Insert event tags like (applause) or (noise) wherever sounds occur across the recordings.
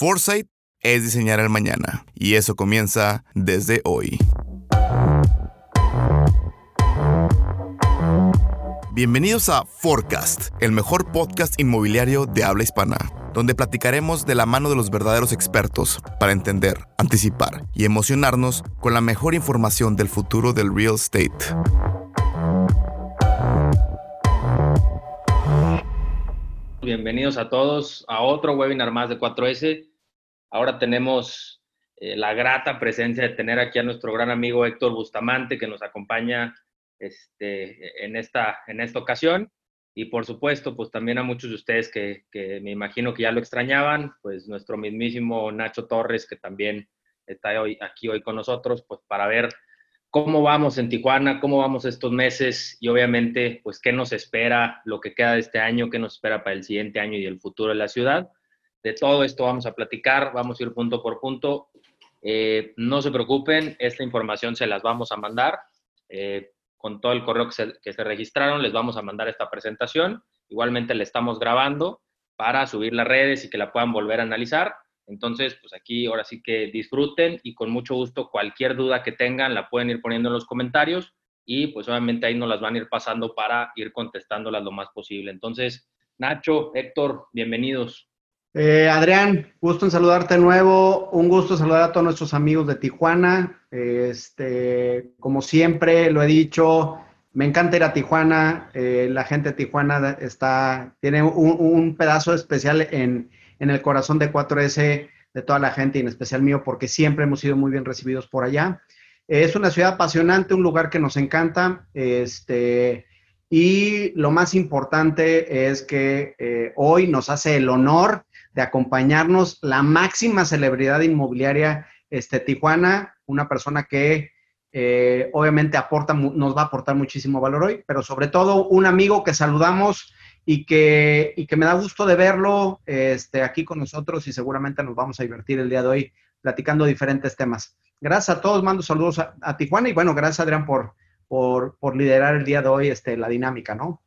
Foresight es diseñar el mañana y eso comienza desde hoy. Bienvenidos a Forecast, el mejor podcast inmobiliario de habla hispana, donde platicaremos de la mano de los verdaderos expertos para entender, anticipar y emocionarnos con la mejor información del futuro del real estate. Bienvenidos a todos a otro webinar más de 4S. Ahora tenemos eh, la grata presencia de tener aquí a nuestro gran amigo Héctor Bustamante que nos acompaña este, en, esta, en esta ocasión. Y por supuesto, pues también a muchos de ustedes que, que, me imagino que ya lo extrañaban, pues nuestro mismísimo Nacho Torres, que también está hoy, aquí hoy con nosotros, pues para ver cómo vamos en Tijuana, cómo vamos estos meses y obviamente, pues qué nos espera, lo que queda de este año, qué nos espera para el siguiente año y el futuro de la ciudad. De todo esto vamos a platicar, vamos a ir punto por punto. Eh, no se preocupen, esta información se las vamos a mandar. Eh, con todo el correo que se, registraron, les vamos a mandar esta presentación. Igualmente le estamos grabando para subir las redes y que la puedan volver a analizar. Entonces, pues aquí ahora sí que disfruten y con mucho gusto cualquier duda que tengan la pueden ir poniendo en los comentarios y pues obviamente ahí nos las van a ir pasando para ir contestándolas lo más posible. Entonces, Nacho, Héctor, bienvenidos. Eh, Adrián, gusto en saludarte nuevo. Un gusto saludar a todos nuestros amigos de Tijuana. Este, como siempre lo he dicho, me encanta ir a Tijuana. Eh, la gente de Tijuana está, tiene un, pedazo especial en, el corazón de 4S de toda la gente y en especial mío porque siempre hemos sido muy bien recibidos por allá. es una ciudad apasionante, un lugar que nos encanta. Este, y lo más importante es que eh, hoy nos hace el honor de acompañarnos la máxima celebridad inmobiliaria, este, Tijuana, una persona que eh, obviamente aporta, nos va a aportar muchísimo valor hoy, pero sobre todo un amigo que saludamos y que, y que me da gusto de verlo este, aquí con nosotros y seguramente nos vamos a divertir el día de hoy platicando diferentes temas. Gracias a todos, mando saludos a, Tijuana y bueno, gracias Adrián por, por, por, liderar el día de hoy este, la dinámica, ¿no?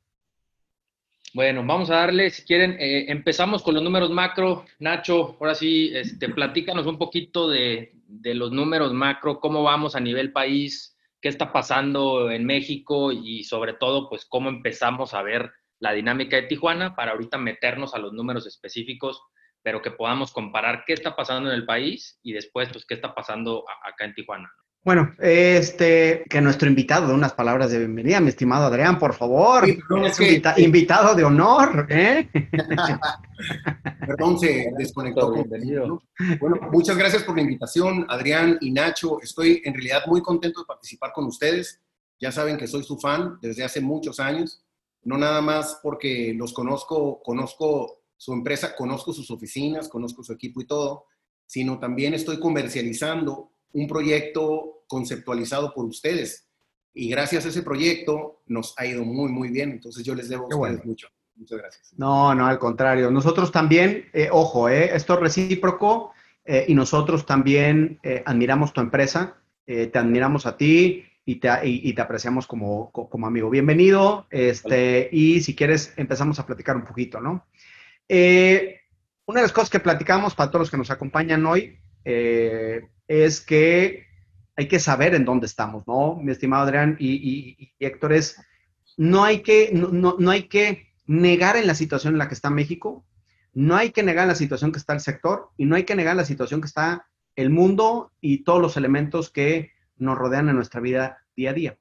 Bueno, vamos a darle, si quieren, eh, empezamos con los números macro. Nacho, ahora sí, este, platícanos un poquito de, de, los números macro, cómo vamos a nivel país, qué está pasando en México y sobre todo, pues, cómo empezamos a ver la dinámica de Tijuana para ahorita meternos a los números específicos, pero que podamos comparar qué está pasando en el país y después, pues, qué está pasando acá en Tijuana. Bueno, este, que nuestro invitado de unas palabras de bienvenida, mi estimado Adrián, por favor. invitado de honor, ¿eh? (laughs) Perdón, se (laughs) desconectó. Bienvenido. Bueno, muchas gracias por la invitación, Adrián y Nacho. Estoy en realidad muy contento de participar con ustedes. Ya saben que soy su fan desde hace muchos años. No nada más porque los conozco, conozco su empresa, conozco sus oficinas, conozco su equipo y todo, sino también estoy comercializando un proyecto conceptualizado por ustedes. Y gracias a ese proyecto nos ha ido muy, muy bien. Entonces yo les debo a ustedes mucho. Muchas gracias. No, no, al contrario. Nosotros también, eh, ojo, eh, esto es recíproco eh, y nosotros también admiramos tu empresa, te admiramos a ti y te, y, te apreciamos como, como, amigo. Bienvenido. Este, y si quieres, empezamos a platicar un poquito, ¿no? una de las cosas que platicamos para todos los que nos acompañan hoy, es que hay que saber en dónde estamos, ¿no? Mi estimado Adrián y, Héctor, es, no hay, que, no, no, hay que negar en la situación en la que está México, no hay que negar la situación que está el sector y no hay que negar la situación que está el mundo y todos los elementos que nos rodean en nuestra vida día a día.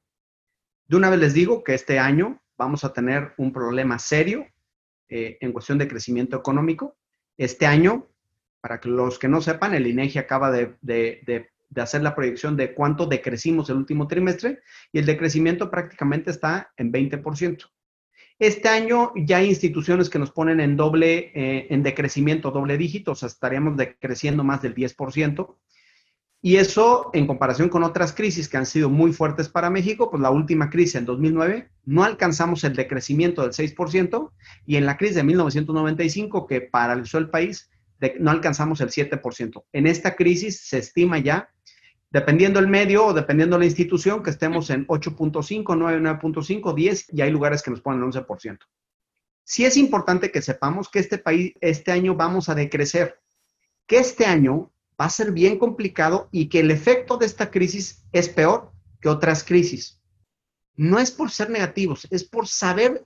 De una vez les digo que este año vamos a tener un problema serio eh, en cuestión de crecimiento económico. Este año para que los que no sepan, el INEGI acaba de, hacer la proyección de cuánto decrecimos el último trimestre y el decrecimiento prácticamente está en 20%. Este año ya hay instituciones que nos ponen en doble, eh, en decrecimiento, doble dígito, o sea, estaríamos decreciendo más del 10%. Y eso, en comparación con otras crisis que han sido muy fuertes para México, pues la última crisis en 2009, no alcanzamos el decrecimiento del 6%, y en la crisis de 1995, que paralizó el país, no alcanzamos el 7%. En esta crisis se estima ya, dependiendo el medio o dependiendo la institución, que estemos en 8.5, 9, 9.5, 10 y hay lugares que nos ponen 11%. Sí es importante que sepamos que este país, este año vamos a decrecer. que este año va a ser bien complicado y que el efecto de esta crisis es peor que otras crisis. No es por ser negativos, es por saber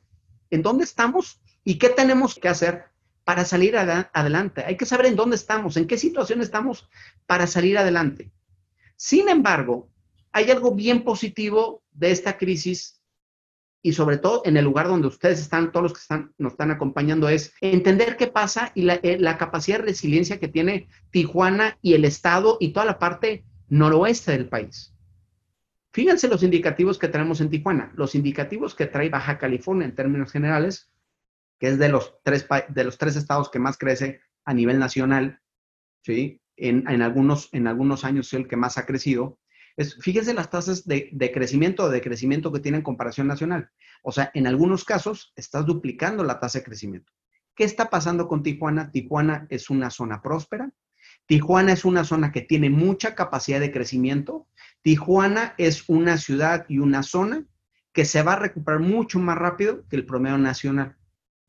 en dónde estamos y qué tenemos que hacer para salir adelante. Hay que saber en dónde estamos, en qué situación estamos para salir adelante. Sin embargo, hay algo bien positivo de esta crisis y sobre todo en el lugar donde ustedes están, todos los que están, nos están acompañando, es entender qué pasa y la, eh, la capacidad de resiliencia que tiene Tijuana y el Estado y toda la parte noroeste del país. Fíjense los indicativos que tenemos en Tijuana. Los indicativos que trae Baja California en términos generales que es de los tres, de los tres estados que más crece a nivel nacional, ¿sí? En, en algunos, en algunos años es el que más ha crecido. Es, fíjese las tasas de, de crecimiento o de crecimiento que tiene en comparación nacional. O sea, en algunos casos estás duplicando la tasa de crecimiento. ¿Qué está pasando con Tijuana? Tijuana es una zona próspera. Tijuana es una zona que tiene mucha capacidad de crecimiento. Tijuana es una ciudad y una zona que se va a recuperar mucho más rápido que el promedio nacional.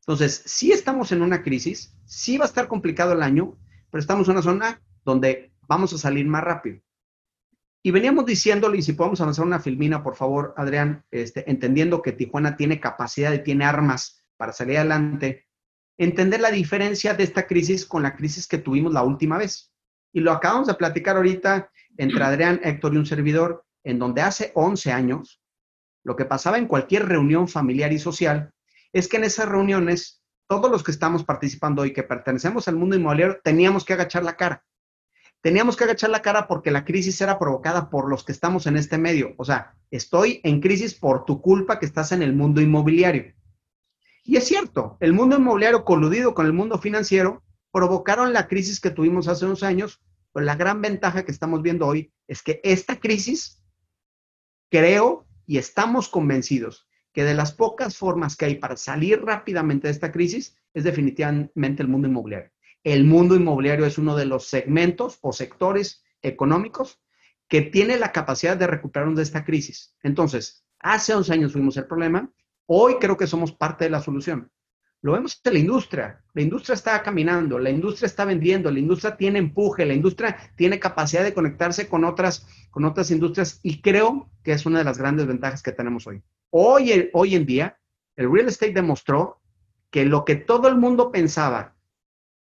Entonces, sí estamos en una crisis, sí va a estar complicado el año, pero estamos en una zona donde vamos a salir más rápido. Y veníamos diciéndole, y si podemos avanzar una filmina, por favor, Adrián, este, entendiendo que Tijuana tiene capacidad y tiene armas para salir adelante, entender la diferencia de esta crisis con la crisis que tuvimos la última vez. Y lo acabamos de platicar ahorita entre Adrián, Héctor y un servidor, en donde hace 11 años, lo que pasaba en cualquier reunión familiar y social es que en esas reuniones, todos los que estamos participando y que pertenecemos al mundo inmobiliario, teníamos que agachar la cara. Teníamos que agachar la cara porque la crisis era provocada por los que estamos en este medio. O sea, estoy en crisis por tu culpa que estás en el mundo inmobiliario. Y es cierto, el mundo inmobiliario coludido con el mundo financiero provocaron la crisis que tuvimos hace unos años, pero la gran ventaja que estamos viendo hoy es que esta crisis, creo y estamos convencidos que de las pocas formas que hay para salir rápidamente de esta crisis es definitivamente el mundo inmobiliario. El mundo inmobiliario es uno de los segmentos o sectores económicos que tiene la capacidad de recuperarnos de esta crisis. Entonces, hace 11 años fuimos el problema, hoy creo que somos parte de la solución. Lo vemos en la industria. La industria está caminando, la industria está vendiendo, la industria tiene empuje, la industria tiene capacidad de conectarse con otras, con otras industrias y creo que es una de las grandes ventajas que tenemos hoy. Hoy, en día, el real estate demostró que lo que todo el mundo pensaba,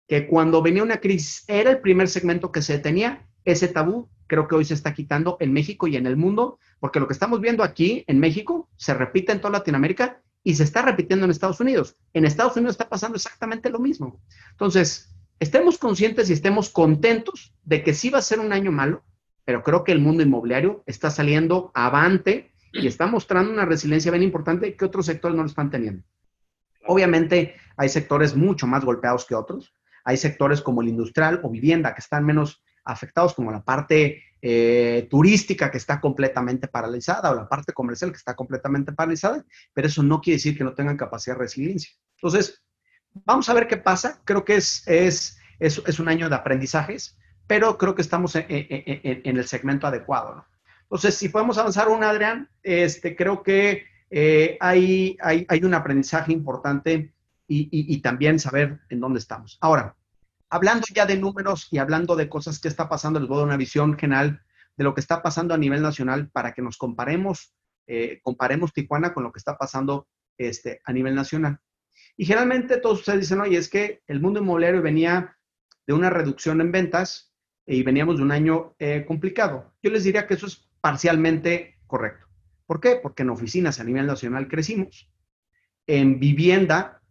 que cuando venía una crisis era el primer segmento que se tenía, ese tabú creo que hoy se está quitando en México y en el mundo, porque lo que estamos viendo aquí en México se repite en toda Latinoamérica y se está repitiendo en Estados Unidos. En Estados Unidos está pasando exactamente lo mismo. Entonces, estemos conscientes y estemos contentos de que sí va a ser un año malo, pero creo que el mundo inmobiliario está saliendo avante y está mostrando una resiliencia bien importante que otros sectores no lo están teniendo. Obviamente hay sectores mucho más golpeados que otros. Hay sectores como el industrial o vivienda que están menos afectados, como la parte eh, turística que está completamente paralizada o la parte comercial que está completamente paralizada, pero eso no quiere decir que no tengan capacidad de resiliencia. Entonces, vamos a ver qué pasa. Creo que es, es, es, es un año de aprendizajes, pero creo que estamos en, en, en el segmento adecuado. ¿no? Entonces, si podemos avanzar un, Adrián, este, creo que eh, hay, hay, hay, un aprendizaje importante y, y, también saber en dónde estamos. Ahora, hablando ya de números y hablando de cosas que está pasando, les voy a dar una visión general de lo que está pasando a nivel nacional para que nos comparemos, eh, comparemos Tijuana con lo que está pasando este, a nivel nacional. Y generalmente todos ustedes dicen, oye, es que el mundo inmobiliario venía de una reducción en ventas y veníamos de un año eh, complicado. Yo les diría que eso es parcialmente correcto. ¿Por qué? Porque en oficinas a nivel nacional crecimos, en vivienda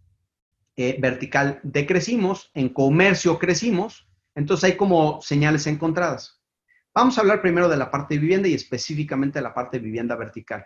eh, vertical decrecimos, en comercio crecimos, entonces hay como señales encontradas. Vamos a hablar primero de la parte de vivienda y específicamente de la parte de vivienda vertical,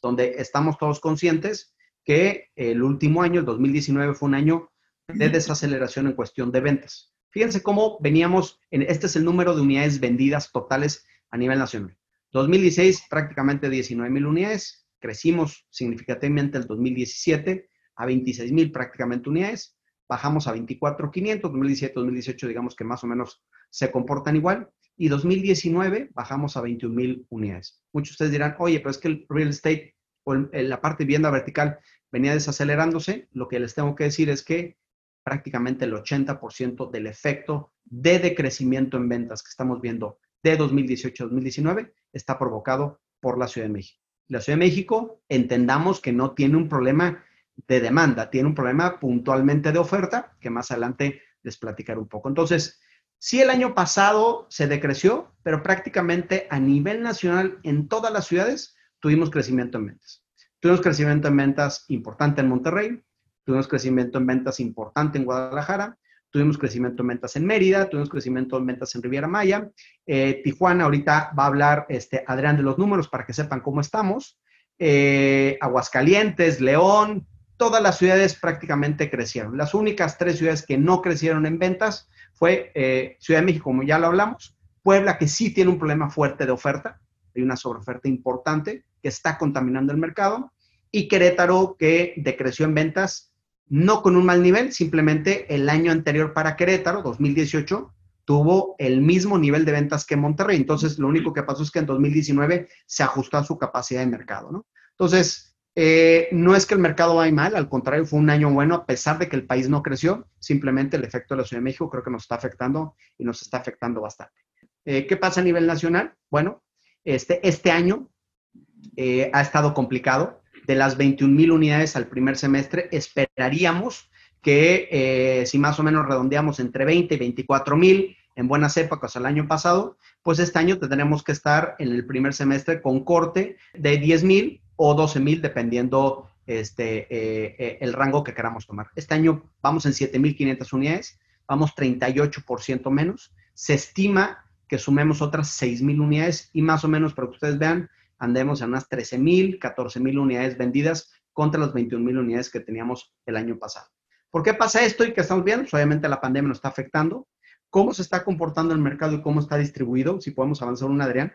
donde estamos todos conscientes que el último año, el 2019, fue un año de desaceleración en cuestión de ventas. Fíjense cómo veníamos, en, este es el número de unidades vendidas totales a nivel nacional. 2016 prácticamente 19 mil unidades, crecimos significativamente el 2017 a 26 mil prácticamente unidades, bajamos a 24,500, 2017, 2018 digamos que más o menos se comportan igual, y 2019 bajamos a 21 mil unidades. Muchos de ustedes dirán, oye, pero es que el real estate o la parte de vivienda vertical venía desacelerándose, lo que les tengo que decir es que prácticamente el 80% del efecto de decrecimiento en ventas que estamos viendo de 2018 a 2019 está provocado por la Ciudad de México. La Ciudad de México, entendamos que no tiene un problema de demanda, tiene un problema puntualmente de oferta, que más adelante les platicaré un poco. Entonces, sí el año pasado se decreció, pero prácticamente a nivel nacional en todas las ciudades tuvimos crecimiento en ventas. Tuvimos crecimiento en ventas importante en Monterrey, tuvimos crecimiento en ventas importante en Guadalajara, tuvimos crecimiento en ventas en Mérida, tuvimos crecimiento en ventas en Riviera Maya. Eh, Tijuana, ahorita va a hablar este, Adrián de los números para que sepan cómo estamos. Eh, Aguascalientes, León, todas las ciudades prácticamente crecieron. Las únicas tres ciudades que no crecieron en ventas fue eh, Ciudad de México, como ya lo hablamos, Puebla, que sí tiene un problema fuerte de oferta, hay una sobreoferta importante que está contaminando el mercado, y Querétaro, que decreció en ventas, no con un mal nivel, simplemente el año anterior para Querétaro, 2018, tuvo el mismo nivel de ventas que Monterrey. Entonces, lo único que pasó es que en 2019 se ajustó a su capacidad de mercado, ¿no? Entonces, eh, no es que el mercado vaya mal, al contrario, fue un año bueno a pesar de que el país no creció, simplemente el efecto de la Ciudad de México creo que nos está afectando y nos está afectando bastante. Eh, ¿Qué pasa a nivel nacional? Bueno, este, este año eh, ha estado complicado. De las 21 mil unidades al primer semestre, esperaríamos que eh, si más o menos redondeamos entre 20 y 24 mil en buenas épocas al año pasado, pues este año tendremos que estar en el primer semestre con corte de 10 mil o 12 mil, dependiendo este, eh, el rango que queramos tomar. Este año vamos en 7.500 unidades, vamos 38% menos. Se estima que sumemos otras 6.000 unidades y más o menos, para que ustedes vean, andemos en unas 13.000, 14.000 unidades vendidas contra las 21.000 unidades que teníamos el año pasado. ¿Por qué pasa esto y qué estamos viendo? Pues obviamente la pandemia nos está afectando. ¿Cómo se está comportando el mercado y cómo está distribuido? Si podemos avanzar un, Adrián.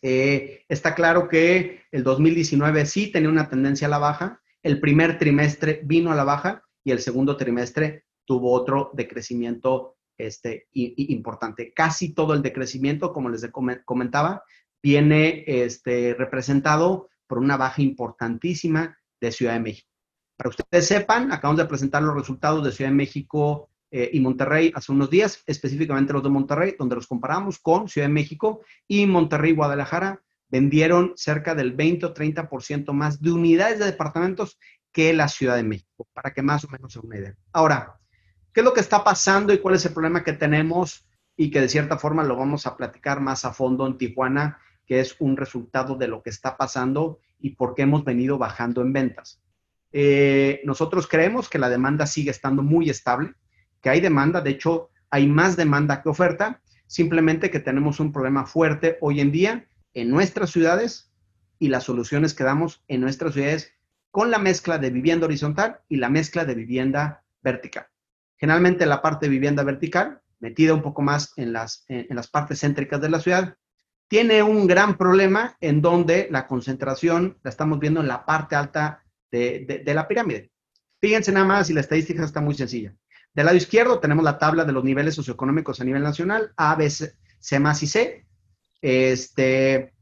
Eh, está claro que el 2019 sí tenía una tendencia a la baja. El primer trimestre vino a la baja y el segundo trimestre tuvo otro decrecimiento este, importante. Casi todo el decrecimiento, como les comentaba, viene este, representado por una baja importantísima de Ciudad de México. Para que ustedes sepan, acabamos de presentar los resultados de Ciudad de México eh, y Monterrey hace unos días, específicamente los de Monterrey, donde los comparamos con Ciudad de México y Monterrey y Guadalajara vendieron cerca del 20 o 30% más de unidades de departamentos que la Ciudad de México, para que más o menos se una idea. Ahora, ¿Qué es lo que está pasando y cuál es el problema que tenemos? Y que de cierta forma lo vamos a platicar más a fondo en Tijuana, que es un resultado de lo que está pasando y por qué hemos venido bajando en ventas. Eh, nosotros creemos que la demanda sigue estando muy estable, que hay demanda, de hecho hay más demanda que oferta, simplemente que tenemos un problema fuerte hoy en día en nuestras ciudades y las soluciones que damos en nuestras ciudades con la mezcla de vivienda horizontal y la mezcla de vivienda vertical. Generalmente la parte de vivienda vertical, metida un poco más en las, en, las partes céntricas de la ciudad, tiene un gran problema en donde la concentración la estamos viendo en la parte alta de, de, la pirámide. Fíjense nada más y la estadística está muy sencilla. Del lado izquierdo tenemos la tabla de los niveles socioeconómicos a nivel nacional, A, B, C, más y C, este,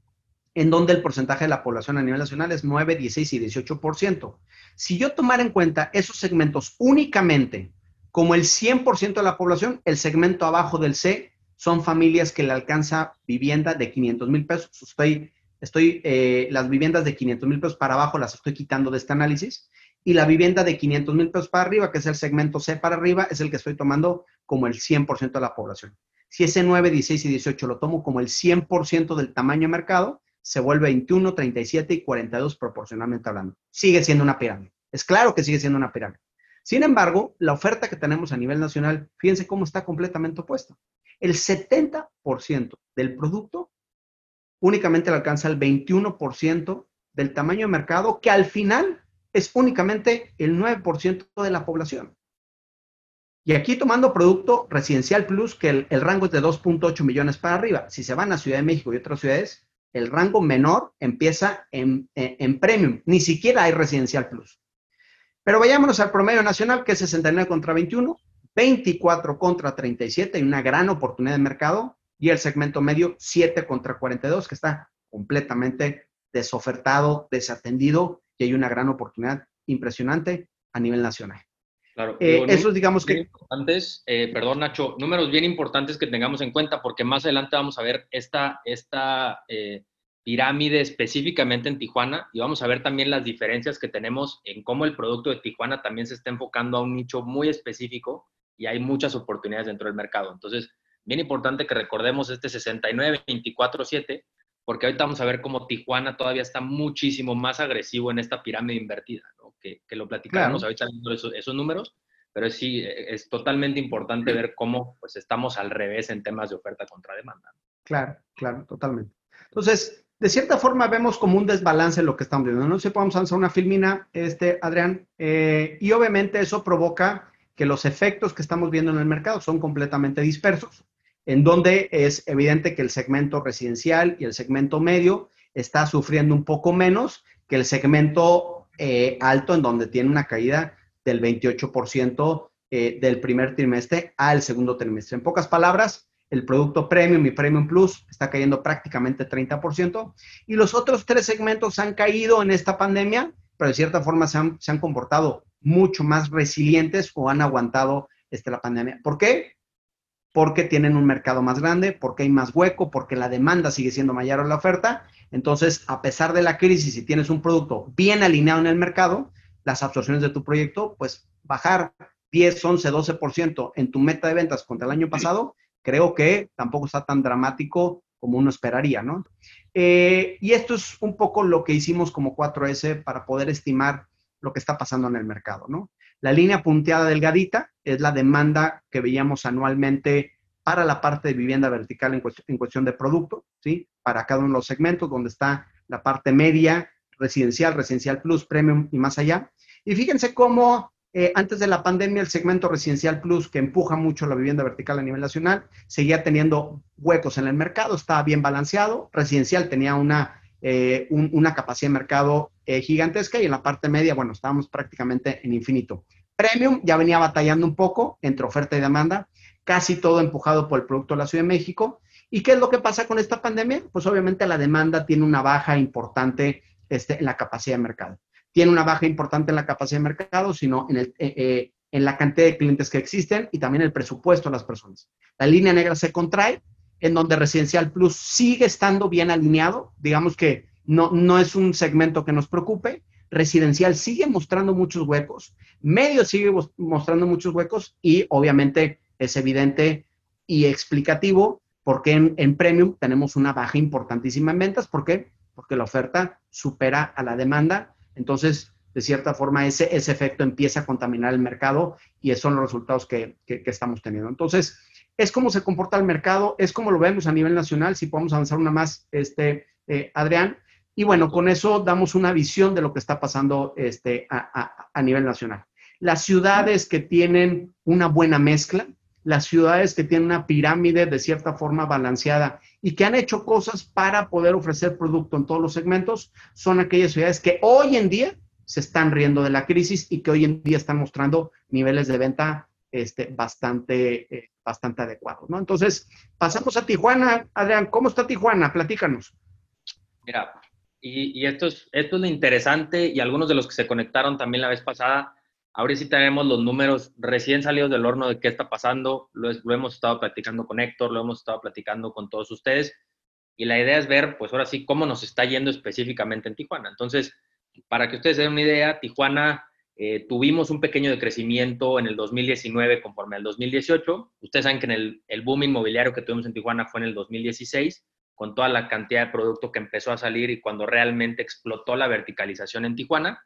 en donde el porcentaje de la población a nivel nacional es 9, 16 y 18%. Si yo tomara en cuenta esos segmentos únicamente como el 100% de la población, el segmento abajo del C son familias que le alcanza vivienda de 500 mil pesos. Estoy, estoy eh, las viviendas de 500 mil pesos para abajo las estoy quitando de este análisis. Y la vivienda de 500 mil pesos para arriba, que es el segmento C para arriba, es el que estoy tomando como el 100% de la población. Si ese 9, 16 y 18 lo tomo como el 100% del tamaño de mercado, se vuelve 21, 37 y 42 proporcionalmente hablando. Sigue siendo una pirámide. Es claro que sigue siendo una pirámide. Sin embargo, la oferta que tenemos a nivel nacional, fíjense cómo está completamente opuesta. El 70% del producto únicamente alcanza el 21% del tamaño de mercado, que al final es únicamente el 9% de la población. Y aquí tomando producto residencial plus, que el, rango es de 2.8 millones para arriba. Si se van a Ciudad de México y otras ciudades, el rango menor empieza en premium. Ni siquiera hay residencial plus. Pero vayámonos al promedio nacional, que es 69 contra 21, 24 contra 37, hay una gran oportunidad de mercado, y el segmento medio 7 contra 42, que está completamente desofertado, desatendido, y hay una gran oportunidad impresionante a nivel nacional. Claro. Eh, eso digamos que... Importantes, eh, perdón Nacho, números bien importantes que tengamos en cuenta porque más adelante vamos a ver esta, esta eh, pirámide específicamente en Tijuana y vamos a ver también las diferencias que tenemos en cómo el producto de Tijuana también se está enfocando a un nicho muy específico y hay muchas oportunidades dentro del mercado. Entonces, bien importante que recordemos este 69-24-7 porque ahorita vamos a ver cómo Tijuana todavía está muchísimo más agresivo en esta pirámide invertida, ¿no? que, que, lo platicaremos ahorita viendo esos, esos, números, pero sí, es totalmente importante ver cómo pues, estamos al revés en temas de oferta contra demanda. Claro, claro, totalmente. Entonces, de cierta forma vemos como un desbalance lo que estamos viendo. No sé, podemos lanzar una filmina, este, Adrián, eh, y obviamente eso provoca que los efectos que estamos viendo en el mercado son completamente dispersos en donde es evidente que el segmento residencial y el segmento medio está sufriendo un poco menos que el segmento eh, alto, en donde tiene una caída del 28% eh, del primer trimestre al segundo trimestre. En pocas palabras, el producto Premium y Premium Plus está cayendo prácticamente 30% y los otros tres segmentos han caído en esta pandemia, pero de cierta forma se han, se han comportado mucho más resilientes o han aguantado este, la pandemia. ¿Por qué? porque tienen un mercado más grande, porque hay más hueco, porque la demanda sigue siendo mayor a la oferta. Entonces, a pesar de la crisis, si tienes un producto bien alineado en el mercado, las absorciones de tu proyecto, pues bajar 10, 11, 12% en tu meta de ventas contra el año pasado, creo que tampoco está tan dramático como uno esperaría, ¿no? Eh, y esto es un poco lo que hicimos como 4S para poder estimar lo que está pasando en el mercado, ¿no? La línea punteada delgadita es la demanda que veíamos anualmente para la parte de vivienda vertical en, cuestión, de producto, ¿sí? Para cada uno de los segmentos, donde está la parte media, residencial, residencial plus, premium y más allá. Y fíjense cómo eh, antes de la pandemia el segmento residencial plus, que empuja mucho la vivienda vertical a nivel nacional, seguía teniendo huecos en el mercado, estaba bien balanceado. Residencial tenía una, eh, una capacidad de mercado eh, gigantesca y en la parte media, bueno, estábamos prácticamente en infinito. Premium ya venía batallando un poco entre oferta y demanda, casi todo empujado por el producto de la Ciudad de México. ¿Y qué es lo que pasa con esta pandemia? Pues obviamente la demanda tiene una baja importante este, en la capacidad de mercado. Tiene una baja importante en la capacidad de mercado, sino en, el, eh, eh, en la cantidad de clientes que existen y también el presupuesto de las personas. La línea negra se contrae, en donde Residencial Plus sigue estando bien alineado. Digamos que no, no es un segmento que nos preocupe. Residencial sigue mostrando muchos huecos, medio sigue mostrando muchos huecos y obviamente es evidente y explicativo porque en, en Premium tenemos una baja importantísima en ventas. ¿Por qué? Porque la oferta supera a la demanda. Entonces, de cierta forma, ese, ese efecto empieza a contaminar el mercado y esos son los resultados que, que, estamos teniendo. Entonces, es cómo se comporta el mercado, es como lo vemos a nivel nacional. Si podemos avanzar una más, este, eh, Adrián, y bueno, con eso damos una visión de lo que está pasando este, a, nivel nacional. Las ciudades que tienen una buena mezcla, las ciudades que tienen una pirámide de cierta forma balanceada y que han hecho cosas para poder ofrecer producto en todos los segmentos, son aquellas ciudades que hoy en día se están riendo de la crisis y que hoy en día están mostrando niveles de venta este, bastante, eh, bastante adecuados. ¿no? Entonces, pasamos a Tijuana. Adrián, ¿cómo está Tijuana? Platícanos. Mira, y, esto, es, esto es lo interesante y algunos de los que se conectaron también la vez pasada, ahora sí tenemos los números recién salidos del horno de qué está pasando, lo, lo hemos estado platicando con Héctor, lo hemos estado platicando con todos ustedes y la idea es ver, pues ahora sí, cómo nos está yendo específicamente en Tijuana. Entonces, para que ustedes se den una idea, Tijuana eh, tuvimos un pequeño decrecimiento en el 2019 conforme al 2018. Ustedes saben que en el, el boom inmobiliario que tuvimos en Tijuana fue en el 2016 con toda la cantidad de producto que empezó a salir y cuando realmente explotó la verticalización en Tijuana.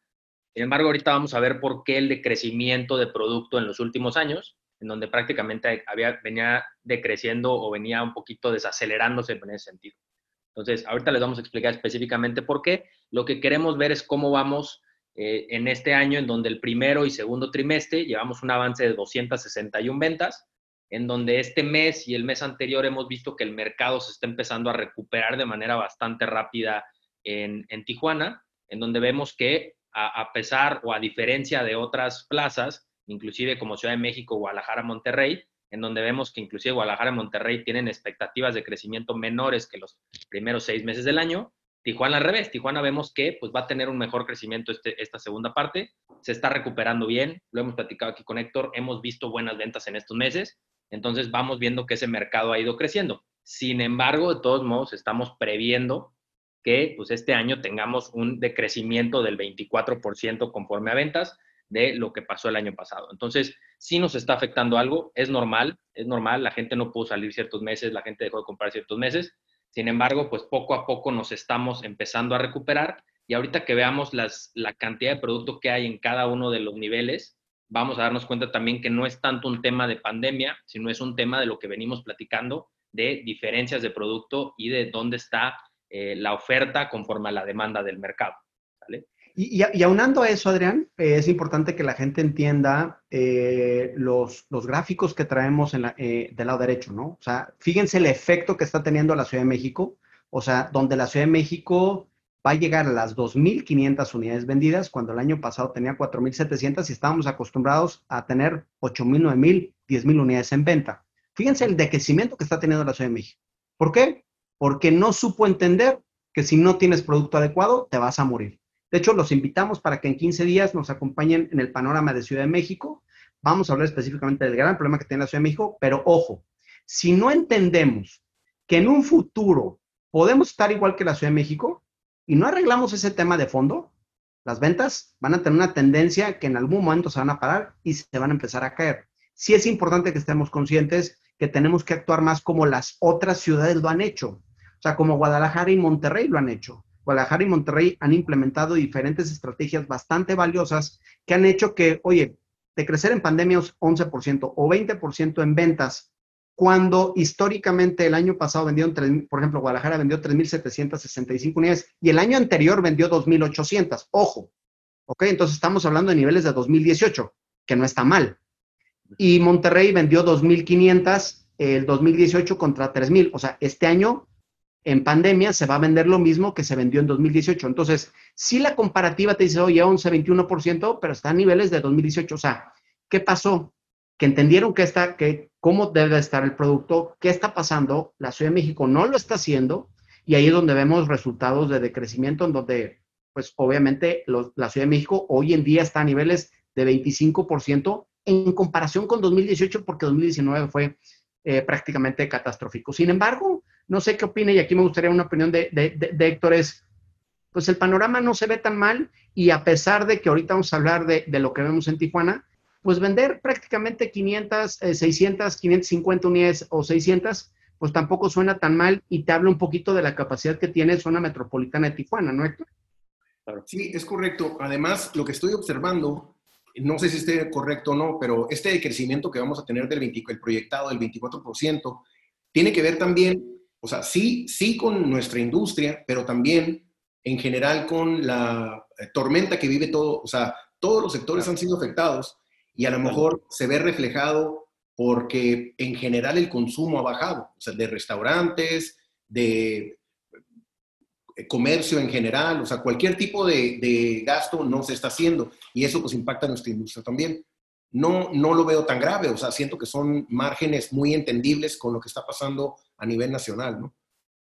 Sin embargo, ahorita vamos a ver por qué el decrecimiento de producto en los últimos años, en donde prácticamente había, venía decreciendo o venía un poquito desacelerándose en ese sentido. Entonces, ahorita les vamos a explicar específicamente por qué. Lo que queremos ver es cómo vamos eh, en este año, en donde el primero y segundo trimestre llevamos un avance de 261 ventas, en donde este mes y el mes anterior hemos visto que el mercado se está empezando a recuperar de manera bastante rápida en, Tijuana, en donde vemos que a, pesar o a diferencia de otras plazas, inclusive como Ciudad de México, Guadalajara, Monterrey, en donde vemos que inclusive Guadalajara y Monterrey tienen expectativas de crecimiento menores que los primeros seis meses del año, Tijuana al revés, Tijuana vemos que pues, va a tener un mejor crecimiento este, esta segunda parte, se está recuperando bien, lo hemos platicado aquí con Héctor, hemos visto buenas ventas en estos meses, entonces vamos viendo que ese mercado ha ido creciendo. Sin embargo, de todos modos, estamos previendo que pues, este año tengamos un decrecimiento del 24% conforme a ventas de lo que pasó el año pasado. Entonces, si nos está afectando algo, es normal, es normal, la gente no pudo salir ciertos meses, la gente dejó de comprar ciertos meses, sin embargo, pues poco a poco nos estamos empezando a recuperar y ahorita que veamos las, la cantidad de producto que hay en cada uno de los niveles, vamos a darnos cuenta también que no es tanto un tema de pandemia, sino es un tema de lo que venimos platicando, de diferencias de producto y de dónde está eh, la oferta conforme a la demanda del mercado. ¿vale? Y, y, aunando a eso, Adrián, eh, es importante que la gente entienda eh, los, los, gráficos que traemos en la, del lado derecho, ¿no? O sea, fíjense el efecto que está teniendo la Ciudad de México, o sea, donde la Ciudad de México va a llegar a las 2.500 unidades vendidas, cuando el año pasado tenía 4.700 y estábamos acostumbrados a tener 8.000, 9.000, 10.000 unidades en venta. Fíjense el decrecimiento que está teniendo la Ciudad de México. ¿Por qué? Porque no supo entender que si no tienes producto adecuado, te vas a morir. De hecho, los invitamos para que en 15 días nos acompañen en el panorama de Ciudad de México. Vamos a hablar específicamente del gran problema que tiene la Ciudad de México, pero ojo, si no entendemos que en un futuro podemos estar igual que la Ciudad de México y no arreglamos ese tema de fondo, las ventas van a tener una tendencia que en algún momento se van a parar y se van a empezar a caer. Sí es importante que estemos conscientes que tenemos que actuar más como las otras ciudades lo han hecho, o sea, como Guadalajara y Monterrey lo han hecho. Guadalajara y Monterrey han implementado diferentes estrategias bastante valiosas que han hecho que, oye, de crecer en pandemias 11% o 20% en ventas, cuando históricamente el año pasado vendieron, por ejemplo, Guadalajara vendió 3.765 unidades y el año anterior vendió 2.800. Ojo, ¿ok? Entonces estamos hablando de niveles de 2018, que no está mal. Y Monterrey vendió 2.500 el 2018 contra 3.000. O sea, este año en pandemia se va a vender lo mismo que se vendió en 2018. Entonces, si la comparativa te dice, oye, 11, 21%, pero está a niveles de 2018. O sea, ¿qué pasó? Que entendieron que está, que cómo debe estar el producto, qué está pasando. La Ciudad de México no lo está haciendo y ahí es donde vemos resultados de decrecimiento, en donde, pues obviamente, la Ciudad de México hoy en día está a niveles de 25% en comparación con 2018, porque 2019 fue eh, prácticamente catastrófico. Sin embargo, no sé qué opina y aquí me gustaría una opinión de, Héctor, es, pues el panorama no se ve tan mal y a pesar de que ahorita vamos a hablar de, lo que vemos en Tijuana, pues vender prácticamente 500, 600, 550 unidades o 600, pues tampoco suena tan mal y te habla un poquito de la capacidad que tiene zona metropolitana de Tijuana, ¿no, Héctor? Sí, es correcto. Además, lo que estoy observando, no sé si esté correcto o no, pero este crecimiento que vamos a tener del 20, el proyectado del 24%, tiene que ver también o sea, sí, sí con nuestra industria, pero también en general con la eh, tormenta que vive todo, o sea, todos los sectores han sido afectados y a lo mejor se ve reflejado porque en general el consumo ha bajado, o sea, de restaurantes, de eh, comercio en general, o sea, cualquier tipo de, de, gasto no se está haciendo y eso pues impacta a nuestra industria también. No, no lo veo tan grave, o sea, siento que son márgenes muy entendibles con lo que está pasando a nivel nacional, ¿no?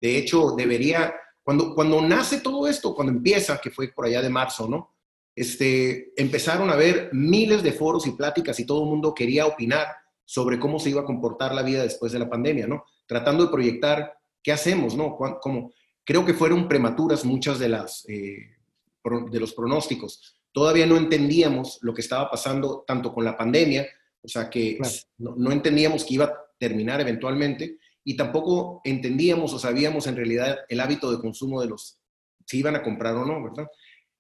De hecho, debería, cuando, cuando nace todo esto, cuando empieza, que fue por allá de marzo, ¿no? Este, empezaron a haber miles de foros y pláticas y todo el mundo quería opinar sobre cómo se iba a comportar la vida después de la pandemia, ¿no? Tratando de proyectar qué hacemos, ¿no? Como, creo que fueron prematuras muchas de, las, eh, de los pronósticos. Todavía no entendíamos lo que estaba pasando tanto con la pandemia, o sea que no, no, entendíamos que iba a terminar eventualmente, y tampoco entendíamos o sabíamos en realidad el hábito de consumo de los, si iban a comprar o no, ¿verdad?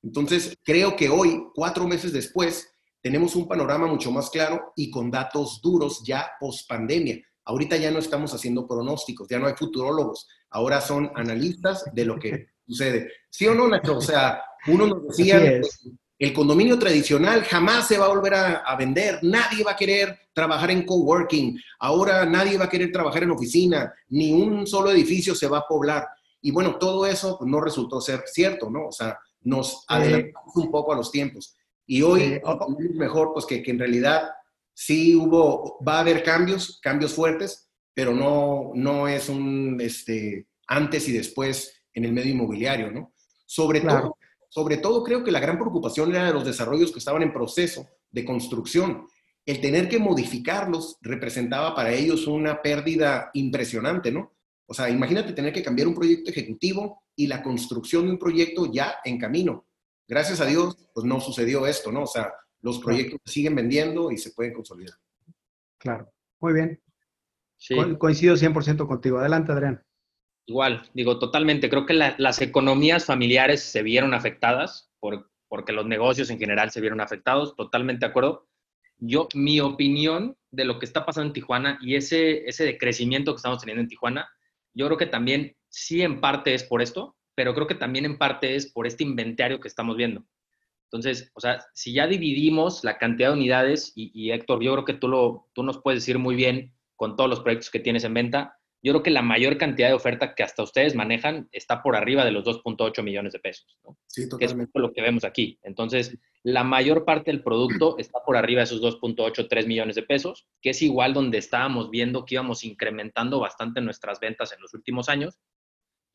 Entonces, creo que hoy, cuatro meses después, tenemos un panorama mucho más claro y con datos duros ya post pandemia. Ahorita ya no estamos haciendo pronósticos, ya no hay futurólogos, ahora son analistas de lo que (laughs) sucede. ¿Sí o no, Nacho? O sea, uno nos decía, el condominio tradicional jamás se va a volver a, vender, nadie va a querer trabajar en coworking, ahora nadie va a querer trabajar en oficina, ni un solo edificio se va a poblar. Y bueno, todo eso no resultó ser cierto, ¿no? O sea, nos adelantamos un poco a los tiempos. Y hoy es mejor pues que, que, en realidad sí hubo, va a haber cambios, cambios fuertes, pero no, no es un este, antes y después en el medio inmobiliario, ¿no? Sobre, todo, sobre todo creo que la gran preocupación era de los desarrollos que estaban en proceso de construcción. El tener que modificarlos representaba para ellos una pérdida impresionante, ¿no? O sea, imagínate tener que cambiar un proyecto ejecutivo y la construcción de un proyecto ya en camino. Gracias a Dios, pues no sucedió esto, ¿no? O sea, los proyectos siguen vendiendo y se pueden consolidar. Claro, muy bien. Sí. coincido 100% contigo. Adelante, Adrián. Igual, digo, totalmente. Creo que las economías familiares se vieron afectadas por, porque los negocios en general se vieron afectados. Totalmente de acuerdo. Yo, mi opinión de lo que está pasando en Tijuana y ese, ese decrecimiento que estamos teniendo en Tijuana, yo creo que también sí en parte es por esto, pero creo que también en parte es por este inventario que estamos viendo. Entonces, o sea, si ya dividimos la cantidad de unidades, y, y Héctor, yo creo que tú, lo, tú nos puedes decir muy bien con todos los proyectos que tienes en venta, yo creo que la mayor cantidad de oferta que hasta ustedes manejan está por arriba de los 2.8 millones de pesos, ¿no? Sí, totalmente. Que es lo que vemos aquí. Entonces, la mayor parte del producto (clears throat) está por arriba de esos 2.8, 3 millones de pesos, que es igual donde estábamos viendo que íbamos incrementando bastante nuestras ventas en los últimos años.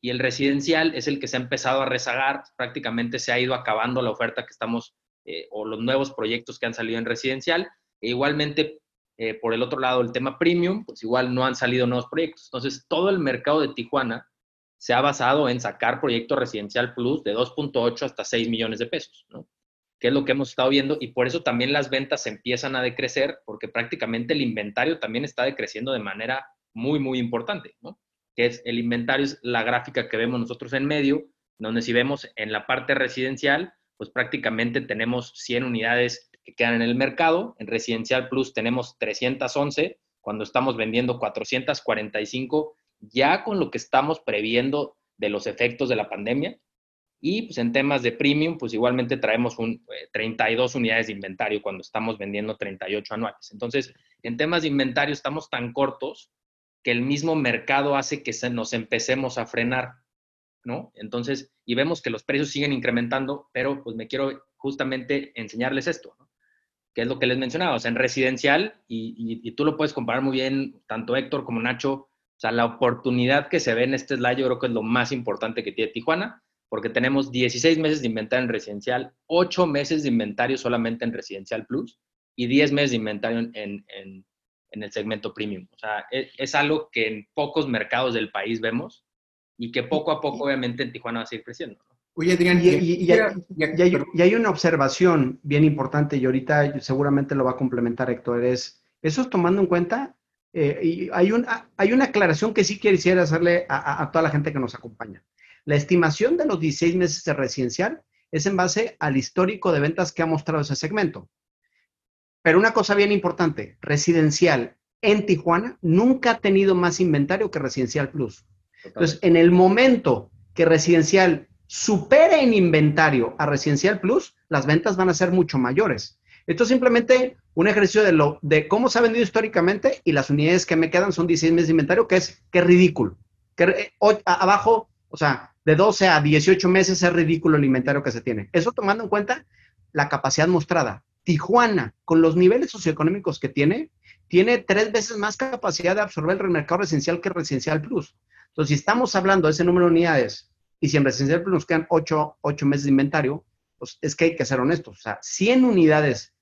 Y el residencial es el que se ha empezado a rezagar, prácticamente se ha ido acabando la oferta que estamos, eh, o los nuevos proyectos que han salido en residencial. E igualmente eh, por el otro lado, el tema premium, pues igual no han salido nuevos proyectos. Entonces, todo el mercado de Tijuana se ha basado en sacar proyectos residencial plus de 2.8 hasta 6 millones de pesos, ¿no? Que es lo que hemos estado viendo y por eso también las ventas empiezan a decrecer porque prácticamente el inventario también está decreciendo de manera muy, muy importante, ¿no? Que es el inventario, es la gráfica que vemos nosotros en medio, donde si vemos en la parte residencial, pues prácticamente tenemos 100 unidades que quedan en el mercado. En Residencial Plus tenemos 311, cuando estamos vendiendo 445, ya con lo que estamos previendo de los efectos de la pandemia. Y pues en temas de premium, pues igualmente traemos un, 32 eh, unidades de inventario cuando estamos vendiendo 38 anuales. Entonces, en temas de inventario estamos tan cortos que el mismo mercado hace que se nos empecemos a frenar, ¿no? Entonces, y vemos que los precios siguen incrementando, pero pues me quiero justamente enseñarles esto, ¿no? Que es lo que les mencionaba, o sea, en residencial, y, tú lo puedes comparar muy bien, tanto Héctor como Nacho, o sea, la oportunidad que se ve en este slide yo creo que es lo más importante que tiene Tijuana, porque tenemos 16 meses de inventario en residencial, 8 meses de inventario solamente en residencial plus y 10 meses de inventario en, el segmento premium. O sea, es, es, algo que en pocos mercados del país vemos y que poco a poco obviamente en Tijuana va a seguir creciendo. Oye, Adrián, y, hay, una observación bien importante y ahorita seguramente lo va a complementar Héctor, es, eso es tomando en cuenta, eh, y hay, un, hay una aclaración que sí quisiera hacerle a, toda la gente que nos acompaña. La estimación de los 16 meses de residencial es en base al histórico de ventas que ha mostrado ese segmento. Pero una cosa bien importante, residencial en Tijuana nunca ha tenido más inventario que Residencial Plus. Entonces, en el momento que Residencial supere en inventario a Residencial Plus, las ventas van a ser mucho mayores. Esto es simplemente un ejercicio de, lo, de cómo se ha vendido históricamente y las unidades que me quedan son 16 meses de inventario, que es, que ridículo. Que, eh, abajo, o sea, de 12 a 18 meses es ridículo el inventario que se tiene. Eso tomando en cuenta la capacidad mostrada. Tijuana, con los niveles socioeconómicos que tiene, tiene tres veces más capacidad de absorber el mercado residencial que Residencial Plus. Entonces, si estamos hablando de ese número de unidades y si en residencial nos quedan 8, meses de inventario, pues es que hay que ser honestos. O sea, 100 unidades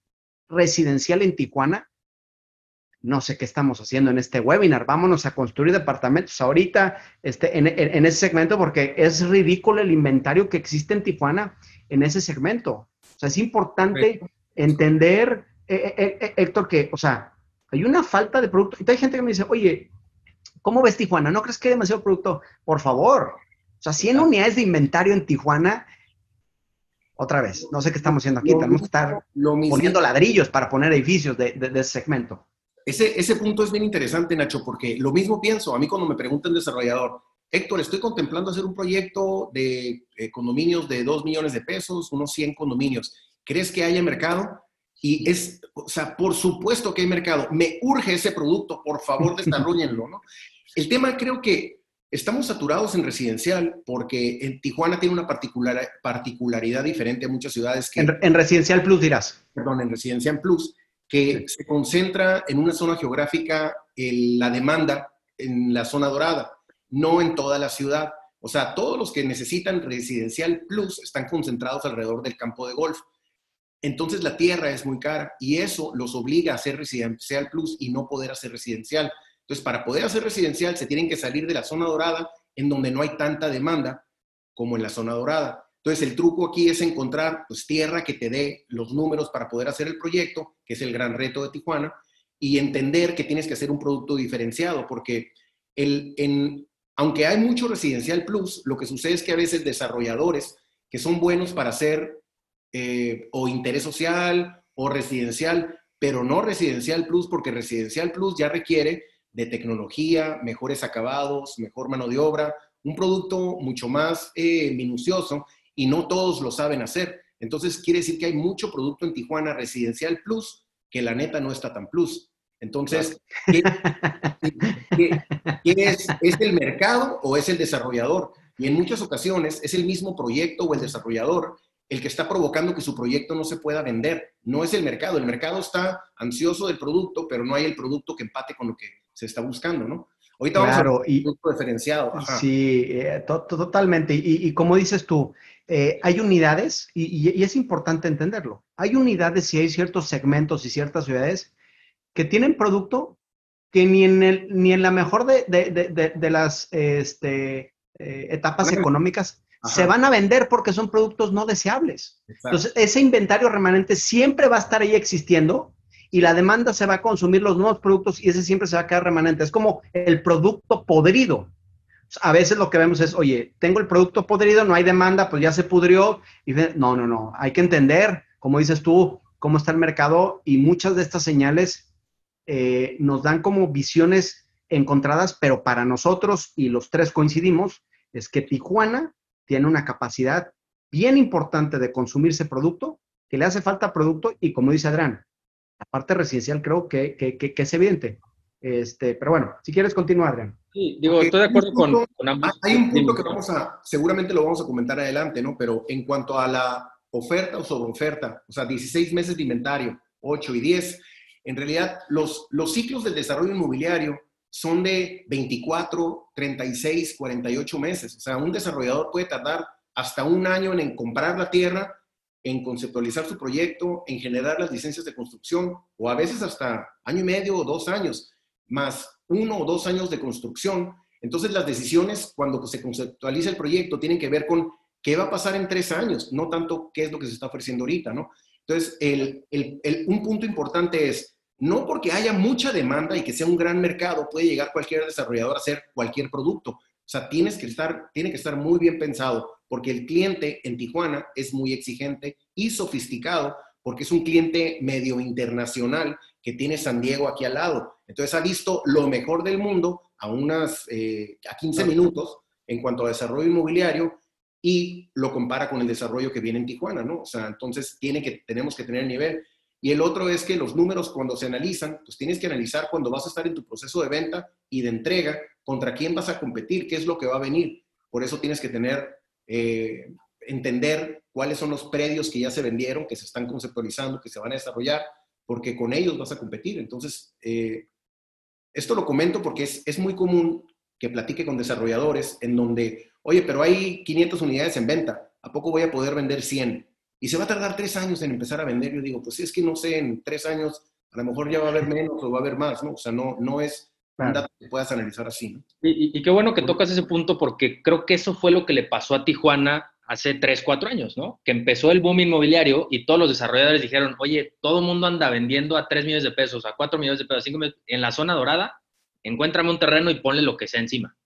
residencial en Tijuana, no sé qué estamos haciendo en este webinar. Vámonos a construir departamentos ahorita este, en, ese segmento porque es ridículo el inventario que existe en Tijuana en ese segmento. O sea, es importante entender, eh, eh, eh, Héctor, que, o sea, hay una falta de producto. Y hay gente que me dice, oye, ¿cómo ves Tijuana? ¿No crees que hay demasiado producto? Por favor, o sea, 100 unidades de inventario en Tijuana, otra vez, no sé qué estamos haciendo aquí, tenemos que estar poniendo ladrillos para poner edificios de, ese segmento. Ese, ese punto es bien interesante, Nacho, porque lo mismo pienso. A mí cuando me pregunta el desarrollador, Héctor, estoy contemplando hacer un proyecto de eh, condominios de 2 millones de pesos, unos 100 condominios. ¿Crees que haya mercado? Y es, o sea, por supuesto que hay mercado. Me urge ese producto, por favor, (laughs) desarrollenlo, ¿no? El tema creo que Estamos saturados en residencial porque en Tijuana tiene una particular, particularidad diferente a muchas ciudades que... En, residencial plus dirás. Perdón, en residencial plus, que se concentra en una zona geográfica la demanda en la zona dorada, no en toda la ciudad. O sea, todos los que necesitan residencial plus están concentrados alrededor del campo de golf. Entonces la tierra es muy cara y eso los obliga a hacer residencial plus y no poder hacer residencial. Entonces, para poder hacer residencial se tienen que salir de la zona dorada en donde no hay tanta demanda como en la zona dorada. Entonces, el truco aquí es encontrar pues, tierra que te dé los números para poder hacer el proyecto, que es el gran reto de Tijuana, y entender que tienes que hacer un producto diferenciado, porque el, en, aunque hay mucho residencial plus, lo que sucede es que a veces desarrolladores que son buenos para hacer eh, o interés social o residencial, pero no residencial plus, porque residencial plus ya requiere de tecnología, mejores acabados, mejor mano de obra, un producto mucho más eh, minucioso y no todos lo saben hacer. Entonces quiere decir que hay mucho producto en Tijuana residencial plus que la neta no está tan plus. Entonces, (laughs) ¿qué, es, es, el mercado o es el desarrollador? Y en muchas ocasiones es el mismo proyecto o el desarrollador el que está provocando que su proyecto no se pueda vender. No es el mercado. El mercado está ansioso del producto, pero no hay el producto que empate con lo que se está buscando, ¿no? Ahorita vamos a ver un producto diferenciado. Sí, eh, totalmente. Y, como dices tú, eh, hay unidades, y, es importante entenderlo, hay unidades y hay ciertos segmentos y ciertas ciudades que tienen producto que ni en, el, ni en la mejor de, las este, eh, etapas económicas se van a vender porque son productos no deseables. Entonces, ese inventario remanente siempre va a estar ahí existiendo y la demanda se va a consumir los nuevos productos y ese siempre se va a quedar remanente. Es como el producto podrido. A veces lo que vemos es, oye, tengo el producto podrido, no hay demanda, pues ya se pudrió. Y no, no, no, hay que entender, como dices tú, cómo está el mercado y muchas de estas señales eh, nos dan como visiones encontradas, pero para nosotros, y los tres coincidimos, es que Tijuana tiene una capacidad bien importante de consumirse producto, que le hace falta producto y como dice Adrián, la parte residencial creo que, que, es evidente. Este, pero bueno, si quieres continuar, Adrián. Sí, digo, estoy de acuerdo con, Hay un punto que vamos a, seguramente lo vamos a comentar adelante, ¿no? Pero en cuanto a la oferta o sobreoferta, o sea, 16 meses de inventario, 8 y 10, en realidad los, los ciclos del desarrollo inmobiliario son de 24, 36, 48 meses. O sea, un desarrollador puede tardar hasta un año en comprar la tierra en conceptualizar su proyecto, en generar las licencias de construcción, o a veces hasta año y medio o dos años, más uno o dos años de construcción. Entonces las decisiones cuando se conceptualiza el proyecto tienen que ver con qué va a pasar en tres años, no tanto qué es lo que se está ofreciendo ahorita, ¿no? Entonces, el, un punto importante es, no porque haya mucha demanda y que sea un gran mercado, puede llegar cualquier desarrollador a hacer cualquier producto. O sea, tienes que estar, tiene que estar muy bien pensado porque el cliente en Tijuana es muy exigente y sofisticado, porque es un cliente medio internacional que tiene San Diego aquí al lado. Entonces ha visto lo mejor del mundo a unas eh, a 15 minutos en cuanto a desarrollo inmobiliario y lo compara con el desarrollo que viene en Tijuana, ¿no? O sea, entonces tiene que, tenemos que tener nivel. Y el otro es que los números cuando se analizan, pues tienes que analizar cuando vas a estar en tu proceso de venta y de entrega, contra quién vas a competir, qué es lo que va a venir. Por eso tienes que tener eh, entender cuáles son los predios que ya se vendieron, que se están conceptualizando, que se van a desarrollar, porque con ellos vas a competir. Entonces, eh, esto lo comento porque es, es, muy común que platique con desarrolladores en donde, oye, pero hay 500 unidades en venta, ¿a poco voy a poder vender 100? Y se va a tardar tres años en empezar a vender. Yo digo, pues es que no sé, en tres años a lo mejor ya va a haber menos o va a haber más, ¿no? O sea, no, no es un dato que puedas analizar así, ¿no? Y, qué bueno que tocas ese punto porque creo que eso fue lo que le pasó a Tijuana hace 3, 4 años, ¿no? Que empezó el boom inmobiliario y todos los desarrolladores dijeron, oye, todo el mundo anda vendiendo a 3 millones de pesos, a 4 millones de pesos, a 5 millones, en la zona dorada, encuéntrame un terreno y ponle lo que sea encima.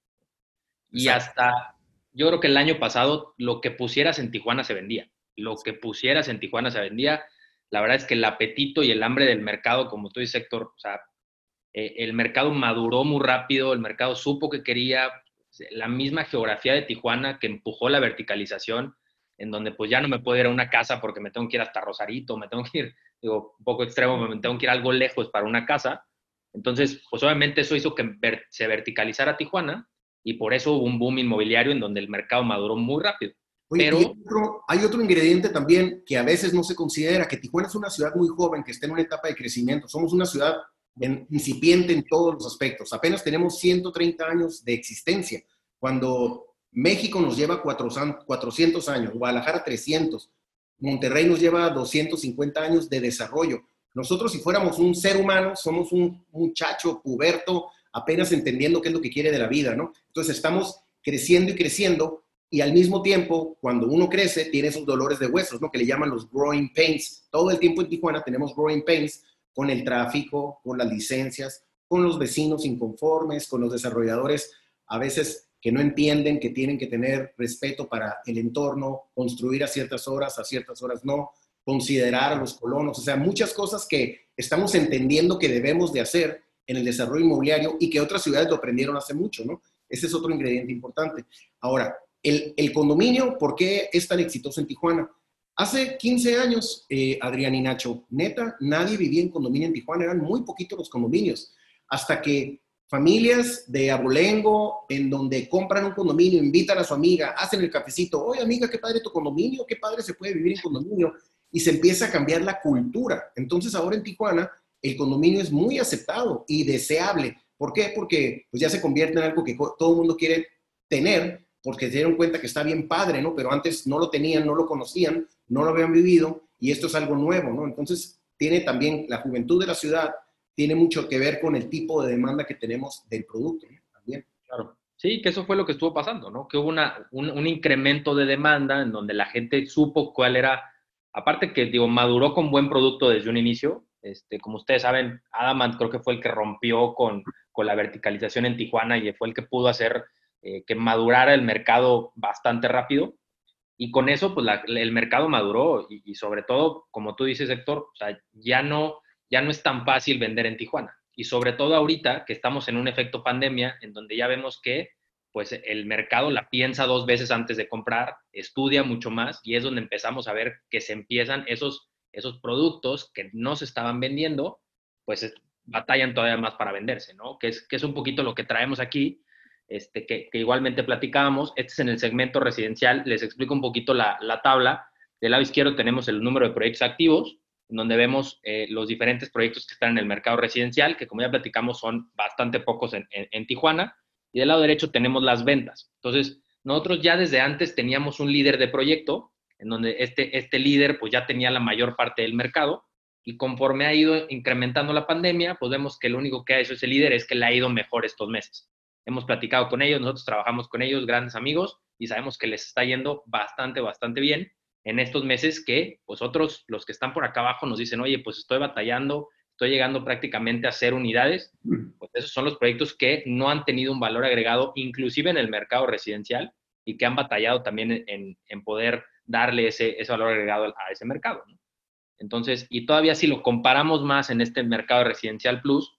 Y hasta, yo creo que el año pasado, lo que pusieras en Tijuana se vendía. Lo que pusieras en Tijuana se vendía. La verdad es que el apetito y el hambre del mercado, como tú dices, Héctor, o sea, eh, el mercado maduró muy rápido, el mercado supo que quería, la misma geografía de Tijuana que empujó la verticalización, en donde pues ya no me puedo ir a una casa porque me tengo que ir hasta Rosarito, me tengo que ir, digo, un poco extremo, me tengo que ir algo lejos para una casa. Entonces, pues obviamente eso hizo que se verticalizara Tijuana y por eso hubo un boom inmobiliario en donde el mercado maduró muy rápido. Pero hay otro ingrediente también que a veces no se considera, que Tijuana es una ciudad muy joven, que está en una etapa de crecimiento. Somos una ciudad incipiente en todos los aspectos. Apenas tenemos 130 años de existencia, cuando México nos lleva 400 años, Guadalajara 300, Monterrey nos lleva 250 años de desarrollo. Nosotros si fuéramos un ser humano, somos un muchacho puberto, apenas entendiendo qué es lo que quiere de la vida, ¿no? Entonces estamos creciendo y creciendo y al mismo tiempo, cuando uno crece, tiene esos dolores de huesos, ¿no? Que le llaman los growing pains. Todo el tiempo en Tijuana tenemos growing pains con el tráfico, con las licencias, con los vecinos inconformes, con los desarrolladores a veces que no entienden que tienen que tener respeto para el entorno, construir a ciertas horas, a ciertas horas no, considerar a los colonos, o sea, muchas cosas que estamos entendiendo que debemos de hacer en el desarrollo inmobiliario y que otras ciudades lo aprendieron hace mucho, ¿no? Ese es otro ingrediente importante. Ahora, el, condominio, ¿por qué es tan exitoso en Tijuana? Hace 15 años, eh, Adrián y Nacho, neta, nadie vivía en condominio en Tijuana, eran muy poquitos los condominios, hasta que familias de abolengo, en donde compran un condominio, invitan a su amiga, hacen el cafecito, oye amiga, qué padre tu condominio, qué padre se puede vivir en condominio, y se empieza a cambiar la cultura. Entonces ahora en Tijuana el condominio es muy aceptado y deseable. ¿Por qué? Porque pues, ya se convierte en algo que todo el mundo quiere tener, porque se dieron cuenta que está bien padre, ¿no? Pero antes no lo tenían, no lo conocían, no lo habían vivido y esto es algo nuevo, ¿no? Entonces tiene también la juventud de la ciudad, tiene mucho que ver con el tipo de demanda que tenemos del producto, ¿no? También. Claro. Sí, que eso fue lo que estuvo pasando, ¿no? Que hubo una, un, un incremento de demanda en donde la gente supo cuál era, aparte que, digo, maduró con buen producto desde un inicio, este, como ustedes saben, Adamant creo que fue el que rompió con, la verticalización en Tijuana y fue el que pudo hacer eh, que madurara el mercado bastante rápido. Y con eso, pues el mercado maduró y, sobre todo, como tú dices, Héctor, ya, no, ya no es tan fácil vender en Tijuana. Y sobre todo ahorita que estamos en un efecto pandemia, en donde ya vemos que pues el mercado la piensa dos veces antes de comprar, estudia mucho más y es donde empezamos a ver que se empiezan esos esos productos que no se estaban vendiendo, pues batallan todavía más para venderse, ¿no? Que es, que es un poquito lo que traemos aquí, este, que, igualmente platicábamos. Este es en el segmento residencial. Les explico un poquito la, tabla. Del lado izquierdo tenemos el número de proyectos activos, donde vemos eh, los diferentes proyectos que están en el mercado residencial, que como ya platicamos son bastante pocos en, en Tijuana. Y del lado derecho tenemos las ventas. Entonces, nosotros ya desde antes teníamos un líder de proyecto en donde este, este líder pues ya tenía la mayor parte del mercado y conforme ha ido incrementando la pandemia, pues vemos que lo único que ha hecho ese líder es que le ha ido mejor estos meses. Hemos platicado con ellos, nosotros trabajamos con ellos, grandes amigos, y sabemos que les está yendo bastante, bastante bien en estos meses que pues otros, los que están por acá abajo, nos dicen, oye, pues estoy batallando, estoy llegando prácticamente a ser unidades. Pues esos son los proyectos que no han tenido un valor agregado, inclusive en el mercado residencial, y que han batallado también en, en poder darle ese, ese valor agregado a ese mercado. Entonces, y todavía si lo comparamos más en este mercado residencial plus,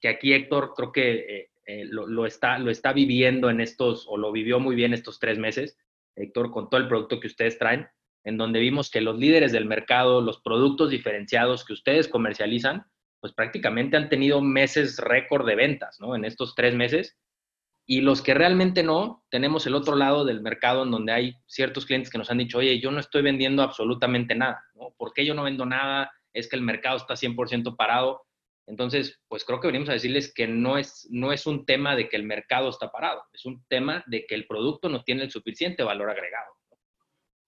que aquí Héctor creo que eh, eh, lo, está, lo está viviendo en estos, o lo vivió muy bien estos tres meses, Héctor, con todo el producto que ustedes traen, en donde vimos que los líderes del mercado, los productos diferenciados que ustedes comercializan, pues prácticamente han tenido meses récord de ventas, ¿no? En estos tres meses, y los que realmente no, tenemos el otro lado del mercado en donde hay ciertos clientes que nos han dicho, oye, yo no estoy vendiendo absolutamente nada, ¿no? ¿Por qué yo no vendo nada? Es que el mercado está 100% parado. Entonces, pues creo que venimos a decirles que no es, no es un tema de que el mercado está parado, es un tema de que el producto no tiene el suficiente valor agregado.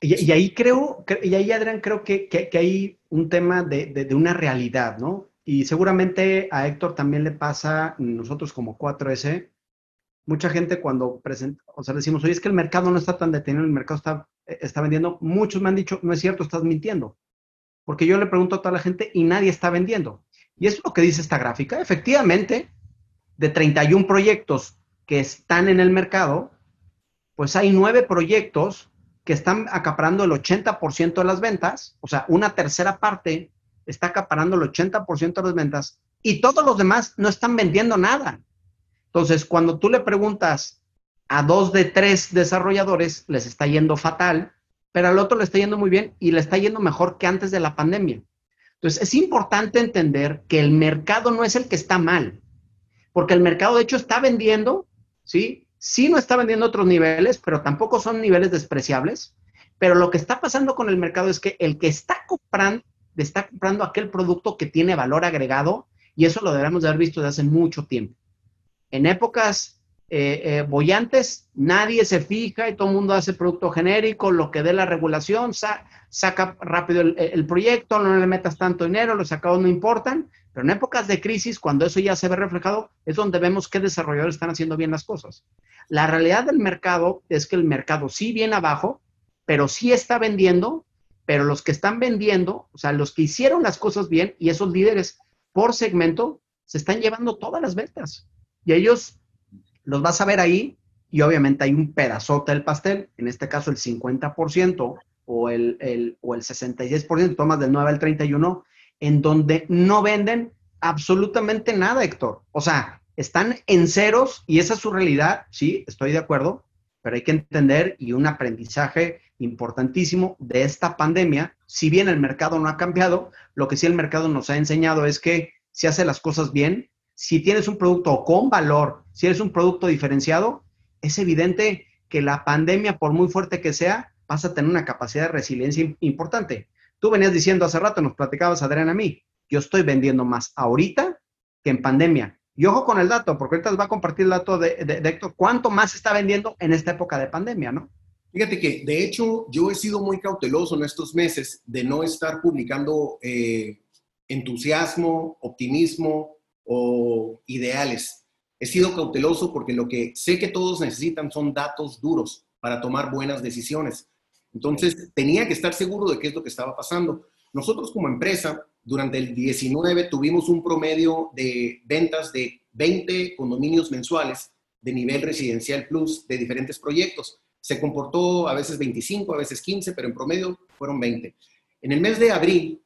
Y, ahí creo, y ahí Adrián, creo que, que, hay un tema de, de, de, una realidad, ¿no? Y seguramente a Héctor también le pasa, nosotros como 4S, mucha gente cuando presenta, o sea, decimos, oye, es que el mercado no está tan detenido, el mercado está, eh, está vendiendo, muchos me han dicho, no es cierto, estás mintiendo. Porque yo le pregunto a toda la gente y nadie está vendiendo. Y es lo que dice esta gráfica. Efectivamente, de 31 proyectos que están en el mercado, pues hay nueve proyectos que están acaparando el 80% de las ventas, o sea, una tercera parte está acaparando el 80% de las ventas y todos los demás no están vendiendo nada. Entonces, cuando tú le preguntas a dos de tres desarrolladores, les está yendo fatal, pero al otro le está yendo muy bien y le está yendo mejor que antes de la pandemia. Entonces, es importante entender que el mercado no es el que está mal, porque el mercado de hecho está vendiendo, ¿sí? Sí no está vendiendo otros niveles, pero tampoco son niveles despreciables. Pero lo que está pasando con el mercado es que el que está comprando, está comprando aquel producto que tiene valor agregado, y eso lo debemos de haber visto desde hace mucho tiempo en épocas eh, eh, bollantes, nadie se fija y todo el mundo hace producto genérico, lo que dé la regulación, saca rápido el, proyecto, no le metas tanto dinero, los sacados no importan, pero en épocas de crisis, cuando eso ya se ve reflejado, es donde vemos qué desarrolladores están haciendo bien las cosas. La realidad del mercado es que el mercado sí viene abajo, pero sí está vendiendo, pero los que están vendiendo, o sea, los que hicieron las cosas bien y esos líderes por segmento, se están llevando todas las ventas. Y ellos los vas a ver ahí y obviamente hay un pedazote del pastel, en este caso el 50% o el, el, o el 66%, tomas del 9 al 31, en donde no venden absolutamente nada, Héctor. O sea, están en ceros y esa es su realidad, sí, estoy de acuerdo, pero hay que entender y un aprendizaje importantísimo de esta pandemia, si bien el mercado no ha cambiado, lo que sí el mercado nos ha enseñado es que si hace las cosas bien, si tienes un producto con valor, si eres un producto diferenciado, es evidente que la pandemia, por muy fuerte que sea, vas a tener una capacidad de resiliencia importante. Tú venías diciendo hace rato, nos platicabas, Adrián, a mí, yo estoy vendiendo más ahorita que en pandemia. Y ojo con el dato, porque ahorita les va a compartir el dato de, Héctor, cuánto más está vendiendo en esta época de pandemia, ¿no? Fíjate que, de hecho, yo he sido muy cauteloso en estos meses de no estar publicando eh, entusiasmo, optimismo, o ideales. He sido cauteloso porque lo que sé que todos necesitan son datos duros para tomar buenas decisiones. Entonces, tenía que estar seguro de qué es lo que estaba pasando. Nosotros como empresa, durante el 19 tuvimos un promedio de ventas de 20 condominios mensuales de nivel residencial plus de diferentes proyectos. Se comportó a veces 25, a veces 15, pero en promedio fueron 20. En el mes de abril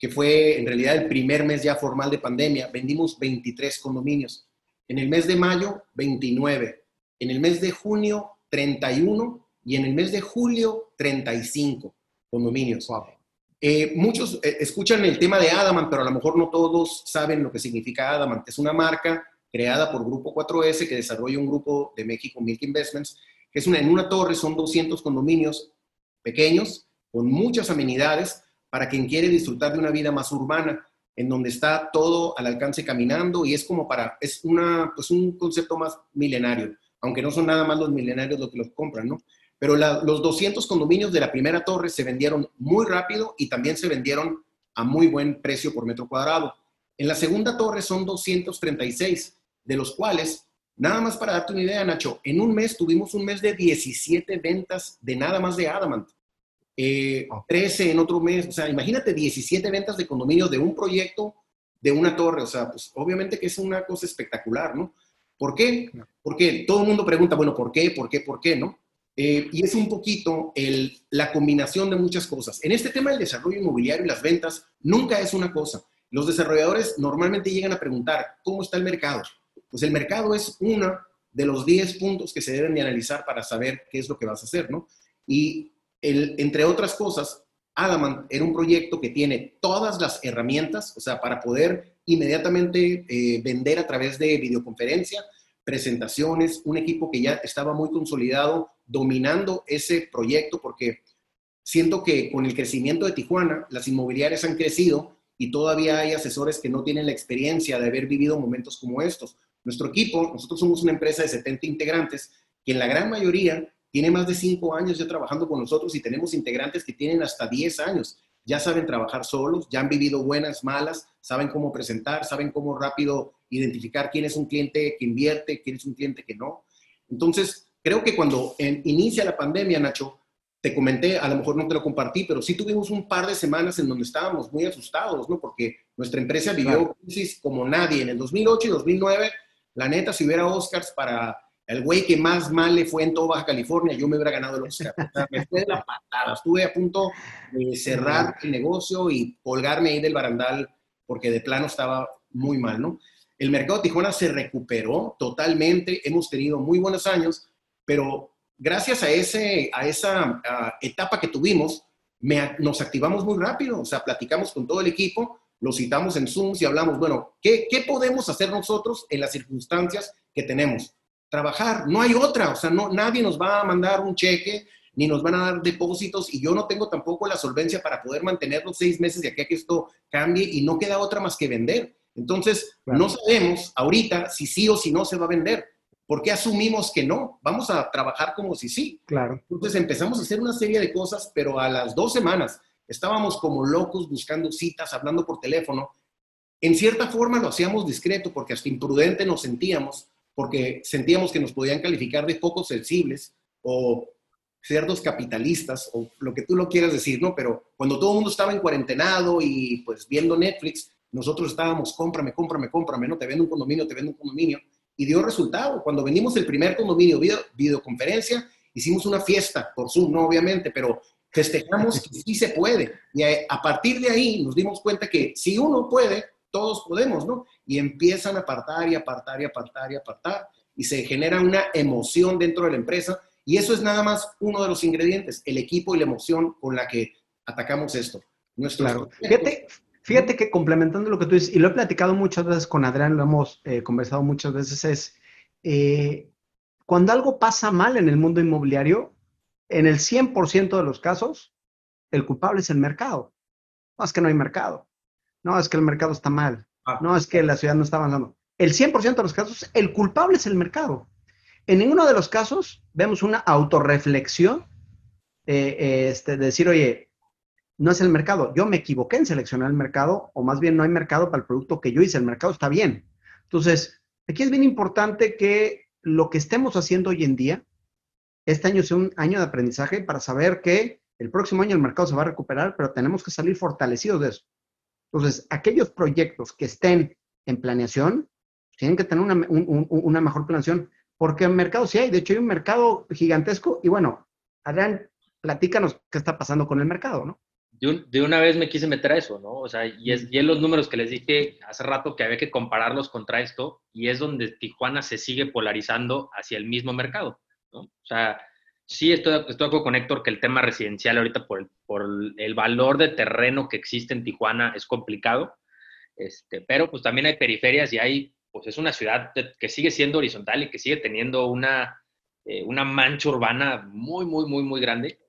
que fue en realidad el primer mes ya formal de pandemia, vendimos 23 condominios. En el mes de mayo, 29. En el mes de junio, 31. Y en el mes de julio, 35 condominios. Eh, muchos eh, escuchan el tema de Adamant, pero a lo mejor no todos saben lo que significa Adamant. Es una marca creada por Grupo 4S que desarrolla un grupo de México, Milk Investments, que es una, en una torre, son 200 condominios pequeños, con muchas amenidades, para quien quiere disfrutar de una vida más urbana, en donde está todo al alcance caminando y es como para, es una, pues un concepto más milenario, aunque no son nada más los milenarios los que los compran, ¿no? Pero los 200 condominios de la primera torre se vendieron muy rápido y también se vendieron a muy buen precio por metro cuadrado. En la segunda torre son 236, de los cuales, nada más para darte una idea, Nacho, en un mes tuvimos un mes de 17 ventas de nada más de Adamant. 13 eh, en otro mes, o sea, imagínate 17 ventas de condominio de un proyecto, de una torre, o sea, pues obviamente que es una cosa espectacular, ¿no? ¿Por qué? Porque todo el mundo pregunta, bueno, ¿por qué? ¿Por qué? ¿Por qué? ¿No? Eh, y es un poquito el, la combinación de muchas cosas. En este tema del desarrollo inmobiliario y las ventas, nunca es una cosa. Los desarrolladores normalmente llegan a preguntar, ¿cómo está el mercado? Pues el mercado es uno de los 10 puntos que se deben de analizar para saber qué es lo que vas a hacer, ¿no? Y entre otras cosas, Adamant era un proyecto que tiene todas las herramientas, o sea, para poder inmediatamente eh, vender a través de videoconferencia, presentaciones, un equipo que ya estaba muy consolidado dominando ese proyecto, porque siento que con el crecimiento de Tijuana, las inmobiliarias han crecido y todavía hay asesores que no tienen la experiencia de haber vivido momentos como estos. Nuestro equipo, nosotros somos una empresa de 70 integrantes, que en la gran mayoría tiene más de cinco años ya trabajando con nosotros y tenemos integrantes que tienen hasta 10 años. Ya saben trabajar solos, ya han vivido buenas, malas, saben cómo presentar, saben cómo rápido identificar quién es un cliente que invierte, quién es un cliente que no. Entonces, creo que cuando inicia la pandemia, Nacho, te comenté, a lo mejor no te lo compartí, pero sí tuvimos un par de semanas en donde estábamos muy asustados, ¿no? Porque nuestra empresa vivió crisis como nadie. En el 2008 y 2009, la neta, si hubiera Oscars para el güey que más mal le fue en toda Baja California, yo me hubiera ganado el Oscar. me fue de la patada. Estuve a punto de cerrar el negocio y colgarme ahí del barandal porque de plano estaba muy mal, ¿no? El mercado de Tijuana se recuperó totalmente. Hemos tenido muy buenos años, pero gracias a, ese, a esa etapa que tuvimos, nos activamos muy rápido. O sea, platicamos con todo el equipo, lo citamos en Zoom y hablamos, bueno, ¿qué, ¿qué podemos hacer nosotros en las circunstancias que tenemos? Trabajar, no hay otra, o sea, no, nadie nos va a mandar un cheque, ni nos van a dar depósitos, y yo no tengo tampoco la solvencia para poder mantener los seis meses de aquí a que esto cambie, y no queda otra más que vender. Entonces, no sabemos ahorita si sí o si no se va a vender. ¿Por qué asumimos que no? Vamos a trabajar como si sí. Claro. Entonces empezamos a hacer una serie de cosas, pero a las dos semanas estábamos como locos buscando citas, hablando por teléfono. En cierta forma lo hacíamos discreto porque hasta imprudente nos sentíamos, porque sentíamos que nos podían calificar de poco sensibles o cerdos capitalistas o lo que tú lo quieras decir, ¿no? Pero cuando todo el mundo estaba en cuarentenado y pues viendo Netflix, nosotros estábamos, cómprame, cómprame, cómprame, ¿no? Te vendo un condominio, te vendo un condominio y dio resultado. Cuando vendimos el primer condominio video, videoconferencia, hicimos una fiesta por Zoom, no obviamente, pero festejamos que sí se puede. Y a, partir de ahí nos dimos cuenta que si uno puede, todos podemos, ¿no? Y empiezan a apartar y apartar y apartar y apartar. Y se genera una emoción dentro de la empresa. Y eso es nada más uno de los ingredientes, el equipo y la emoción con la que atacamos esto. Nuestro Fíjate, Fíjate que complementando lo que tú dices, y lo he platicado muchas veces con Adrián, lo hemos eh, conversado muchas veces, es eh, cuando algo pasa mal en el mundo inmobiliario, en el 100% de los casos, el culpable es el mercado. No es que no hay mercado. No es que el mercado está mal. Ah. No es que la ciudad no está avanzando. El 100% de los casos, el culpable es el mercado. En ninguno de los casos vemos una autorreflexión eh, este, de decir, oye, no es el mercado. Yo me equivoqué en seleccionar el mercado, o más bien no hay mercado para el producto que yo hice. El mercado está bien. Entonces, aquí es bien importante que lo que estemos haciendo hoy en día, este año sea un año de aprendizaje para saber que el próximo año el mercado se va a recuperar, pero tenemos que salir fortalecidos de eso. Entonces, aquellos proyectos que estén en planeación, tienen que tener una, una mejor planeación, porque el mercado sí hay. De hecho, hay un mercado gigantesco. Y bueno, Adrián, platícanos qué está pasando con el mercado, ¿no? de, una vez me quise meter a eso, ¿no? O sea, y es, y es los números que les dije hace rato que había que compararlos contra esto, y es donde Tijuana se sigue polarizando hacia el mismo mercado, ¿no? O sea, sí estoy, estoy de acuerdo con Héctor que el tema residencial ahorita por, por el valor de terreno que existe en Tijuana es complicado, este, pero pues también hay periferias y hay, pues es una ciudad que sigue siendo horizontal y que sigue teniendo una, eh, una mancha urbana muy, muy, muy, muy grande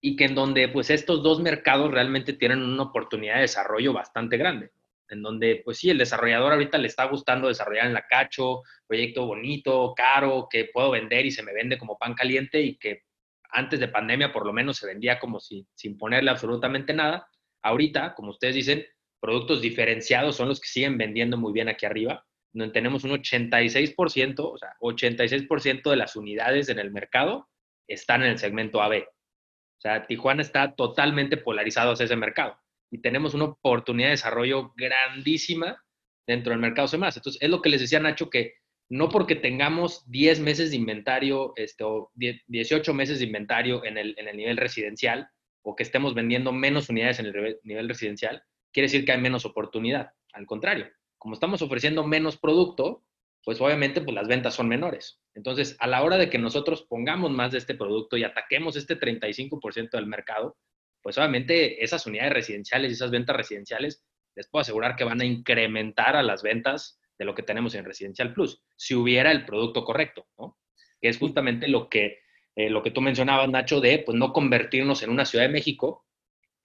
y que en donde pues estos dos mercados realmente tienen una oportunidad de desarrollo bastante grande, en donde pues sí, el desarrollador ahorita le está gustando desarrollar en la cacho, proyecto bonito, caro, que puedo vender y se me vende como pan caliente y que antes de pandemia por lo menos se vendía como si, sin ponerle absolutamente nada. Ahorita, como ustedes dicen, productos diferenciados son los que siguen vendiendo muy bien aquí arriba, donde tenemos un 86%, o sea, 86% de las unidades en el mercado están en el segmento AB. O sea, Tijuana está totalmente polarizado hacia ese mercado y tenemos una oportunidad de desarrollo grandísima dentro del mercado más. Entonces, es lo que les decía Nacho, que no porque tengamos 10 meses de inventario este, o 18 meses de inventario en el, en el nivel residencial o que estemos vendiendo menos unidades en el nivel residencial, quiere decir que hay menos oportunidad. Al contrario, como estamos ofreciendo menos producto, pues obviamente pues las ventas son menores. Entonces, a la hora de que nosotros pongamos más de este producto y ataquemos este 35% del mercado, pues obviamente esas unidades residenciales y esas ventas residenciales, les puedo asegurar que van a incrementar a las ventas de lo que tenemos en Residencial Plus, si hubiera el producto correcto, ¿no? Que es justamente lo que, eh, lo que tú mencionabas, Nacho, de pues, no convertirnos en una Ciudad de México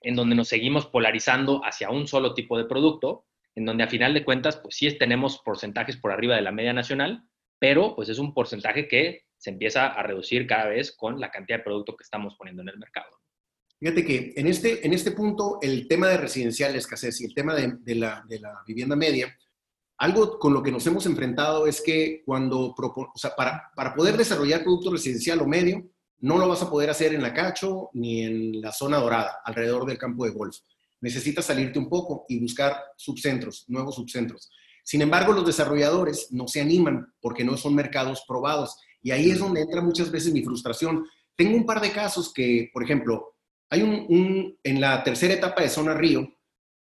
en donde nos seguimos polarizando hacia un solo tipo de producto, en donde a final de cuentas, pues sí tenemos porcentajes por arriba de la media nacional, pero pues es un porcentaje que se empieza a reducir cada vez con la cantidad de producto que estamos poniendo en el mercado. Fíjate que en este, en este punto el tema de residencial escasez y el tema de, la, de la vivienda media, algo con lo que nos hemos enfrentado es que cuando, o sea, para, para poder desarrollar producto residencial o medio, no lo vas a poder hacer en la Cacho ni en la zona dorada, alrededor del campo de golf necesitas salirte un poco y buscar subcentros, nuevos subcentros. Sin embargo, los desarrolladores no se animan porque no son mercados probados. Y ahí es donde entra muchas veces mi frustración. Tengo un par de casos que, por ejemplo, hay un, en la tercera etapa de Zona Río,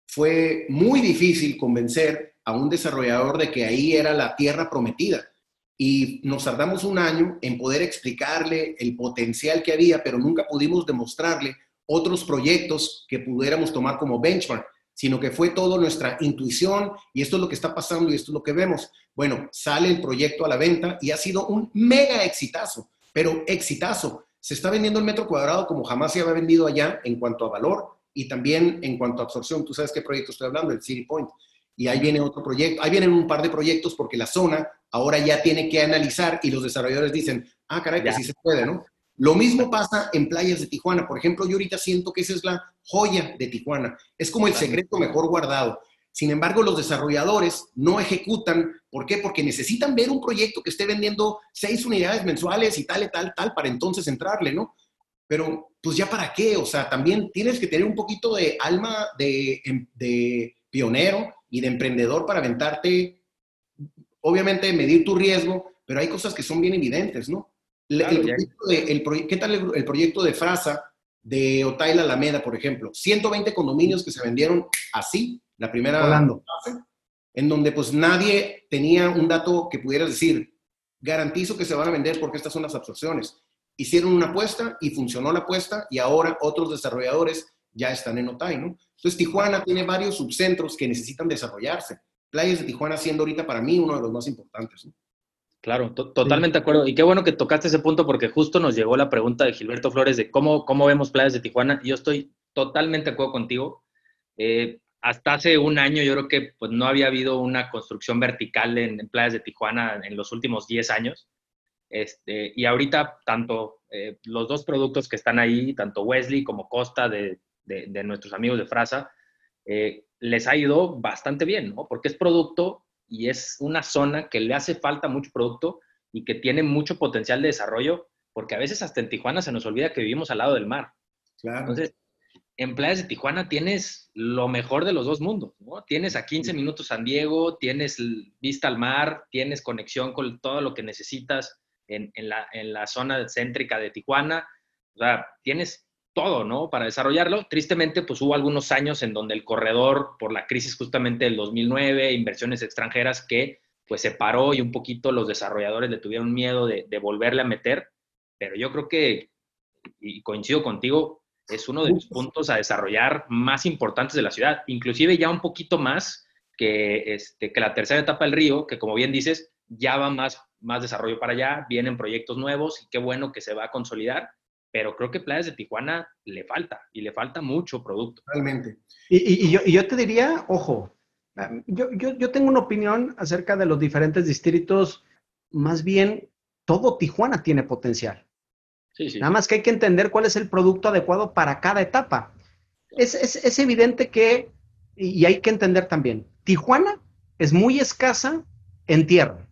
fue muy difícil convencer a un desarrollador de que ahí era la tierra prometida. Y nos tardamos un año en poder explicarle el potencial que había, pero nunca pudimos demostrarle otros proyectos que pudiéramos tomar como benchmark, sino que fue todo nuestra intuición y esto es lo que está pasando y esto es lo que vemos. Bueno, sale el proyecto a la venta y ha sido un mega exitazo, pero exitazo. Se está vendiendo el metro cuadrado como jamás se había vendido allá en cuanto a valor y también en cuanto a absorción. Tú sabes qué proyecto estoy hablando, el City Point. Y ahí viene otro proyecto, ahí vienen un par de proyectos porque la zona ahora ya tiene que analizar y los desarrolladores dicen, ah, caray, pues sí se puede, ¿no? Lo mismo pasa en playas de Tijuana. Por ejemplo, yo ahorita siento que esa es la joya de Tijuana. Es como el secreto mejor guardado. Sin embargo, los desarrolladores no ejecutan. ¿Por qué? Porque necesitan ver un proyecto que esté vendiendo seis unidades mensuales y tal y tal, tal, para entonces entrarle, ¿no? Pero, pues ya para qué, o sea, también tienes que tener un poquito de alma de, em, de pionero y de emprendedor para aventarte, obviamente medir tu riesgo, pero hay cosas que son bien evidentes, ¿no? ¿Qué tal el, proyecto de Frasa de Otaila Alameda, por ejemplo? 120 condominios que se vendieron así, la primera fase, en donde pues nadie tenía un dato que pudiera decir, garantizo que se van a vender porque estas son las absorciones. Hicieron una apuesta y funcionó la apuesta y ahora otros desarrolladores ya están en Otay, ¿no? Entonces Tijuana tiene varios subcentros que necesitan desarrollarse. Playas de Tijuana siendo ahorita para mí uno de los más importantes, ¿no? Claro, totalmente de acuerdo. Y qué bueno que tocaste ese punto porque justo nos llegó la pregunta de Gilberto Flores de cómo, cómo vemos playas de Tijuana. Yo estoy totalmente de acuerdo contigo. Eh, hasta hace un año yo creo que pues, no había habido una construcción vertical en, playas de Tijuana en los últimos 10 años. Este, y ahorita tanto eh, los dos productos que están ahí, tanto Wesley como Costa de, de, nuestros amigos de Frasa, eh, les ha ido bastante bien, ¿no? Porque es producto y es una zona que le hace falta mucho producto y que tiene mucho potencial de desarrollo, porque a veces hasta en Tijuana se nos olvida que vivimos al lado del mar. Entonces, en playas de Tijuana tienes lo mejor de los dos mundos, ¿no? Tienes a 15 minutos San Diego, tienes vista al mar, tienes conexión con todo lo que necesitas en, la, en la zona céntrica de Tijuana, o sea, tienes todo, ¿no? Para desarrollarlo. Tristemente, pues hubo algunos años en donde el corredor, por la crisis justamente del 2009, inversiones extranjeras que pues se paró y un poquito los desarrolladores le tuvieron miedo de, volverle a meter, pero yo creo que, y coincido contigo, es uno de los puntos a desarrollar más importantes de la ciudad, inclusive ya un poquito más que, este, que la tercera etapa del río, que como bien dices, ya va más, más desarrollo para allá, vienen proyectos nuevos y qué bueno que se va a consolidar pero creo que Playas de Tijuana le falta y le falta mucho producto. Realmente. Y, yo, te diría, ojo, yo, yo, tengo una opinión acerca de los diferentes distritos, más bien todo Tijuana tiene potencial. Nada más que hay que entender cuál es el producto adecuado para cada etapa. Es, es, es evidente que, y hay que entender también, Tijuana es muy escasa en tierra.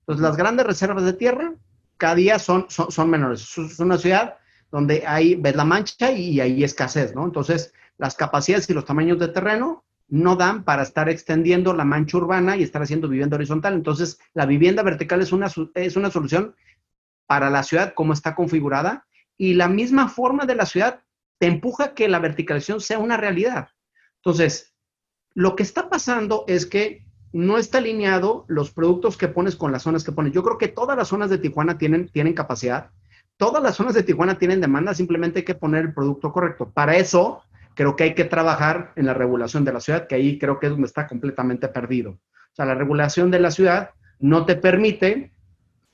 Entonces, las grandes reservas de tierra cada día son, son, son menores. Es una ciudad donde hay, ves la mancha y hay escasez, ¿no? Entonces, las capacidades y los tamaños de terreno no dan para estar extendiendo la mancha urbana y estar haciendo vivienda horizontal. Entonces, la vivienda vertical es una, es una solución para la ciudad como está configurada y la misma forma de la ciudad te empuja a que la verticalización sea una realidad. Entonces, lo que está pasando es que no está alineado los productos que pones con las zonas que pones. Yo creo que todas las zonas de Tijuana tienen, tienen capacidad todas las zonas de Tijuana tienen demanda, simplemente hay que poner el producto correcto. Para eso, creo que hay que trabajar en la regulación de la ciudad, que ahí creo que es donde está completamente perdido. O sea, la regulación de la ciudad no te permite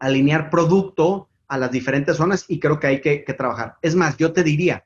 alinear producto a las diferentes zonas y creo que hay que, trabajar. Es más, yo te diría,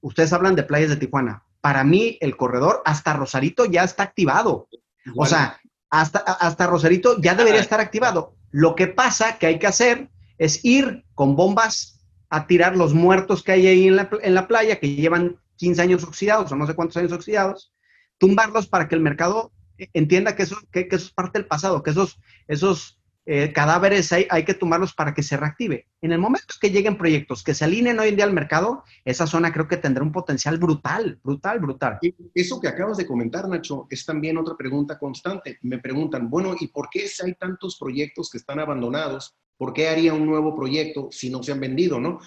ustedes hablan de playas de Tijuana. Para mí, el corredor hasta Rosarito ya está activado. O sea, hasta, hasta Rosarito ya debería estar activado. Lo que pasa que hay que hacer es ir con bombas a tirar los muertos que hay ahí en la, playa, que llevan 15 años oxidados o no sé cuántos años oxidados, tumbarlos para que el mercado entienda que eso, que, eso es parte del pasado, que esos, esos eh, cadáveres hay, hay, que tumbarlos para que se reactive. En el momento que lleguen proyectos que se alineen hoy en día al mercado, esa zona creo que tendrá un potencial brutal, brutal, brutal. Y eso que acabas de comentar, Nacho, es también otra pregunta constante. Me preguntan, bueno, ¿y por qué hay tantos proyectos que están abandonados? ¿Por qué haría un nuevo proyecto si no se han vendido, no?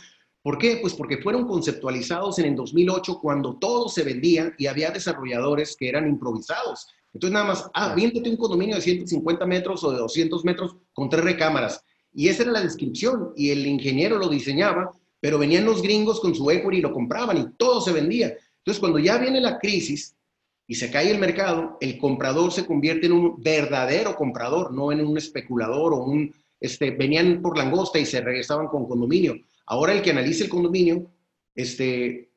¿Por qué? Pues porque fueron conceptualizados en el 2008 cuando todo se vendía y había desarrolladores que eran improvisados. Entonces nada más, ah, viéndote un condominio de 150 metros o de 200 metros con tres recámaras. Y esa era la descripción y el ingeniero lo diseñaba, pero venían los gringos con su equity y lo compraban y todo se vendía. Entonces cuando ya viene la crisis y se cae el mercado, el comprador se convierte en un verdadero comprador, no en un especulador o un este, venían por langosta y se regresaban con condominio. Ahora el que analice el condominio, este,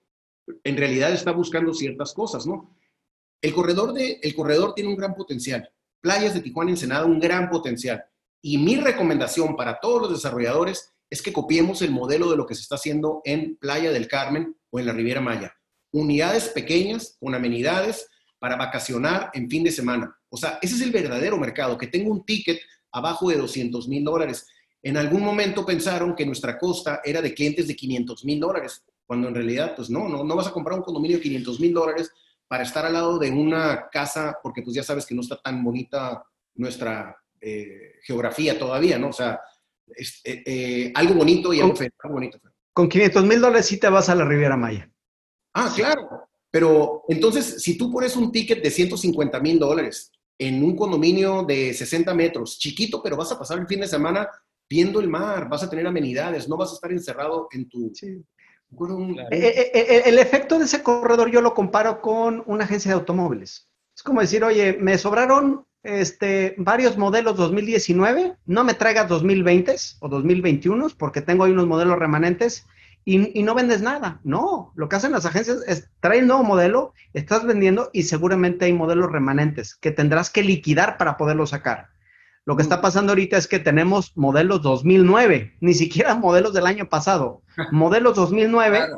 en realidad está buscando ciertas cosas, ¿no? El corredor, de, el corredor tiene un gran potencial. Playas de Tijuana, Ensenada, un gran potencial. Y mi recomendación para todos los desarrolladores es que copiemos el modelo de lo que se está haciendo en Playa del Carmen o en la Riviera Maya. Unidades pequeñas con amenidades para vacacionar en fin de semana. O sea, ese es el verdadero mercado, que tengo un ticket abajo de 200 mil dólares. En algún momento pensaron que nuestra costa era de clientes de 500 mil dólares, cuando en realidad, pues no, no, no vas a comprar un condominio de 500 mil dólares para estar al lado de una casa, porque pues ya sabes que no está tan bonita nuestra eh, geografía todavía, ¿no? O sea, es, eh, eh, algo bonito y algo, bonito. Con 500 mil dólares sí te vas a la Riviera Maya. Ah, claro. Pero entonces, si tú pones un ticket de 150 mil dólares en un condominio de 60 metros, chiquito, pero vas a pasar el fin de semana viendo el mar, vas a tener amenidades, no vas a estar encerrado en tu... Sí. El efecto de ese corredor yo lo comparo con una agencia de automóviles. Es como decir, oye, me sobraron este, varios modelos 2019, no me traigas 2020 o 2021 porque tengo ahí unos modelos remanentes y, no vendes nada. No, lo que hacen las agencias es traer un nuevo modelo, estás vendiendo y seguramente hay modelos remanentes que tendrás que liquidar para poderlo sacar. Lo que está mm. pasando ahorita es que tenemos modelos 2009, ni siquiera (laughs) modelos del año pasado. Modelos 2009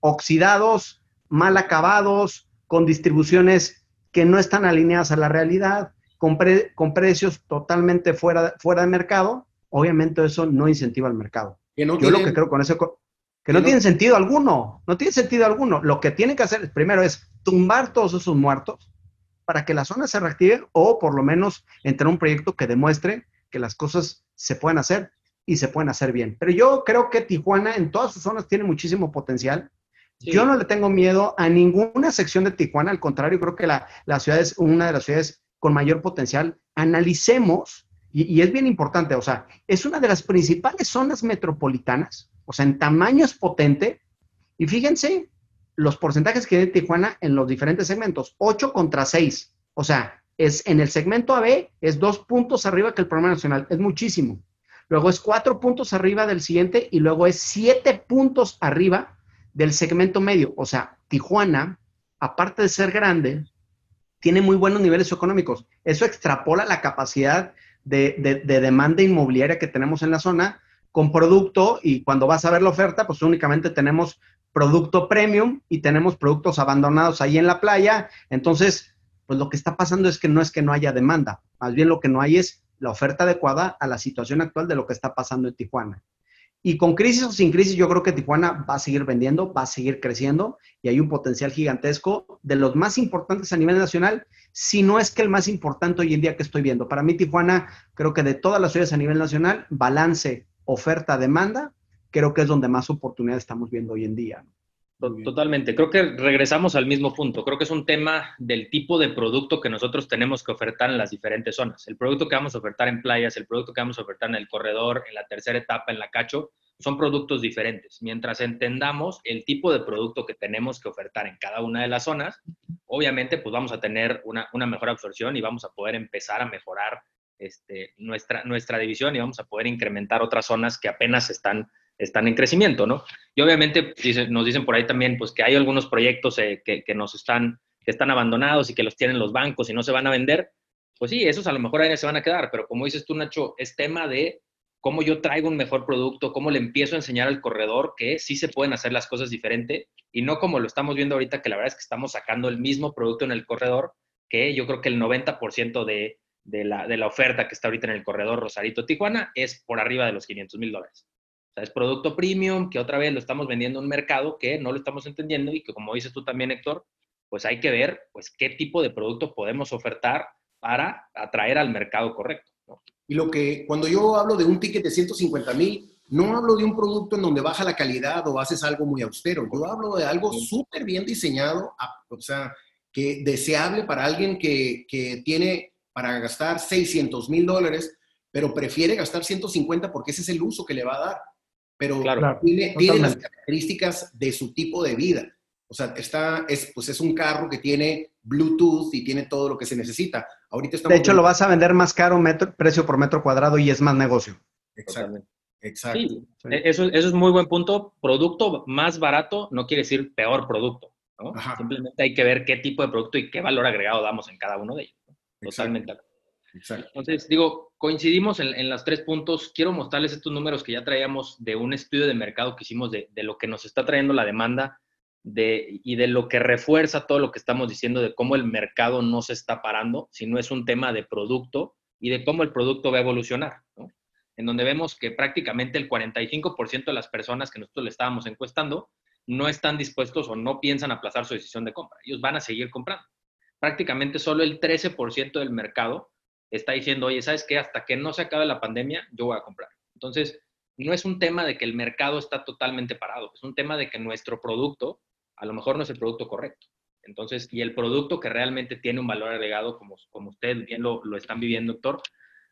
oxidados, mal acabados, con distribuciones que no están alineadas a la realidad con, precios totalmente fuera, fuera de mercado, obviamente eso no incentiva al mercado. Yo lo que creo con eso, que, no, tiene sentido alguno, no tiene sentido alguno. Lo que tienen que hacer primero es tumbar todos esos muertos para que la zona se reactive o por lo menos entrar un proyecto que demuestre que las cosas se pueden hacer y se pueden hacer bien. Pero yo creo que Tijuana en todas sus zonas tiene muchísimo potencial. Yo no le tengo miedo a ninguna sección de Tijuana, al contrario, creo que la, la ciudad es una de las ciudades con mayor potencial, analicemos, y, es bien importante, o sea, es una de las principales zonas metropolitanas, o sea, en tamaño es potente, y fíjense los porcentajes que tiene Tijuana en los diferentes segmentos, 8 contra 6, o sea, es en el segmento AB es dos puntos arriba que el programa nacional, es muchísimo. Luego es cuatro puntos arriba del siguiente y luego es siete puntos arriba del segmento medio. O sea, Tijuana, aparte de ser grande, tiene muy buenos niveles económicos. Eso extrapola la capacidad de, demanda inmobiliaria que tenemos en la zona con producto y cuando vas a ver la oferta, pues únicamente tenemos producto premium y tenemos productos abandonados ahí en la playa. Entonces, pues lo que está pasando es que no es que no haya demanda, más bien lo que no hay es la oferta adecuada a la situación actual de lo que está pasando en Tijuana. Y con crisis o sin crisis, yo creo que Tijuana va a seguir vendiendo, va a seguir creciendo y hay un potencial gigantesco de los más importantes a nivel nacional, si no es que el más importante hoy en día que estoy viendo. Para mí, Tijuana, creo que de todas las ciudades a nivel nacional, balance, oferta, demanda, creo que es donde más oportunidades estamos viendo hoy en día. Totalmente. Creo que regresamos al mismo punto. Creo que es un tema del tipo de producto que nosotros tenemos que ofertar en las diferentes zonas. El producto que vamos a ofertar en playas, el producto que vamos a ofertar en el corredor, en la tercera etapa, en la cacho, son productos diferentes. Mientras entendamos el tipo de producto que tenemos que ofertar en cada una de las zonas, obviamente pues vamos a tener una, mejor absorción y vamos a poder empezar a mejorar este, nuestra, nuestra división y vamos a poder incrementar otras zonas que apenas están están en crecimiento, ¿no? Y obviamente nos dicen por ahí también, pues que hay algunos proyectos eh, que, nos están, que están abandonados y que los tienen los bancos y no se van a vender. Pues sí, esos a lo mejor ahí se van a quedar, pero como dices tú, Nacho, es tema de cómo yo traigo un mejor producto, cómo le empiezo a enseñar al corredor que sí se pueden hacer las cosas diferente y no como lo estamos viendo ahorita, que la verdad es que estamos sacando el mismo producto en el corredor, que yo creo que el 90% de, de, la, de la oferta que está ahorita en el corredor Rosarito-Tijuana es por arriba de los 500 mil dólares es producto premium que otra vez lo estamos vendiendo en un mercado que no lo estamos entendiendo y que como dices tú también, Héctor, pues hay que ver pues qué tipo de producto podemos ofertar para atraer al mercado correcto. Y lo que, cuando yo hablo de un ticket de 150 mil, no hablo de un producto en donde baja la calidad o haces algo muy austero. Yo hablo de algo súper bien diseñado, o sea, que deseable para alguien que, que tiene para gastar 600 mil dólares, pero prefiere gastar 150 porque ese es el uso que le va a dar pero tiene, las características de su tipo de vida. O sea, está, es, pues es un carro que tiene Bluetooth y tiene todo lo que se necesita. Ahorita de hecho, lo vas a vender más caro metro, precio por metro cuadrado y es más negocio. Exacto. Exacto. Sí, e, Eso, eso, es muy buen punto. Producto más barato no quiere decir peor producto. Simplemente hay que ver qué tipo de producto y qué valor agregado damos en cada uno de ellos. Totalmente. Entonces, digo, coincidimos en, los tres puntos. Quiero mostrarles estos números que ya traíamos de un estudio de mercado que hicimos de, de lo que nos está trayendo la demanda de, y de lo que refuerza todo lo que estamos diciendo de cómo el mercado no se está parando, sino es un tema de producto y de cómo el producto va a evolucionar, ¿no? En donde vemos que prácticamente el 45% de las personas que nosotros le estábamos encuestando no están dispuestos o no piensan aplazar su decisión de compra. Ellos van a seguir comprando. Prácticamente solo el 13% del mercado está diciendo, oye, ¿sabes qué? Hasta que no se acabe la pandemia, yo voy a comprar. Entonces, no es un tema de que el mercado está totalmente parado, es un tema de que nuestro producto a lo mejor no es el producto correcto. Entonces, y el producto que realmente tiene un valor agregado, como, como usted bien lo, lo están viviendo, doctor,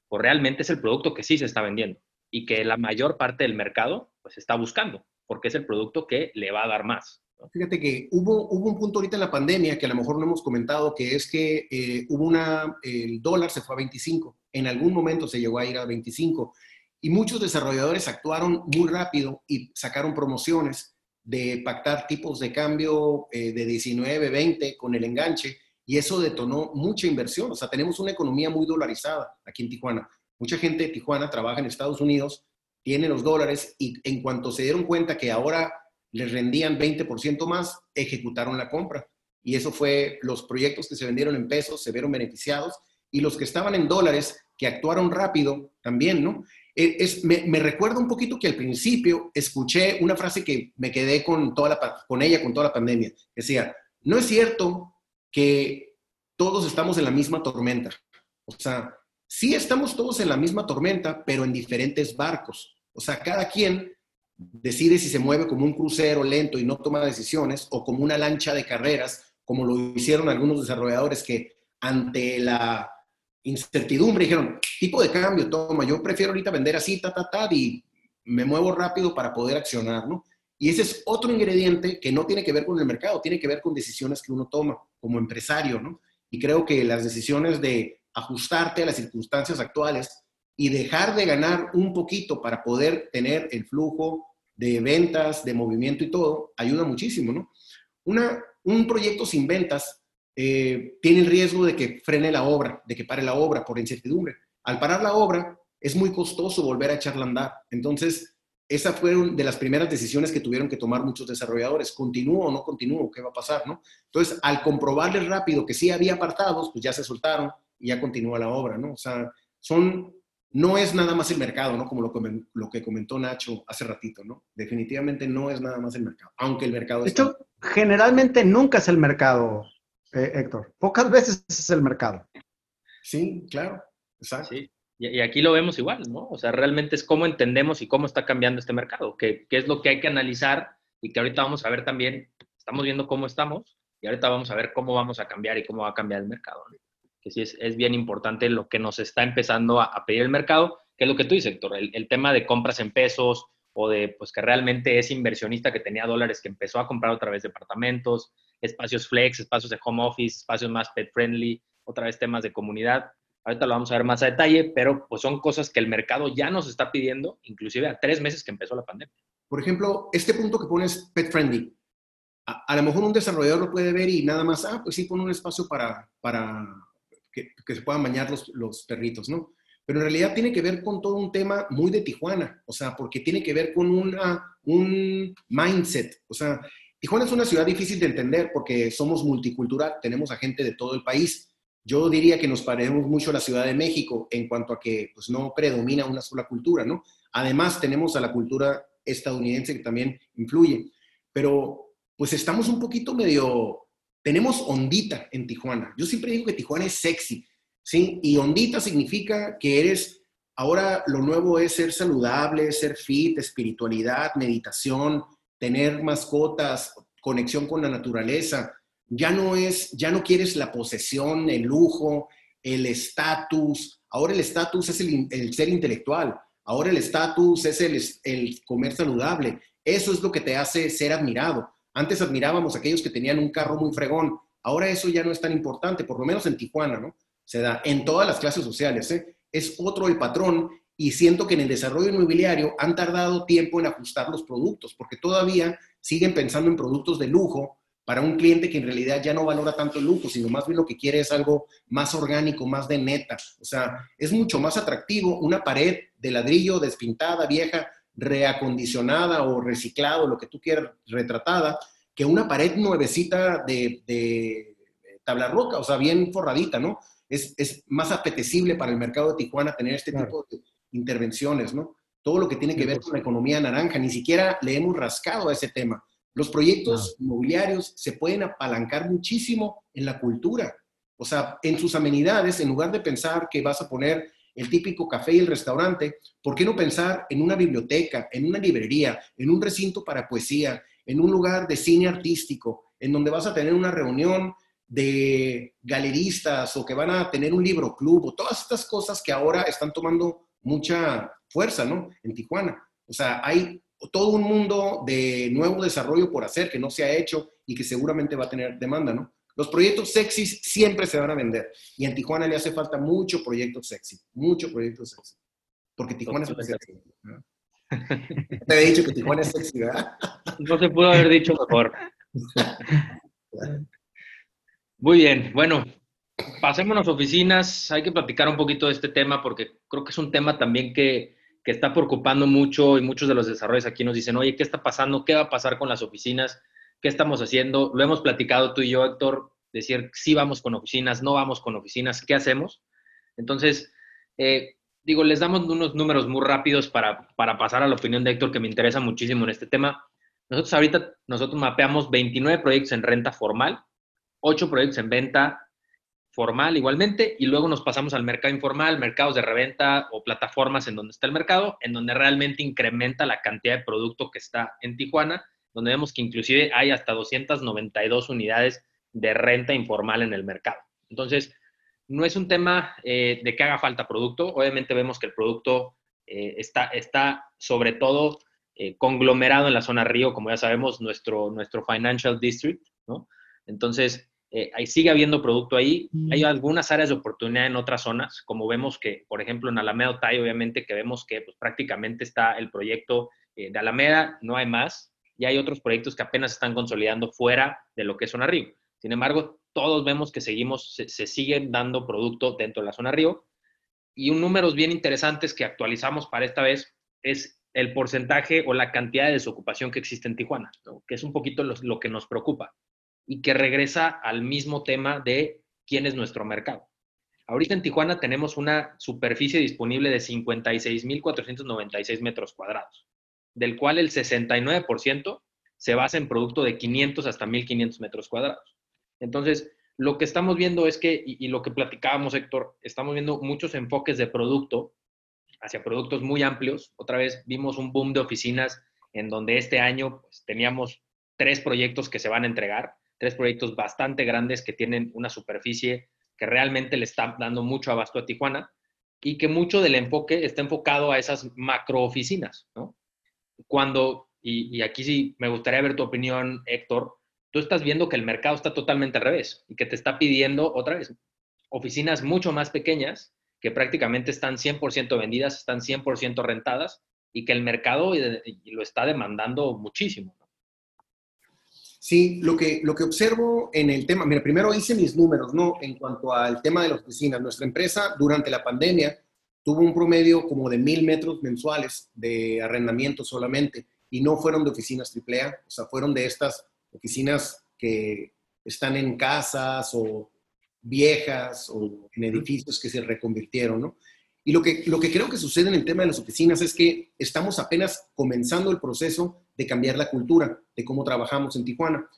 pues realmente es el producto que sí se está vendiendo y que la mayor parte del mercado pues está buscando, porque es el producto que le va a dar más. Fíjate que hubo, hubo un punto ahorita en la pandemia que a lo mejor no hemos comentado, que es que eh, hubo una, el dólar se fue a 25, en algún momento se llegó a ir a 25 y muchos desarrolladores actuaron muy rápido y sacaron promociones de pactar tipos de cambio eh, de 19, 20 con el enganche y eso detonó mucha inversión. O sea, tenemos una economía muy dolarizada aquí en Tijuana. Mucha gente de Tijuana trabaja en Estados Unidos, tiene los dólares y en cuanto se dieron cuenta que ahora les rendían 20% más, ejecutaron la compra. Y eso fue los proyectos que se vendieron en pesos, se vieron beneficiados y los que estaban en dólares, que actuaron rápido también, ¿no? Eh, es, me, recuerda un poquito que al principio escuché una frase que me quedé con, toda la, con ella con toda la pandemia. Decía, no es cierto que todos estamos en la misma tormenta. O sea, sí estamos todos en la misma tormenta, pero en diferentes barcos. O sea, cada quien decide si se mueve como un crucero lento y no toma decisiones o como una lancha de carreras, como lo hicieron algunos desarrolladores que ante la incertidumbre, dijeron, tipo de cambio, toma, yo prefiero ahorita vender así, ta, ta, ta, y me muevo rápido para poder accionar, ¿no? Y ese es otro ingrediente que no tiene que ver con el mercado, tiene que ver con decisiones que uno toma como empresario, ¿no? Y creo que las decisiones de ajustarte a las circunstancias actuales y dejar de ganar un poquito para poder tener el flujo de ventas, de movimiento y todo, ayuda muchísimo, ¿no? Una, un proyecto sin ventas eh, tiene el riesgo de que frene la obra, de que pare la obra por incertidumbre. Al parar la obra, es muy costoso volver a echarla a andar. Entonces, esa fue una de las primeras decisiones que tuvieron que tomar muchos desarrolladores. ¿Continúo o no continúo? ¿Qué va a pasar? ¿no? Entonces, al comprobarles rápido que sí había apartados, pues ya se soltaron y ya continúa la obra, ¿no? O sea, son, no es nada más el mercado, ¿no? Como lo, lo que comentó Nacho hace ratito, ¿no? Definitivamente no es nada más el mercado, aunque el mercado... Esto generalmente nunca es el mercado, eh, Héctor. Pocas veces es el mercado. Sí, claro, exacto. Sí. Y, aquí lo vemos igual, ¿no? O sea, realmente es cómo entendemos y cómo está cambiando este mercado, qué es lo que hay que analizar y que ahorita vamos a ver también, estamos viendo cómo estamos y ahorita vamos a ver cómo vamos a cambiar y cómo va a cambiar el mercado. Sí es, bien importante lo que nos está empezando a, pedir el mercado, que es lo que tú dices, Héctor, el, tema de compras en pesos, o de pues que realmente es inversionista que tenía dólares que empezó a comprar otra vez departamentos, espacios flex, espacios de home office, espacios más pet friendly, otra vez temas de comunidad. Ahorita lo vamos a ver más a detalle, pero pues son cosas que el mercado ya nos está pidiendo, inclusive a tres meses que empezó la pandemia. Por ejemplo, este punto que pones pet friendly, a, lo mejor un desarrollador lo puede ver y nada más, ah, pues sí, pone un espacio para, para que, se puedan bañar los, los perritos, ¿no? Pero en realidad tiene que ver con todo un tema muy de Tijuana, o sea, porque tiene que ver con una, un mindset, o sea, Tijuana es una ciudad difícil de entender porque somos multicultural, tenemos a gente de todo el país. Yo diría que nos parecemos mucho a la Ciudad de México en cuanto a que pues, no predomina una sola cultura, ¿no? Además, tenemos a la cultura estadounidense que también influye. Pero, pues estamos un poquito medio, tenemos ondita en Tijuana. Yo siempre digo que Tijuana es sexy, ¿sí? Y ondita significa que eres, ahora lo nuevo es ser saludable, ser fit, espiritualidad, meditación, tener mascotas, conexión con la naturaleza. Ya no es, ya no quieres la posesión, el lujo, el estatus. Ahora el estatus es el, ser intelectual. Ahora el estatus es el, el comer saludable. Eso es lo que te hace ser admirado. Antes admirábamos a aquellos que tenían un carro muy fregón. Ahora eso ya no es tan importante, por lo menos en Tijuana, ¿no? Se da en todas las clases sociales. ¿eh? Es otro el patrón y siento que en el desarrollo inmobiliario han tardado tiempo en ajustar los productos, porque todavía siguen pensando en productos de lujo, para un cliente que en realidad ya no valora tanto el lujo, sino más bien lo que quiere es algo más orgánico, más de neta. O sea, es mucho más atractivo una pared de ladrillo despintada, vieja, reacondicionada o reciclado, lo que tú quieras, retratada, que una pared nuevecita de, de tabla roca, o sea, bien forradita, ¿no? Es, es, más apetecible para el mercado de Tijuana tener este tipo de intervenciones, ¿no? Todo lo que tiene que ver con la economía naranja, ni siquiera le hemos rascado a ese tema. Los proyectos inmobiliarios se pueden apalancar muchísimo en la cultura. O sea, en sus amenidades, en lugar de pensar que vas a poner el típico café y el restaurante, ¿por qué no pensar en una biblioteca, en una librería, en un recinto para poesía, en un lugar de cine artístico, en donde vas a tener una reunión de galeristas o que van a tener un libro club o todas estas cosas que ahora están tomando mucha fuerza, ¿no? En Tijuana. O sea, hay todo un mundo de nuevo desarrollo por hacer que no se ha hecho y que seguramente va a tener demanda, ¿no? Los proyectos sexys siempre se van a vender y en Tijuana le hace falta mucho proyecto sexy, mucho proyecto sexy. Porque Tijuana es sexy. Te he dicho que Tijuana es sexy, ¿verdad? No se pudo haber dicho mejor. Muy bien, bueno, pasémonos a oficinas. Hay que platicar un poquito de este tema porque creo que es un tema también que, que está preocupando mucho y muchos de los desarrollos aquí nos dicen, oye, ¿qué está pasando? ¿Qué va a pasar con las oficinas? ¿Qué estamos haciendo? Lo hemos platicado tú y yo, Héctor, decir, sí vamos con oficinas, no vamos con oficinas, ¿qué hacemos? Entonces, eh, digo, les damos unos números muy rápidos para, para pasar a la opinión de Héctor, que me interesa muchísimo en este tema. Nosotros ahorita, nosotros mapeamos 29 proyectos en renta formal, 8 proyectos en venta formal igualmente, y luego nos pasamos al mercado informal, mercados de reventa o plataformas en donde está el mercado, en donde realmente incrementa la cantidad de producto que está en Tijuana, donde vemos que inclusive hay hasta 292 unidades de renta informal en el mercado. Entonces, no es un tema eh, de que haga falta producto, obviamente vemos que el producto eh, está, está sobre todo eh, conglomerado en la zona Río, como ya sabemos, nuestro, nuestro Financial District, ¿no? Entonces, eh, ahí sigue habiendo producto ahí. Hay algunas áreas de oportunidad en otras zonas, como vemos que, por ejemplo, en Alameda Otay, obviamente que vemos que pues, prácticamente está el proyecto eh, de Alameda, no hay más, y hay otros proyectos que apenas están consolidando fuera de lo que es zona Río. Sin embargo, todos vemos que seguimos, se, siguen dando producto dentro de la zona Río. Y un número bien interesantes que actualizamos para esta vez es el porcentaje o la cantidad de desocupación que existe en Tijuana, que es un poquito lo que nos preocupa y que regresa al mismo tema de quién es nuestro mercado. Ahorita en Tijuana tenemos una superficie disponible de 56.496 metros cuadrados, del cual el 69% se basa en producto de 500 hasta 1.500 metros cuadrados. Entonces, lo que estamos viendo es que, y, lo que platicábamos, Héctor, estamos viendo muchos enfoques de producto hacia productos muy amplios. Otra vez vimos un boom de oficinas en donde este año pues, teníamos tres proyectos que se van a entregar tres proyectos bastante grandes que tienen una superficie que realmente le está dando mucho abasto a Tijuana y que mucho del enfoque está enfocado a esas macro oficinas, ¿no? Cuando, y, aquí sí me gustaría ver tu opinión, Héctor, tú estás viendo que el mercado está totalmente al revés y que te está pidiendo otra vez oficinas mucho más pequeñas que prácticamente están 100% vendidas, están 100% rentadas y que el mercado lo está demandando muchísimo. Sí, lo que, lo que observo en el tema, mira, primero hice mis números, ¿no? En cuanto al tema de las oficinas, nuestra empresa durante la pandemia tuvo un promedio como de mil metros mensuales de arrendamiento solamente y no fueron de oficinas AAA, o sea, fueron de estas oficinas que están en casas o viejas o en edificios que se reconvirtieron, ¿no? Y lo que, lo que creo que sucede en el tema de las oficinas es que estamos apenas comenzando el proceso de cambiar la cultura de cómo trabajamos en Tijuana.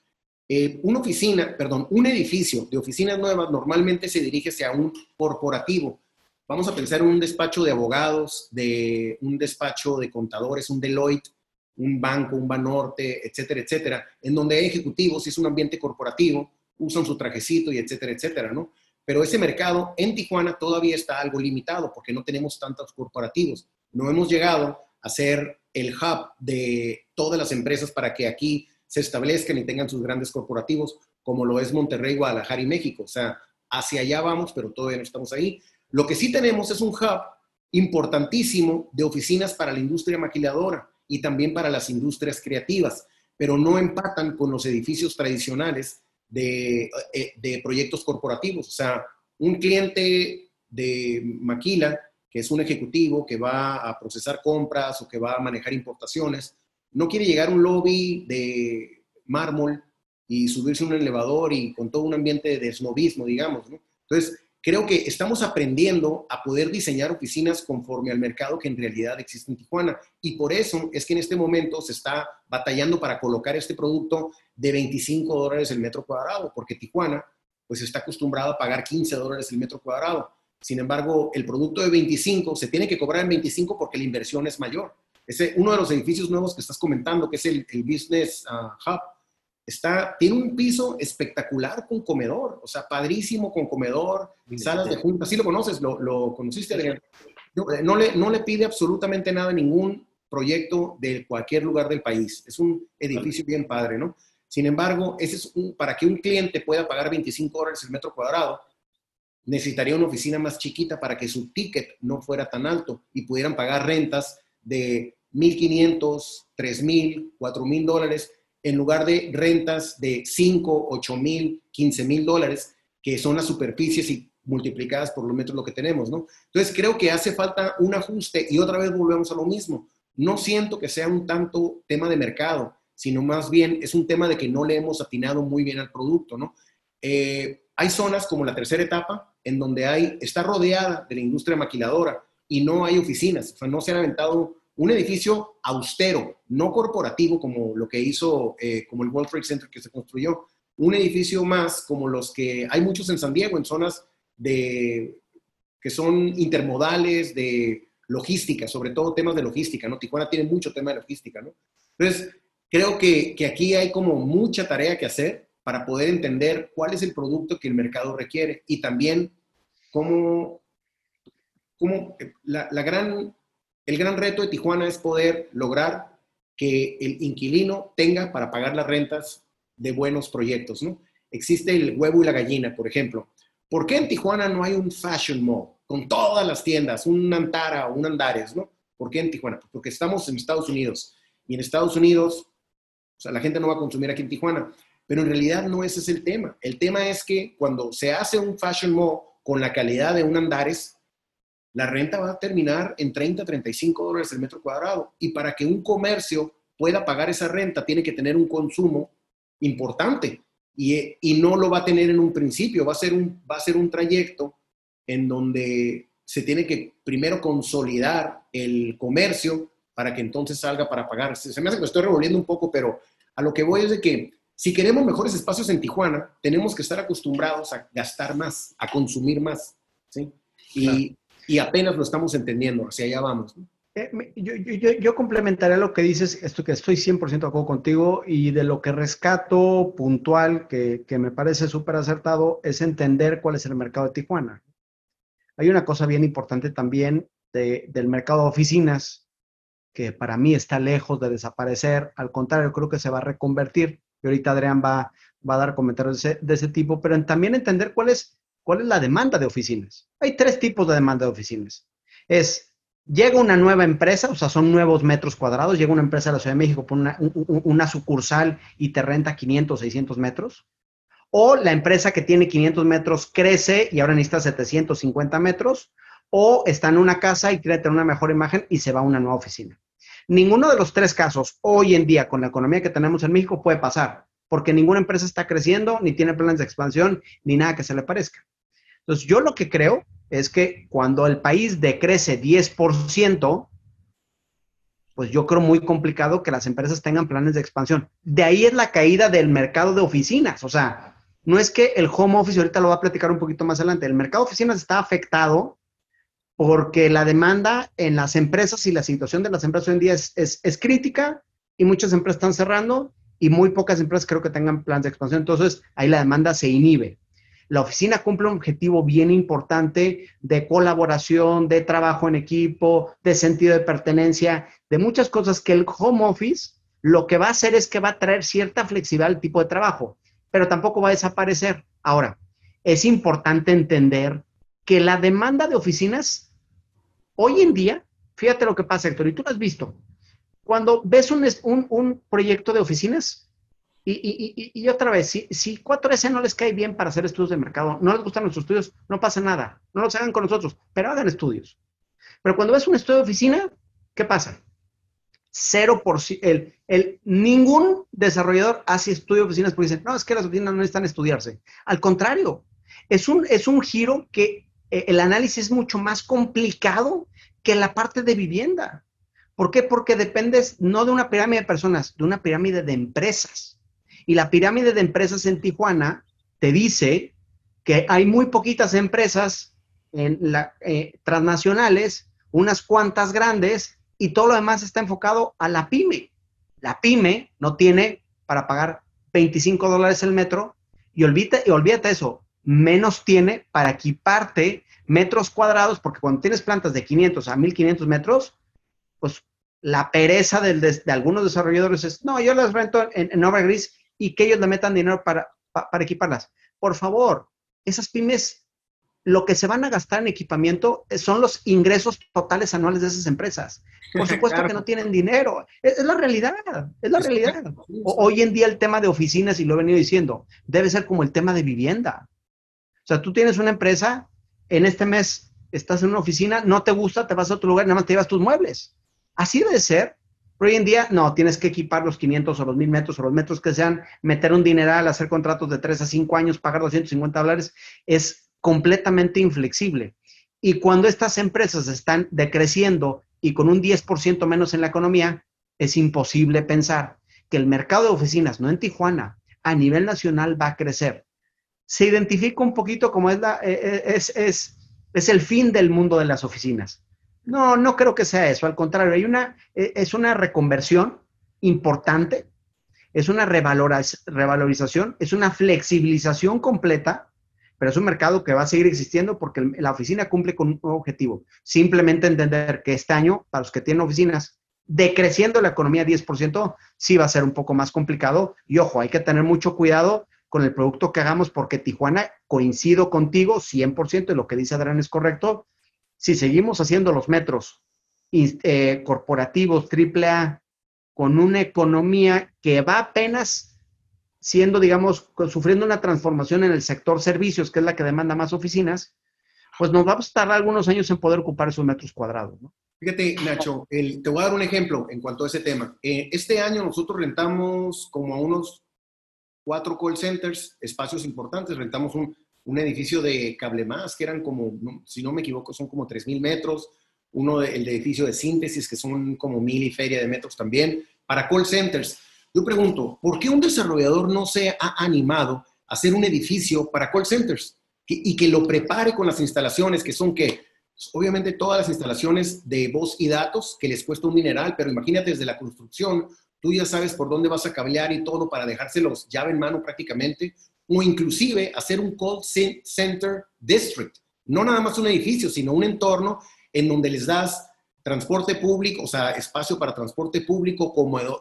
Eh, una oficina, perdón, un edificio de oficinas nuevas normalmente se dirige hacia un corporativo. Vamos a pensar en un despacho de abogados, de un despacho de contadores, un Deloitte, un banco, un Banorte, etcétera, etcétera, en donde hay ejecutivos y es un ambiente corporativo, usan su trajecito y etcétera, etcétera, ¿no? Pero ese mercado en Tijuana todavía está algo limitado porque no tenemos tantos corporativos. No hemos llegado a ser el hub de todas las empresas para que aquí se establezcan y tengan sus grandes corporativos, como lo es Monterrey, Guadalajara y México. O sea, hacia allá vamos, pero todavía no estamos ahí. Lo que sí tenemos es un hub importantísimo de oficinas para la industria maquiladora y también para las industrias creativas. pero no empatan con los edificios tradicionales de, eh, de proyectos corporativos. O sea, un cliente de Maquila, que es un ejecutivo que va a procesar compras o que va a manejar importaciones, no quiere llegar a un lobby de mármol y subirse a un elevador y con todo un ambiente de snobismo, digamos. ¿no? Entonces, creo que estamos aprendiendo a poder diseñar oficinas conforme al mercado que en realidad existe en Tijuana. Y por eso es que en este momento se está batallando para colocar este producto de 25 dólares el metro cuadrado, porque Tijuana pues está acostumbrado a pagar 15 dólares el metro cuadrado. Sin embargo, el producto de 25 se tiene que cobrar en 25 porque la inversión es mayor. Ese, uno de los edificios nuevos que estás comentando, que es el, Business ah, Hub, está, tiene un piso espectacular con comedor, o sea, padrísimo con comedor, salas de juntas. ¿Sí lo conoces? ¿Lo, conociste, Adrián? Eh, no, le, no le pide absolutamente nada a ningún proyecto de cualquier lugar del país. Es un edificio bien padre, ¿no? Sin embargo, ese es para que un cliente pueda pagar 25 dólares el metro cuadrado, necesitaría una oficina más chiquita para que su ticket no fuera tan alto y pudieran pagar rentas de 1.500, 3.000, 4.000 dólares en lugar de rentas de 5, 8.000, 15.000 dólares, que son las superficies y multiplicadas por los metros lo que tenemos, ¿no? Entonces creo que hace falta un ajuste y otra vez volvemos a lo mismo. No siento que sea un tanto tema de mercado, sino más bien es un tema de que no le hemos atinado muy bien al producto, ¿no? Eh, hay zonas como la tercera etapa, en donde hay, está rodeada de la industria maquiladora y no hay oficinas, o sea, no se ha aventado un edificio austero, no corporativo como lo que hizo, eh, como el World Trade Center que se construyó, un edificio más como los que hay muchos en San Diego, en zonas de, que son intermodales, de logística, sobre todo temas de logística, ¿no? Tijuana tiene mucho tema de logística, ¿no? Entonces, creo que, que aquí hay como mucha tarea que hacer para poder entender cuál es el producto que el mercado requiere y también cómo, cómo la, la gran el gran reto de Tijuana es poder lograr que el inquilino tenga para pagar las rentas de buenos proyectos, ¿no? Existe el huevo y la gallina, por ejemplo. ¿Por qué en Tijuana no hay un fashion mall con todas las tiendas, un Antara o un Andares, ¿no? ¿Por qué en Tijuana? Porque estamos en Estados Unidos y en Estados Unidos, o sea, la gente no va a consumir aquí en Tijuana, pero en realidad no ese es el tema. El tema es que cuando se hace un fashion mall con la calidad de un Andares, la renta va a terminar en 30, 35 dólares el metro cuadrado. Y para que un comercio pueda pagar esa renta, tiene que tener un consumo importante. Y, y, no lo va a tener en un principio, va a, ser un, va a ser un trayecto en donde se tiene que primero consolidar el comercio para que entonces salga para pagar. Se me hace que estoy revolviendo un poco, pero a lo que voy es de que si queremos mejores espacios en Tijuana, tenemos que estar acostumbrados a gastar más, a consumir más. ¿sí? Y, y apenas lo estamos entendiendo, hacia allá vamos. Eh, yo, complementaré lo que dices, esto que estoy 100% de acuerdo contigo y de lo que rescato puntual, que, me parece súper acertado, es entender cuál es el mercado de Tijuana. Hay una cosa bien importante también de, del mercado de oficinas, que para mí está lejos de desaparecer, al contrario, creo que se va a reconvertir. Y ahorita Adrián va, va a dar comentarios de ese, de ese tipo, pero también entender cuál es ¿Cuál es la demanda de oficinas? Hay tres tipos de demanda de oficinas. Es, llega una nueva empresa, o sea, son nuevos metros cuadrados, llega una empresa de la Ciudad de México, pone una, sucursal y te renta 500, 600 metros. O la empresa que tiene 500 metros crece y ahora necesita 750 metros. O está en una casa y quiere tener una mejor imagen y se va a una nueva oficina. Ninguno de los tres casos hoy en día con la economía que tenemos en México puede pasar, porque ninguna empresa está creciendo, ni tiene planes de expansión, ni nada que se le parezca. Entonces, yo lo que creo es que cuando el país decrece 10%, pues yo creo muy complicado que las empresas tengan planes de expansión. De ahí es la caída del mercado de oficinas. O sea, no es que el home office, ahorita lo va a platicar un poquito más adelante, el mercado de oficinas está afectado porque la demanda en las empresas y la situación de las empresas hoy en día es, es crítica y muchas empresas están cerrando y muy pocas empresas creo que tengan planes de expansión. Entonces, ahí la demanda se inhibe. La oficina cumple un objetivo bien importante de colaboración, de trabajo en equipo, de sentido de pertenencia, de muchas cosas que el home office lo que va a hacer es que va a traer cierta flexibilidad al tipo de trabajo, pero tampoco va a desaparecer. Ahora, es importante entender que la demanda de oficinas hoy en día, fíjate lo que pasa, Héctor, y tú lo has visto, cuando ves un, un, un proyecto de oficinas, y, y, y, otra vez, si, si 4S no les cae bien para hacer estudios de mercado, no les gustan los estudios, no pasa nada. No los hagan con nosotros, pero hagan estudios. Pero cuando ves un estudio de oficina, ¿qué pasa? Cero por el, el, ningún desarrollador hace estudio de oficinas porque dicen, no, es que las oficinas no necesitan estudiarse. Al contrario, es un, es un giro que eh, el análisis es mucho más complicado que la parte de vivienda. ¿Por qué? Porque dependes no de una pirámide de personas, de una pirámide de empresas. Y la pirámide de empresas en Tijuana te dice que hay muy poquitas empresas eh, transnacionales, unas cuantas grandes, y todo lo demás está enfocado a la pyme. La pyme no tiene para pagar 25 dólares el metro y olvídate, olvídate eso, menos tiene para equiparte metros cuadrados, porque cuando tienes plantas de 500 a 1500 metros, pues la pereza de, algunos desarrolladores es, no, yo las rento en, en obra gris y que ellos le metan dinero para, para equiparlas. Por favor, esas pymes, lo que se van a gastar en equipamiento son los ingresos totales anuales de esas empresas. Por (laughs) supuesto que no tienen dinero. Es, la realidad, es la realidad. hoy en día el tema de oficinas, y lo he venido diciendo, debe ser como el tema de vivienda. O sea, tú tienes una empresa, en este mes estás en una oficina, no te gusta, te vas a otro lugar, nada más te llevas tus muebles. Así debe ser pero hoy en día, no, tienes que equipar los 500 o los 1000 metros o los metros que sean, meter un dineral, hacer contratos de 3 a 5 años, pagar 250 dólares, es completamente inflexible. Y cuando estas empresas están decreciendo y con un 10% menos en la economía, es imposible pensar que el mercado de oficinas, no en Tijuana, a nivel nacional va a crecer. Se identifica un poquito como es, la, eh, eh, es, es, es el fin del mundo de las oficinas no, no creo que sea eso. Al contrario, hay una, e, es una reconversión importante, es una revalorización, es una flexibilización completa, pero es un mercado que va a seguir existiendo porque la oficina cumple con un objetivo. Simplemente entender que este año, para los que tienen oficinas, decreciendo la economía 10%, sí va a ser un poco más complicado. Y ojo, hay que tener mucho cuidado con el producto que hagamos porque Tijuana, coincido contigo 100% y lo que dice Adrián es correcto, si seguimos haciendo los metros eh, corporativos AAA con una economía que va apenas siendo, digamos, sufriendo una transformación en el sector servicios, que es la que demanda más oficinas, pues nos vamos a tardar algunos años en poder ocupar esos metros cuadrados. ¿no? Fíjate, Nacho, te voy a dar un ejemplo en cuanto a ese tema. Eh, este año nosotros rentamos como a unos cuatro call centers, espacios importantes, rentamos un un edificio de cable más, que eran como, si no me equivoco, son como 3.000 metros, uno el de edificio de síntesis, que son como mil y feria de metros también, para call centers. Yo pregunto, ¿por qué un desarrollador no se ha animado a hacer un edificio para call centers y que lo prepare con las instalaciones que son que, pues, obviamente todas las instalaciones de voz y datos que les cuesta un mineral, pero imagínate desde la construcción, tú ya sabes por dónde vas a cablear y todo para dejárselos llave en mano prácticamente, o inclusive hacer un call center district, no nada más un edificio, sino un entorno en donde les das transporte público, o sea, espacio para transporte público,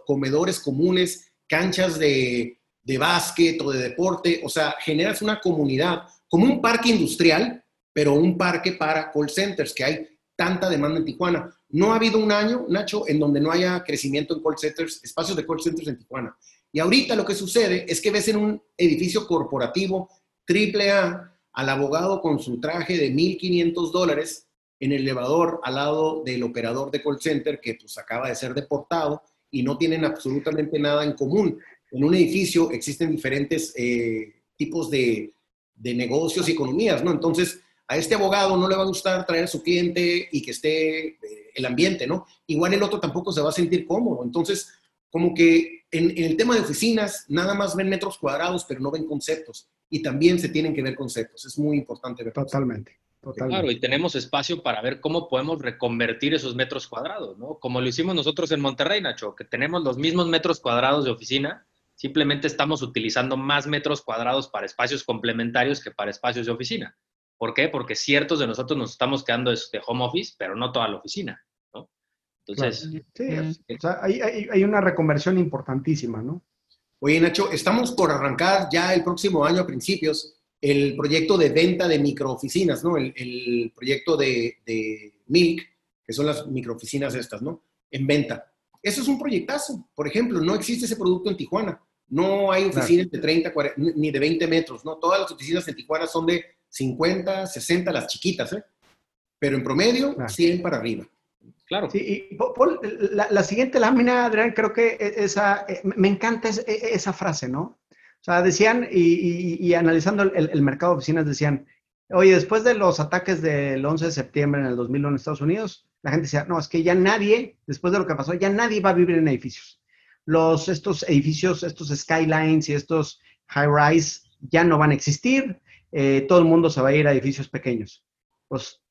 comedores comunes, canchas de, de básquet o de deporte, o sea, generas una comunidad como un parque industrial, pero un parque para call centers, que hay tanta demanda en Tijuana. No ha habido un año, Nacho, en donde no haya crecimiento en call centers, espacios de call centers en Tijuana. Y ahorita lo que sucede es que ves en un edificio corporativo triple A al abogado con su traje de 1.500 dólares en el elevador al lado del operador de call center que pues acaba de ser deportado y no tienen absolutamente nada en común. En un edificio existen diferentes eh, tipos de, de negocios y economías, ¿no? Entonces, a este abogado no le va a gustar traer a su cliente y que esté eh, el ambiente, ¿no? Igual el otro tampoco se va a sentir cómodo. Entonces, como que en, el tema de oficinas, nada más ven metros cuadrados, pero no ven conceptos. Y también se tienen que ver conceptos. Es muy importante ver. Totalmente. Totalmente. Claro, y tenemos espacio para ver cómo podemos reconvertir esos metros cuadrados, ¿no? Como lo hicimos nosotros en Monterrey, Nacho, que tenemos los mismos metros cuadrados de oficina, simplemente estamos utilizando más metros cuadrados para espacios complementarios que para espacios de oficina. ¿Por qué? Porque ciertos de nosotros nos estamos quedando de home office, pero no toda la oficina. Entonces, sí, hay, una reconversión importantísima, ¿no? Oye, Nacho, estamos por arrancar ya el próximo año a principios el proyecto de venta de microoficinas, ¿no? El, proyecto de, de, Milk, que son las microoficinas estas, ¿no? En venta. Eso es un proyectazo. Por ejemplo, no existe ese producto en Tijuana. No hay oficinas de 30, 40, ni de 20 metros, ¿no? Todas las oficinas en Tijuana son de 50, 60, las chiquitas, ¿eh? Pero en promedio, 100 para arriba. Claro. Sí, y la, siguiente lámina, Adrián, creo que e, esa, e, me encanta e, esa frase, ¿no? O sea, decían, y, analizando el, mercado de oficinas, decían, oye, después de los ataques del 11 de septiembre en el 2001 en Estados Unidos, la gente decía, no, es que ya nadie, después de lo que pasó, ya nadie va a vivir en edificios. Los, estos edificios, estos skylines y estos high-rise ya no van a existir, eh, todo el mundo se va a ir a edificios pequeños. Pues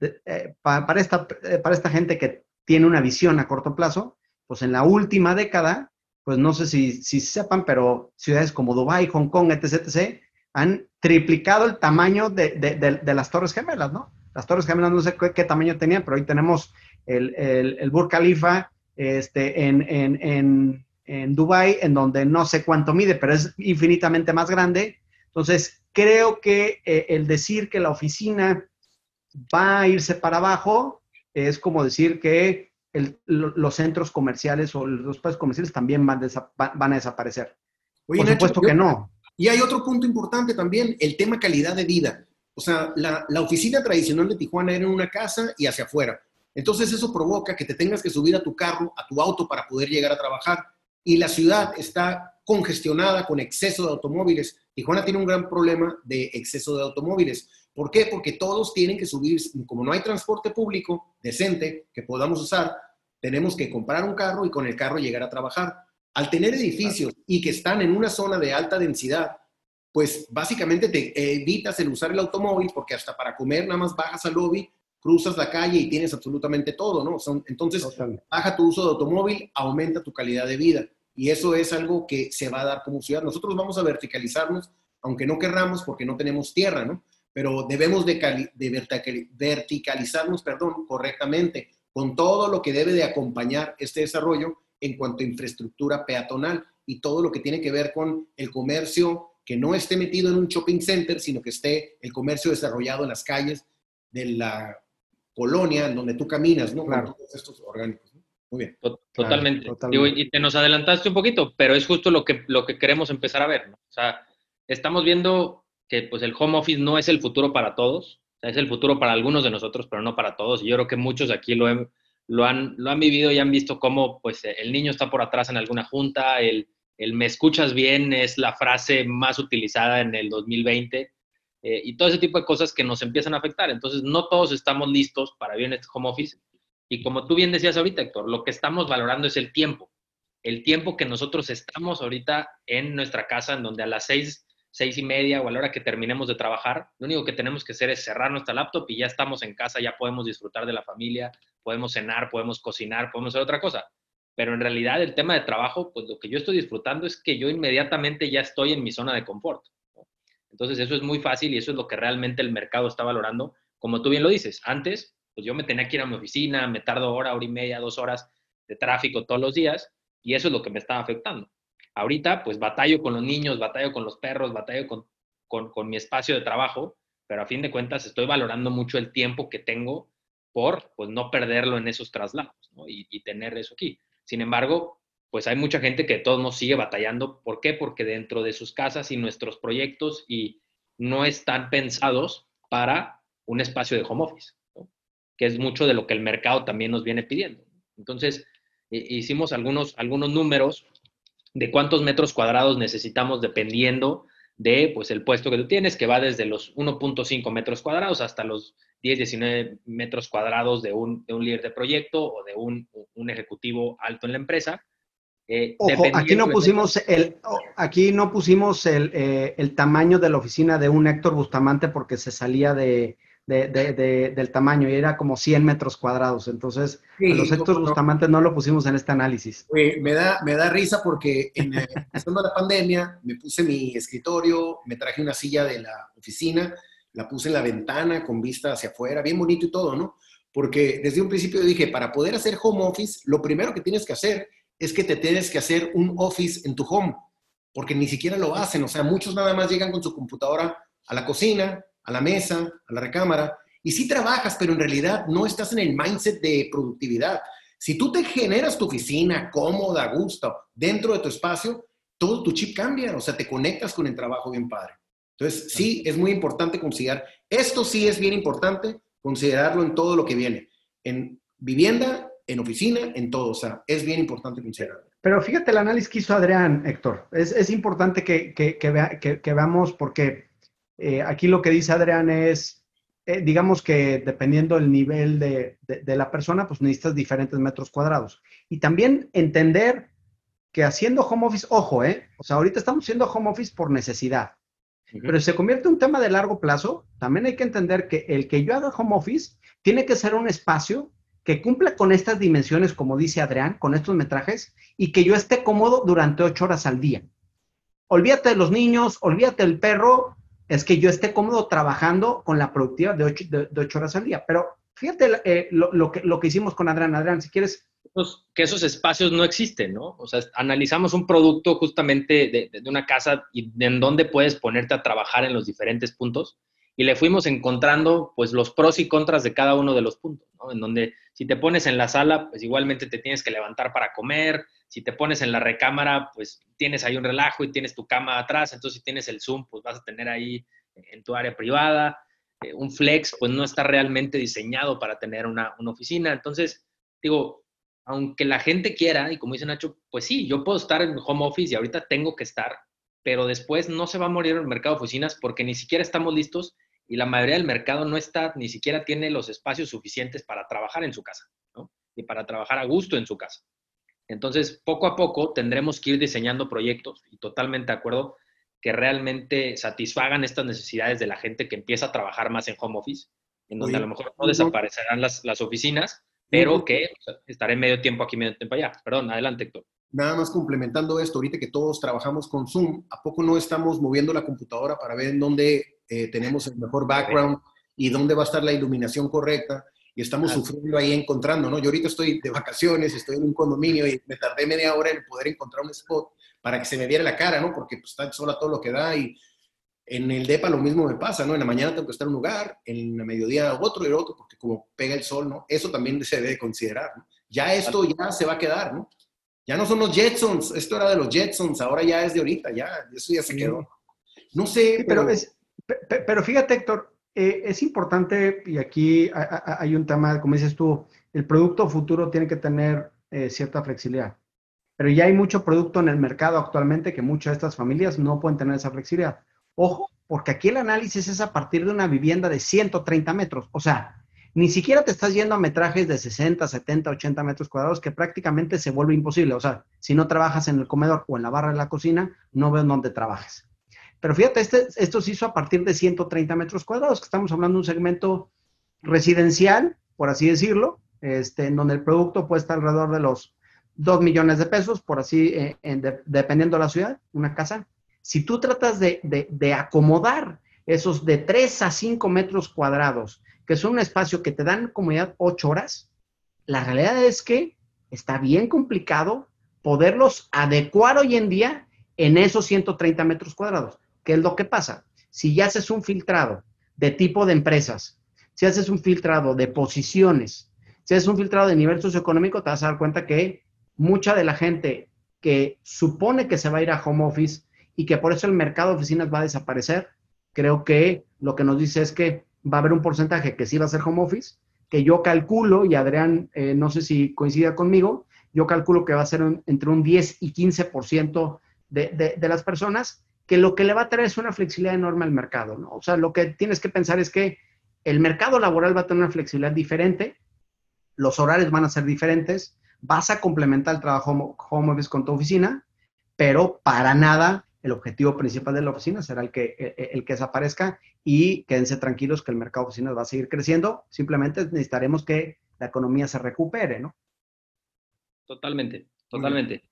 eh, para, esta, eh, para esta gente que tiene una visión a corto plazo, pues en la última década, pues no sé si, si sepan, pero ciudades como Dubái, Hong Kong, etc., etc., han triplicado el tamaño de, de, las Torres Gemelas, ¿no? Las Torres Gemelas no sé qué, tamaño tenían, pero hoy tenemos el, el, el Burj Khalifa este, en, en, en, en Dubái, en donde no sé cuánto mide, pero es infinitamente más grande. Entonces, creo que eh, el decir que la oficina va a irse para abajo, es como decir que los centros comerciales o los espacios comerciales también van, a desaparecer. Por supuesto que no. Y hay otro punto importante también, el tema calidad de vida. O sea, la, la, oficina tradicional de Tijuana era en una casa y hacia afuera. Entonces eso provoca que te tengas que subir a tu carro, a tu auto para poder llegar a trabajar. Y la ciudad está congestionada con exceso de automóviles. Tijuana tiene un gran problema de exceso de automóviles. ¿Por qué? Porque todos tienen que subir, como no hay transporte público decente que podamos usar, tenemos que comprar un carro y con el carro llegar a trabajar. Al tener edificios y que están en una zona de alta densidad, pues básicamente te evitas el usar el automóvil porque hasta para comer nada más bajas al lobby, cruzas la calle y tienes absolutamente todo, ¿no? entonces, baja tu uso de automóvil, aumenta tu calidad de vida. Y eso es algo que se va a dar como ciudad. Nosotros vamos a verticalizarnos, aunque no querramos, porque no tenemos tierra, ¿no? Pero debemos de, verticalizarnos perdón, correctamente con todo lo que debe de acompañar este desarrollo en cuanto a infraestructura peatonal y todo lo que tiene que ver con el comercio que no esté metido en un shopping center, sino que esté el comercio desarrollado en las calles de la colonia en donde tú caminas, ¿no? Con todos estos orgánicos. Muy bien. Totalmente. y te nos adelantaste un poquito, pero es justo lo que, lo que queremos empezar a ver, ¿no? O sea, estamos viendo que pues el home office no es el futuro para todos, es el futuro para algunos de nosotros, pero no para todos. Y yo creo que muchos aquí lo, lo, han, lo han vivido y han visto cómo pues el niño está por atrás en alguna junta, el, el me escuchas bien es la frase más utilizada en el 2020 eh, y todo ese tipo de cosas que nos empiezan a afectar. Entonces, no todos estamos listos para vivir en este home office. Y como tú bien decías ahorita, Héctor, lo que estamos valorando es el tiempo. El tiempo que nosotros estamos ahorita en nuestra casa, en donde a las seis seis y media o a la hora que terminemos de trabajar, lo único que tenemos que hacer es cerrar nuestra laptop y ya estamos en casa, ya podemos disfrutar de la familia, podemos cenar, podemos cocinar, podemos hacer otra cosa. Pero en realidad el tema de trabajo, pues lo que yo estoy disfrutando es que yo inmediatamente ya estoy en mi zona de confort. Entonces eso es muy fácil y eso es lo que realmente el mercado está valorando. Como tú bien lo dices, antes, pues yo me tenía que ir a mi oficina, me tardo hora, hora y media, dos horas de tráfico todos los días y eso es lo que me estaba afectando. Ahorita, pues batallo con los niños, batallo con los perros, batallo con, mi espacio de trabajo, pero a fin de cuentas estoy valorando mucho el tiempo que tengo por pues, no perderlo en esos traslados y, tener eso aquí. Sin embargo, pues hay mucha gente que todos nos sigue batallando. ¿Por qué? Porque dentro de sus casas y nuestros proyectos y no están pensados para un espacio de home office, que es mucho de lo que el mercado también nos viene pidiendo. Entonces, hicimos algunos, algunos números de cuántos metros cuadrados necesitamos dependiendo de pues el puesto que tú tienes, que va desde los 1.5 metros cuadrados hasta los 10, 19 metros cuadrados de un, de un líder de proyecto o de un, un ejecutivo alto en la empresa. Eh, Ojo, aquí no pusimos el, aquí no pusimos el, eh, el, tamaño de la oficina de un Héctor Bustamante porque se salía de, de, del tamaño y era como 100 metros cuadrados. Entonces, los Héctor Bustamante no lo pusimos en este análisis. me, da, me da risa porque en, empezando la pandemia me puse mi escritorio, me traje una silla de la oficina, la puse en la ventana con vista hacia afuera, bien bonito y todo, ¿no? Porque desde un principio dije, para poder hacer home office, lo primero que tienes que hacer es que te tienes que hacer un office en tu home, porque ni siquiera lo hacen, o sea, muchos nada más llegan con su computadora a la cocina, a la mesa, a la recámara, y sí trabajas, pero en realidad no estás en el mindset de productividad. Si tú te generas tu oficina cómoda, a gusto, dentro de tu espacio, todo tu chip cambia, o sea, te conectas con el trabajo bien padre. Entonces, sí, es muy importante considerar, esto sí es bien importante, considerarlo en todo lo que viene, en vivienda, en oficina, en todo, o sea, es bien importante considerarlo. Pero fíjate el análisis que hizo Adrián, Héctor, es, importante que, que, veamos porque eh, aquí lo que dice Adrián es, eh, digamos que dependiendo del nivel de, de, la persona, pues necesitas diferentes metros cuadrados. Y también entender que haciendo home office, ojo, ¿eh? O sea, ahorita estamos haciendo home office por necesidad. Pero si se convierte en un tema de largo plazo, también hay que entender que el que yo haga home office tiene que ser un espacio que cumpla con estas dimensiones, como dice Adrián, con estos metrajes, y que yo esté cómodo durante ocho horas al día. Olvídate de los niños, olvídate del perro, es que yo esté cómodo trabajando con la productividad de ocho, horas al día. Pero fíjate eh, lo, que, lo que hicimos con Adrián. Adrián, si quieres que esos espacios no existen, ¿no? O sea, analizamos un producto justamente de, una casa y en dónde puedes ponerte a trabajar en los diferentes puntos y le fuimos encontrando pues los pros y contras de cada uno de los puntos, ¿no? En donde si te pones en la sala, pues igualmente te tienes que levantar para comer, si te pones en la recámara, pues tienes ahí un relajo y tienes tu cama atrás, entonces si tienes el Zoom, pues vas a tener ahí en tu área privada, eh, un flex, pues no está realmente diseñado para tener una, oficina, entonces digo, aunque la gente quiera, y como dice Nacho, pues sí, yo puedo estar en home office y ahorita tengo que estar, pero después no se va a morir el mercado de oficinas porque ni siquiera estamos listos y la mayoría del mercado no está, ni siquiera tiene los espacios suficientes para trabajar en su casa, ¿no? Y para trabajar a gusto en su casa. Entonces, poco a poco tendremos que ir diseñando proyectos y totalmente de acuerdo que realmente satisfagan estas necesidades de la gente que empieza a trabajar más en home office, en donde a lo mejor no desaparecerán las, las oficinas, pero que estaré medio tiempo aquí, medio tiempo allá. Perdón, adelante, Héctor. Nada más complementando esto, ahorita que todos trabajamos con Zoom, ¿a poco no estamos moviendo la computadora para ver en dónde eh, tenemos el mejor background y dónde va a estar la iluminación correcta? Y estamos sufriendo ahí encontrando, ¿no? Yo ahorita estoy de vacaciones, estoy en un condominio y me tardé media hora en poder encontrar un spot para que se me viera la cara, ¿no? Porque pues, está sola todo lo que da y en el DEPA lo mismo me pasa, ¿no? En la mañana tengo que estar en un lugar, en la mediodía otro y otro, porque como pega el sol, ¿no? Eso también se debe considerar, ¿no? Ya esto ya se va a quedar, ¿no? Ya no son los Jetsons, esto era de los Jetsons, ahora ya es de ahorita, ya, eso ya se quedó. No sé, pero... Pero, fíjate, Héctor, eh, es importante, y aquí hay un tema, como dices tú, el producto futuro tiene que tener eh, cierta flexibilidad. Pero ya hay mucho producto en el mercado actualmente que muchas de estas familias no pueden tener esa flexibilidad. Ojo, porque aquí el análisis es a partir de una vivienda de 130 metros. O sea, ni siquiera te estás yendo a metrajes de 60, 70, 80 metros cuadrados que prácticamente se vuelve imposible. O sea, si no trabajas en el comedor o en la barra de la cocina, no veo dónde trabajes. Pero fíjate, este, esto se hizo a partir de 130 metros cuadrados, que estamos hablando de un segmento residencial, por así decirlo, este, en donde el producto puede estar alrededor de los 2 millones de pesos, por así, eh, dependiendo de la ciudad, una casa si tú tratas de, acomodar esos de 3 a 5 metros cuadrados, que son un espacio que te dan comodidad 8 horas, la realidad es que está bien complicado poderlos adecuar hoy en día en esos 130 metros cuadrados. ¿Qué es lo que pasa? Si ya haces un filtrado de tipo de empresas, si haces un filtrado de posiciones, si haces un filtrado de nivel socioeconómico, te vas a dar cuenta que mucha de la gente que supone que se va a ir a home office y que por eso el mercado de oficinas va a desaparecer. Creo que lo que nos dice es que va a haber un porcentaje que sí va a ser home office, que yo calculo, y Adrián, eh, no sé si coincida conmigo, yo calculo que va a ser entre un 10 y 15% de, de, de las personas, que lo que le va a traer es una flexibilidad enorme al mercado, ¿no? O sea, lo que tienes que pensar es que el mercado laboral va a tener una flexibilidad diferente, los horarios van a ser diferentes, vas a complementar el trabajo home office con tu oficina, pero para nada el objetivo principal de la oficina será el que, e, e, el, que desaparezca y quédense tranquilos que el mercado de oficinas va a seguir creciendo. Simplemente necesitaremos que la economía se recupere, ¿no? Totalmente, totalmente.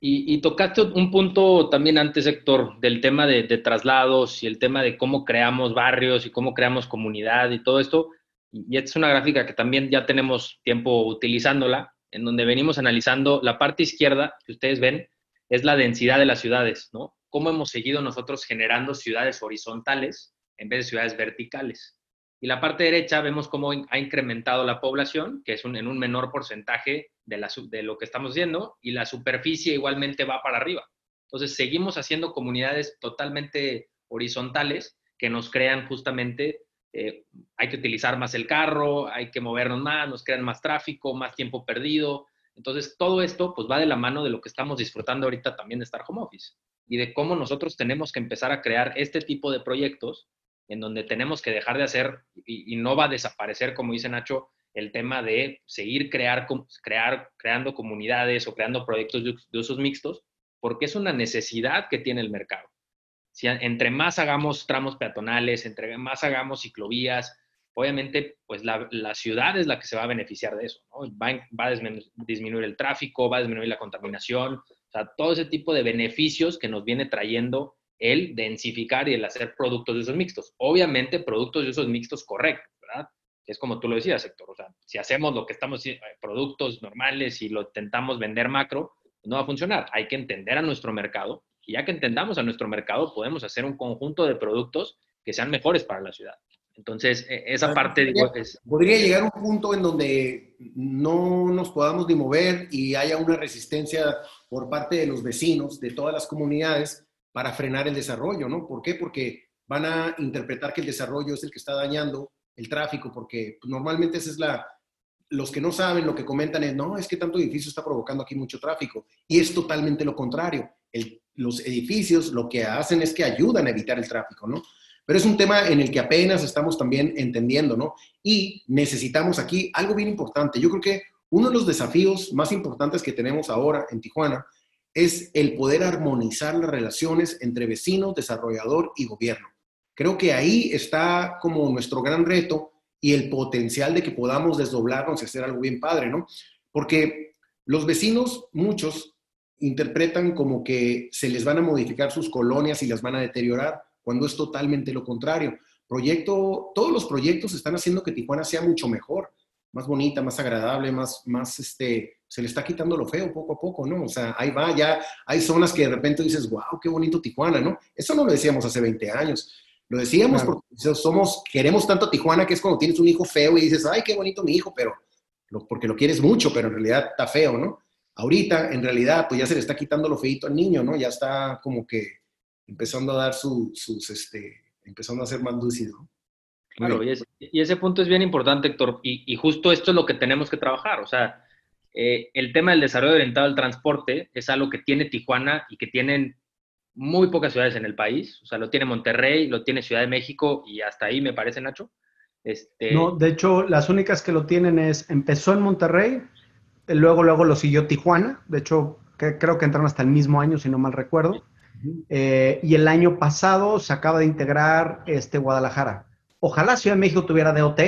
Y, tocaste un punto también antes, Héctor, del tema de, traslados y el tema de cómo creamos barrios y cómo creamos comunidad y todo esto. Y, esta es una gráfica que también ya tenemos tiempo utilizándola, en donde venimos analizando la parte izquierda que ustedes ven, es la densidad de las ciudades, ¿no? Cómo hemos seguido nosotros generando ciudades horizontales en vez de ciudades verticales. Y la parte derecha vemos cómo ha incrementado la población, que es en un menor porcentaje de, de lo que estamos haciendo, y la superficie igualmente va para arriba. Entonces, seguimos haciendo comunidades totalmente horizontales que nos crean justamente, eh, hay que utilizar más el carro, hay que movernos más, nos crean más tráfico, más tiempo perdido. Entonces, todo esto pues va de la mano de lo que estamos disfrutando ahorita también de estar home office y de cómo nosotros tenemos que empezar a crear este tipo de proyectos en donde tenemos que dejar de hacer, y, no va a desaparecer, como dice Nacho, el tema de seguir crear, crear, creando comunidades o creando proyectos de, usos mixtos, porque es una necesidad que tiene el mercado. Si entre más hagamos tramos peatonales, entre más hagamos ciclovías, obviamente, pues la, ciudad es la que se va a beneficiar de eso, Va, va, a disminuir el tráfico, va a disminuir la contaminación, o sea, todo ese tipo de beneficios que nos viene trayendo el densificar y el hacer productos de usos mixtos. Obviamente, productos de usos mixtos correctos, ¿verdad? Es como tú lo decías, Héctor. O sea, si hacemos lo que estamos haciendo, eh, productos normales y lo intentamos vender macro, no va a funcionar. Hay que entender a nuestro mercado y ya que entendamos a nuestro mercado, podemos hacer un conjunto de productos que sean mejores para la ciudad. Entonces, e, esa parte, digo, es... Podría llegar un punto en donde no nos podamos ni mover y haya una resistencia por parte de los vecinos de todas las comunidades para frenar el desarrollo, ¿no? ¿Por qué? Porque van a interpretar que el desarrollo es el que está dañando el tráfico, porque normalmente esa es la... Los que no saben, lo que comentan es, no, es que tanto edificio está provocando aquí mucho tráfico. Y es totalmente lo contrario. los edificios lo que hacen es que ayudan a evitar el tráfico, ¿no? Pero es un tema en el que apenas estamos también entendiendo, ¿no? Y necesitamos aquí algo bien importante. Yo creo que uno de los desafíos más importantes que tenemos ahora en Tijuana es el poder armonizar las relaciones entre vecino, desarrollador y gobierno. Creo que ahí está como nuestro gran reto y el potencial de que podamos desdoblarnos y hacer algo bien padre, ¿no? Porque los vecinos, muchos, interpretan como que se les van a modificar sus colonias y las van a deteriorar, cuando es totalmente lo contrario. Proyecto, todos los proyectos están haciendo que Tijuana sea mucho mejor más bonita, más agradable, más, más, este, se le está quitando lo feo poco a poco, ¿no? O sea, ahí va, ya hay zonas que de repente dices, wow, qué bonito Tijuana, ¿no? Eso no lo decíamos hace 20 años. Lo decíamos porque somos, queremos tanto Tijuana que es cuando tienes un hijo feo y dices, ay, qué bonito mi hijo, pero porque lo quieres mucho, pero en realidad está feo, ¿no? Ahorita, en realidad, pues ya se le está quitando lo feito al niño, ¿no? Ya está como que empezando a dar sus, este, empezando a ser más lúcido. Claro, y, ese punto es bien importante, Héctor, y, justo esto es lo que tenemos que trabajar. O sea, eh, el tema del desarrollo orientado al transporte es algo que tiene Tijuana y que tienen muy pocas ciudades en el país. O sea, lo tiene Monterrey, lo tiene Ciudad de México y hasta ahí me parece, Nacho. Este... No, de hecho, las únicas que lo tienen es, empezó en Monterrey, luego, luego lo siguió Tijuana. De hecho, creo que entraron hasta el mismo año, si no mal recuerdo. Eh, y el año pasado se acaba de integrar este Guadalajara. Ojalá Ciudad de México tuviera DOT,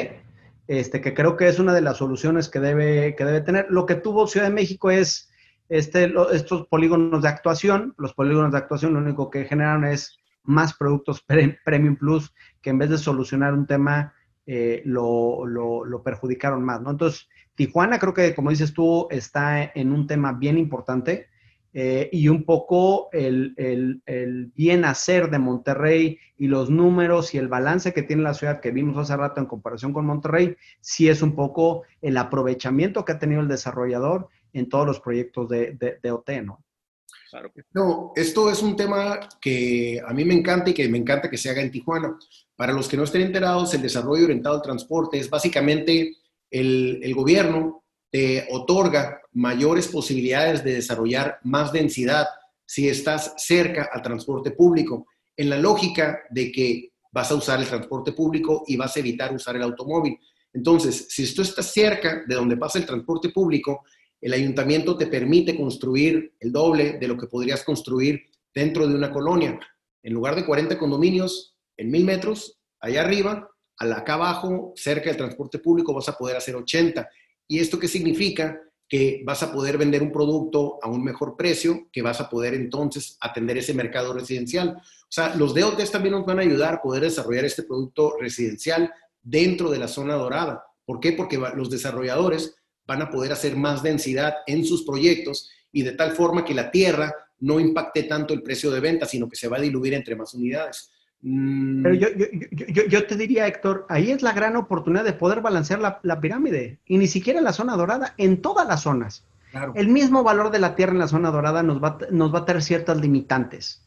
este, que creo que es una de las soluciones que debe, que debe tener. Lo que tuvo Ciudad de México es este, estos polígonos de actuación. Los polígonos de actuación lo único que generan es más productos (laughs) Premium Plus, que en vez de solucionar un tema, eh, lo, lo, perjudicaron más, ¿no? Entonces, Tijuana creo que, como dices tú, está en un tema bien importante. Eh, y un poco el, el, bien hacer de Monterrey y los números y el balance que tiene la ciudad que vimos hace rato en comparación con Monterrey, sí es un poco el aprovechamiento que ha tenido el desarrollador en todos los proyectos de, de, OT, ¿no? Claro. No, esto es un tema que a mí me encanta y que me encanta que se haga en Tijuana. Para los que no estén enterados, el desarrollo orientado al transporte es básicamente el, el gobierno te otorga mayores posibilidades de desarrollar más densidad si estás cerca al transporte público, en la lógica de que vas a usar el transporte público y vas a evitar usar el automóvil. Entonces, si tú estás cerca de donde pasa el transporte público, el ayuntamiento te permite construir el doble de lo que podrías construir dentro de una colonia. En lugar de 40 condominios en mil metros, allá arriba, acá abajo, cerca del transporte público, vas a poder hacer 80. ¿Y esto qué significa? Que vas a poder vender un producto a un mejor precio, que vas a poder entonces atender ese mercado residencial. O sea, los DOTs también nos van a ayudar a poder desarrollar este producto residencial dentro de la zona dorada. ¿Por qué? Porque los desarrolladores van a poder hacer más densidad en sus proyectos y de tal forma que la tierra no impacte tanto el precio de venta, sino que se va a diluir entre más unidades. Mm. Pero yo, yo, yo, te diría, Héctor, ahí es la gran oportunidad de poder balancear la, la pirámide. Y ni siquiera la zona dorada, en todas las zonas. El mismo valor de la tierra en la zona dorada nos va, nos va a tener ciertas limitantes.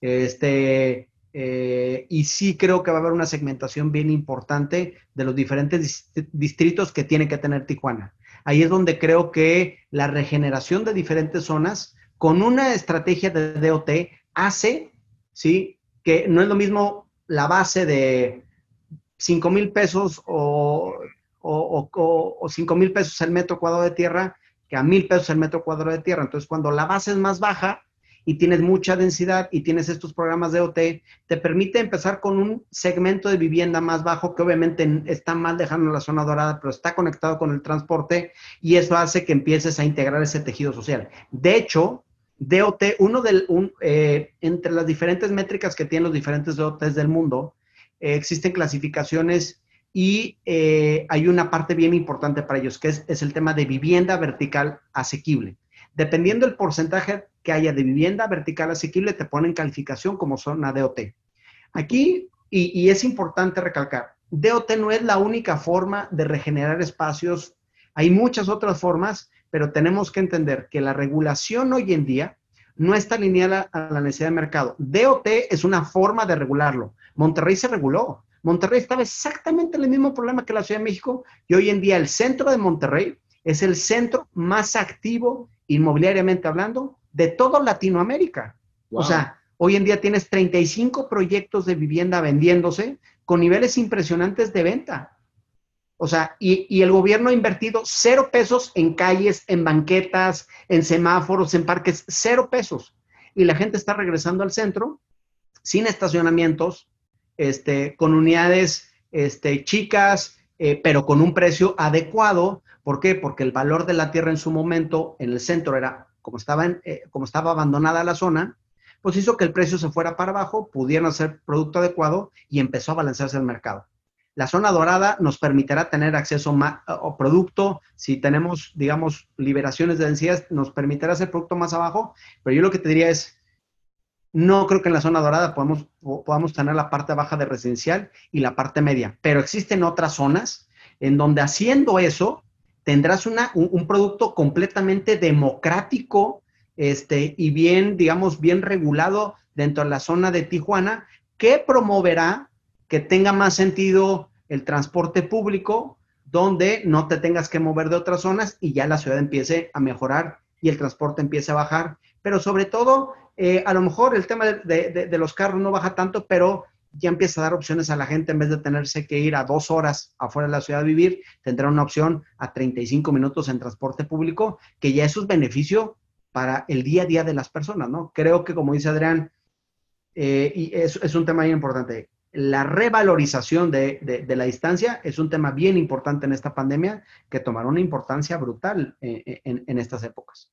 Este, eh, y sí creo que va a haber una segmentación bien importante de los diferentes distritos que tiene que tener Tijuana. Ahí es donde creo que la regeneración de diferentes zonas con una estrategia de DOT hace, ¿sí? Que no es lo mismo la base de 5 mil pesos o, o, o, 5 mil pesos el metro cuadrado de tierra que a mil pesos el metro cuadrado de tierra. Entonces, cuando la base es más baja y tienes mucha densidad y tienes estos programas de OT, te permite empezar con un segmento de vivienda más bajo que obviamente está mal dejando la zona dorada, pero está conectado con el transporte y eso hace que empieces a integrar ese tejido social. De hecho, DOT, uno del, eh, entre las diferentes métricas que tienen los diferentes DOTs del mundo, eh, existen clasificaciones y eh, hay una parte bien importante para ellos, que es, es, el tema de vivienda vertical asequible. Dependiendo del porcentaje que haya de vivienda vertical asequible, te ponen calificación como zona DOT. Aquí, y, y es importante recalcar, DOT no es la única forma de regenerar espacios. Hay muchas otras formas, pero tenemos que entender que la regulación hoy en día no está alineada a la necesidad de mercado. DOT es una forma de regularlo. Monterrey se reguló. Monterrey estaba exactamente en el mismo problema que la Ciudad de México y hoy en día el centro de Monterrey es el centro más activo inmobiliariamente hablando de toda Latinoamérica. O sea, hoy en día tienes 35 proyectos de vivienda vendiéndose con niveles impresionantes de venta. O sea, y, el gobierno ha invertido cero pesos en calles, en banquetas, en semáforos, en parques, cero pesos. Y la gente está regresando al centro sin estacionamientos, este, con unidades este, chicas, eh, pero con un precio adecuado. ¿Por qué? Porque el valor de la tierra en su momento en el centro era, como estaba, eh, como estaba abandonada la zona, pues hizo que el precio se fuera para abajo, pudieran hacer producto adecuado y empezó a balancearse el mercado. La zona dorada nos permitirá tener acceso a producto, si tenemos, digamos, liberaciones de densidad, nos permitirá hacer producto más abajo, pero yo lo que te diría es, no creo que en la zona dorada podamos, podamos tener la parte baja de residencial y la parte media, pero existen otras zonas en donde haciendo eso tendrás una, un, producto completamente democrático este, y bien, digamos, bien regulado dentro de la zona de Tijuana, que promoverá que tenga más sentido el transporte público, donde no te tengas que mover de otras zonas y ya la ciudad empiece a mejorar y el transporte empiece a bajar. Pero sobre todo, eh, a lo mejor el tema de, los carros no baja tanto, pero ya empieza a dar opciones a la gente en vez de tenerse que ir a dos horas afuera de la ciudad a vivir, tendrá una opción a 35 minutos en transporte público, que ya eso es beneficio para el día a día de las personas, ¿no? Creo que, como dice Adrián, eh, y es, es, un tema bien importante, la revalorización de, la distancia es un tema bien importante en esta pandemia que tomará una importancia brutal eh, en estas épocas.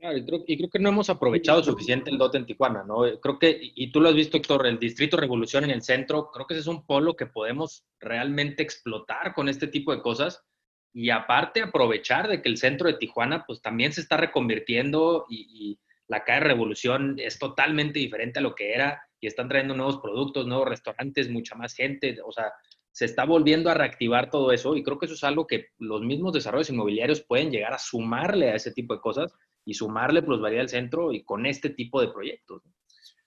Claro, y creo, que no hemos aprovechado suficiente el dote en Tijuana, ¿no? Creo que, y tú lo has visto, Héctor, el Distrito Revolución en el centro, creo que ese es un polo que podemos realmente explotar con este tipo de cosas y aparte aprovechar de que el centro de Tijuana pues también se está reconvirtiendo y, la calle Revolución es totalmente diferente a lo que era y están trayendo nuevos productos, nuevos restaurantes, mucha más gente, o sea, se está volviendo a reactivar todo eso y creo que eso es algo que los mismos desarrollos inmobiliarios pueden llegar a sumarle a ese tipo de cosas y sumarle plusvalía al centro y con este tipo de proyectos.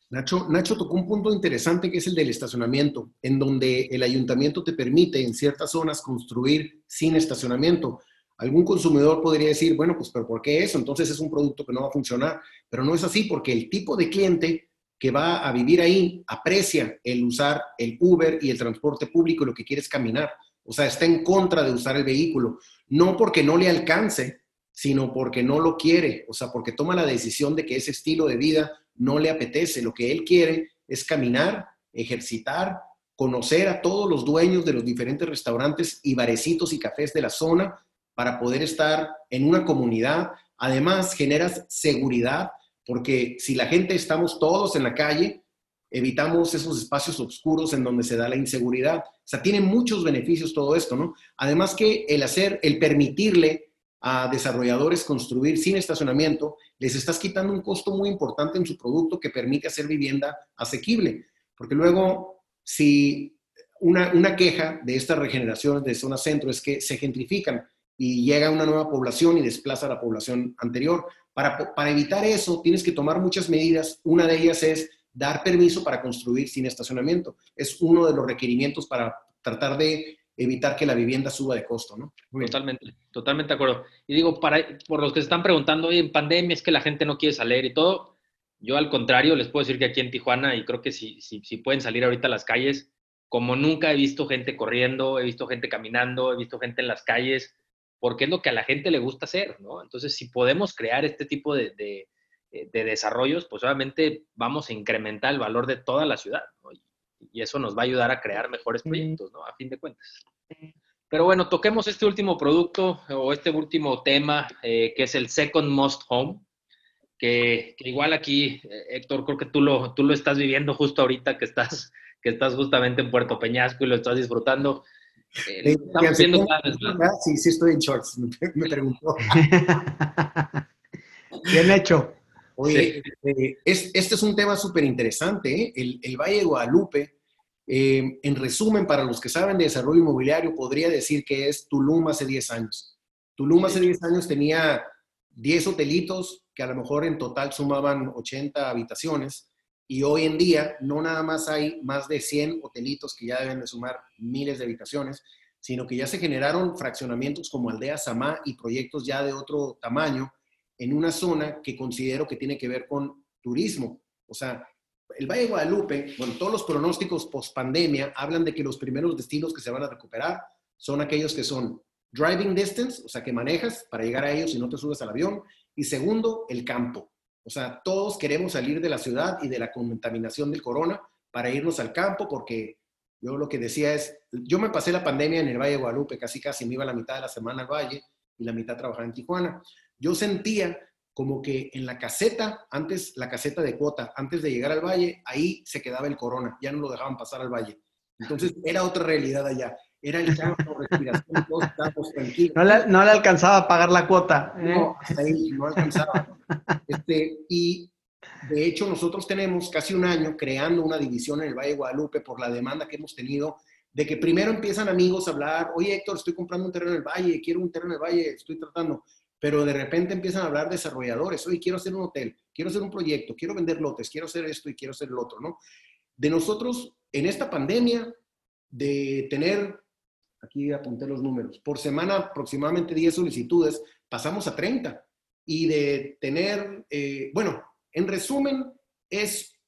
Nacho, Nacho tocó un punto interesante que es el del estacionamiento, en donde el ayuntamiento te permite en ciertas zonas construir sin estacionamiento. Algún consumidor podría decir, bueno, pues, pero ¿por qué eso? Entonces es un producto que no va a funcionar. Pero no es así porque el tipo de cliente que va a vivir ahí aprecia el usar el Uber y el transporte público, lo que quiere es caminar. O sea, está en contra de usar el vehículo. No porque no le alcance, sino porque no lo quiere, o sea, porque toma la decisión de que ese estilo de vida no le apetece. Lo que él quiere es caminar, ejercitar, conocer a todos los dueños de los diferentes restaurantes y barecitos y cafés de la zona para poder estar en una comunidad. Además, generas seguridad, porque si la gente estamos todos en la calle, evitamos esos espacios oscuros en donde se da la inseguridad. O sea, tiene muchos beneficios todo esto, ¿no? Además que el hacer, el permitirle a desarrolladores construir sin estacionamiento, les estás quitando un costo muy importante en su producto que permite hacer vivienda asequible. Porque luego si una, una queja de estas regeneraciones de zona centro es que se gentrifican y llega una nueva población y desplaza a la población anterior. Para, para evitar eso, tienes que tomar muchas medidas. Una de ellas es dar permiso para construir sin estacionamiento. Es uno de los requerimientos para tratar de evitar que la vivienda suba de costo, ¿no? Totalmente, totalmente de acuerdo. Y digo, para, por los que se están preguntando, en pandemia es que la gente no quiere salir y todo, yo al contrario les puedo decir que aquí en Tijuana, y creo que si, si, si pueden salir ahorita a las calles, como nunca he visto gente corriendo, he visto gente caminando, he visto gente en las calles, porque es lo que a la gente le gusta hacer, ¿no? Entonces, si podemos crear este tipo de, de, de desarrollos, pues obviamente vamos a incrementar el valor de toda la ciudad, ¿no? y eso nos va a ayudar a crear mejores proyectos, ¿no? A fin de cuentas. Pero bueno, toquemos este último producto o este último tema, eh, que es el Second Most Home, que, igual aquí, eh, Héctor, creo que tú lo, tú lo estás viviendo justo ahorita que estás, que estás justamente en Puerto Peñasco y lo estás disfrutando. Eh, estamos viendo Sí, sí estoy en shorts, (laughs) me preguntó. Bien hecho. Oye, eh, este es un tema súper interesante. ¿eh? El, el, Valle de Guadalupe, eh, en resumen, para los que saben de desarrollo inmobiliario, podría decir que es Tulum hace 10 años. Tulum hace 10 años tenía 10 hotelitos que a lo mejor en total sumaban 80 habitaciones y hoy en día no nada más hay más de 100 hotelitos que ya deben de sumar miles de habitaciones, sino que ya se generaron fraccionamientos como Aldea Samá y proyectos ya de otro tamaño en una zona que considero que tiene que ver con turismo. O sea, el Valle de Guadalupe, bueno, todos los pronósticos post pandemia hablan de que los primeros destinos que se van a recuperar son aquellos que son driving distance, o sea, que manejas para llegar a ellos y no te subes al avión. Y segundo, el campo. O sea, todos queremos salir de la ciudad y de la contaminación del corona para irnos al campo porque yo lo que decía es, yo me pasé la pandemia en el Valle de Guadalupe, casi casi me iba la mitad de la semana al Valle y la mitad trabajaba en Tijuana yo sentía como que en la caseta, antes, la caseta de cuota, antes de llegar al valle, ahí se quedaba el corona, ya no lo dejaban pasar al valle. Entonces era otra realidad allá. Era el campo, respiración, (laughs) todos estábamos tranquilos. No le, no le, alcanzaba a pagar la cuota. ¿eh? No, hasta ahí no alcanzaba. Este, y de hecho, nosotros tenemos casi un año creando una división en el Valle de Guadalupe por la demanda que hemos tenido de que primero empiezan amigos a hablar, oye Héctor, estoy comprando un terreno en el Valle, quiero un terreno en el Valle, estoy tratando pero de repente empiezan a hablar desarrolladores, oye, quiero hacer un hotel, quiero hacer un proyecto, quiero vender lotes, quiero hacer esto y quiero hacer lo otro, ¿no? De nosotros, en esta pandemia, de tener, aquí apunté los números, por semana aproximadamente 10 solicitudes, pasamos a 30. Y de tener, eh, bueno, en resumen, es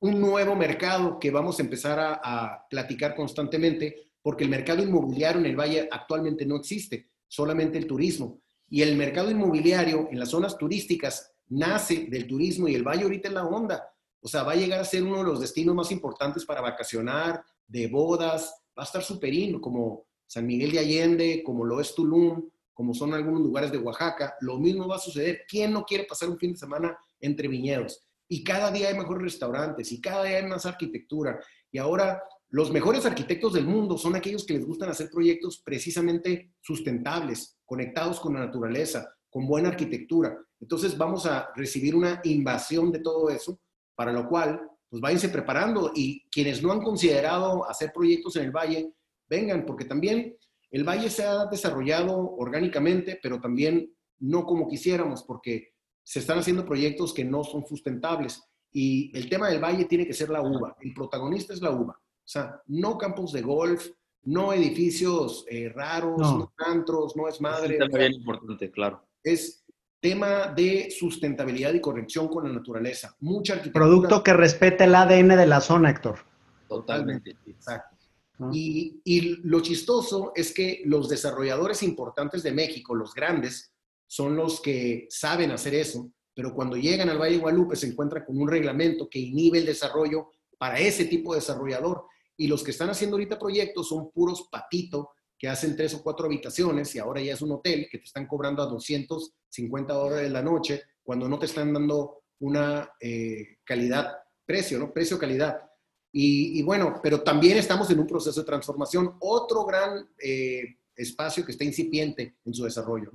un nuevo mercado que vamos a empezar a, a platicar constantemente, porque el mercado inmobiliario en el Valle actualmente no existe, solamente el turismo. Y el mercado inmobiliario en las zonas turísticas nace del turismo y el valle ahorita es la onda. O sea, va a llegar a ser uno de los destinos más importantes para vacacionar, de bodas, va a estar superino, como San Miguel de Allende, como lo es Tulum, como son algunos lugares de Oaxaca. Lo mismo va a suceder. ¿Quién no quiere pasar un fin de semana entre viñedos? Y cada día hay mejores restaurantes y cada día hay más arquitectura. Y ahora los mejores arquitectos del mundo son aquellos que les gustan hacer proyectos precisamente sustentables, conectados con la naturaleza, con buena arquitectura. Entonces vamos a recibir una invasión de todo eso, para lo cual, pues váyanse preparando y quienes no han considerado hacer proyectos en el valle, vengan, porque también el valle se ha desarrollado orgánicamente, pero también no como quisiéramos, porque se están haciendo proyectos que no son sustentables. Y el tema del valle tiene que ser la uva. El protagonista es la uva. O sea, no campos de golf, no edificios eh, raros, no. antros, no es madre. Es bien importante, claro. Es tema de sustentabilidad y conexión con la naturaleza. Mucha arquitectura. Producto que respete el ADN de la zona, Héctor. Totalmente, exacto. Ah. Y, y, lo chistoso es que los desarrolladores importantes de México, los grandes, son los que saben hacer eso, pero cuando llegan al Valle de Guadalupe se encuentran con un reglamento que inhibe el desarrollo para ese tipo de desarrollador. Y los que están haciendo ahorita proyectos son puros patito que hacen tres o cuatro habitaciones y ahora ya es un hotel que te están cobrando a 250 dólares la noche cuando no te están dando una eh, calidad, precio, ¿no? Precio-calidad. Y, bueno, pero también estamos en un proceso de transformación, otro gran eh, espacio que está incipiente en su desarrollo.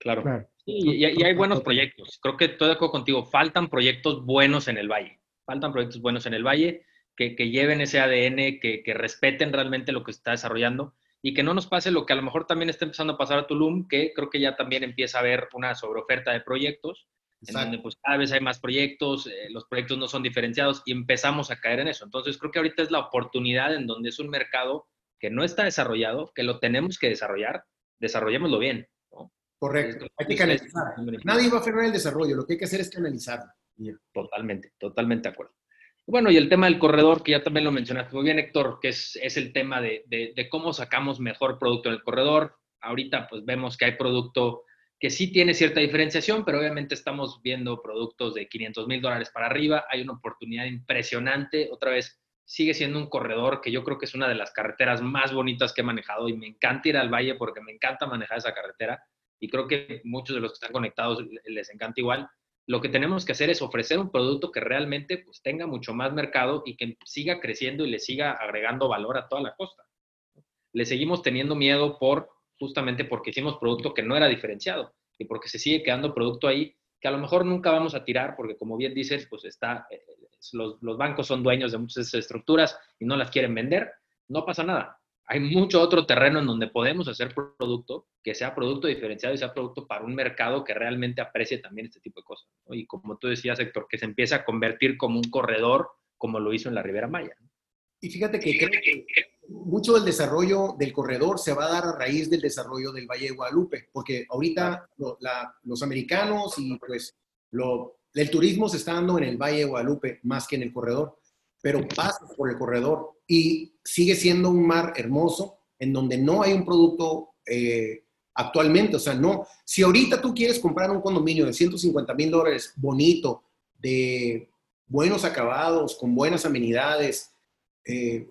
Claro. y, y, hay buenos proyectos. Creo que estoy de acuerdo contigo. Faltan proyectos buenos en el Valle. Faltan proyectos buenos en el Valle que, lleven ese ADN, que, que, respeten realmente lo que se está desarrollando y que no nos pase lo que a lo mejor también está empezando a pasar a Tulum, que creo que ya también empieza a haber una sobreoferta de proyectos, en donde pues cada vez hay más proyectos, eh, los proyectos no son diferenciados y empezamos a caer en eso. Entonces creo que ahorita es la oportunidad en donde es un mercado que no está desarrollado, que lo tenemos que desarrollar, desarrollémoslo bien. Correcto, hay que canalizar. Nadie va a frenar el desarrollo, lo que hay que hacer es canalizarlo. Totalmente, totalmente de acuerdo. Bueno, y el tema del corredor, que ya también lo mencionaste muy bien, Héctor, que es, el tema de, de, cómo sacamos mejor producto en el corredor. Ahorita pues vemos que hay producto que sí tiene cierta diferenciación, pero obviamente estamos viendo productos de 500 mil dólares para arriba. Hay una oportunidad impresionante. Otra vez, sigue siendo un corredor que yo creo que es una de las carreteras más bonitas que he manejado y me encanta ir al valle porque me encanta manejar esa carretera y creo que muchos de los que están conectados les encanta igual. Lo que tenemos que hacer es ofrecer un producto que realmente pues, tenga mucho más mercado y que siga creciendo y le siga agregando valor a toda la costa. Le seguimos teniendo miedo por justamente porque hicimos producto que no era diferenciado y porque se sigue quedando producto ahí que a lo mejor nunca vamos a tirar porque como bien dices, pues está, eh, los, los bancos son dueños de muchas estructuras y no las quieren vender, no pasa nada hay mucho otro terreno en donde podemos hacer producto que sea producto diferenciado y sea producto para un mercado que realmente aprecie también este tipo de cosas. Y como tú decías, Héctor, que se empieza a convertir como un corredor, como lo hizo en la Ribera Maya. Y fíjate que creo que mucho del desarrollo del corredor se va a dar a raíz del desarrollo del Valle de Guadalupe, porque ahorita los americanos y pues lo, el turismo se está dando en el Valle de Guadalupe más que en el corredor pero pasas por el corredor y sigue siendo un mar hermoso en donde no hay un producto eh, actualmente. O sea, no, si ahorita tú quieres comprar un condominio de 150 mil dólares bonito, de buenos acabados, con buenas amenidades, eh,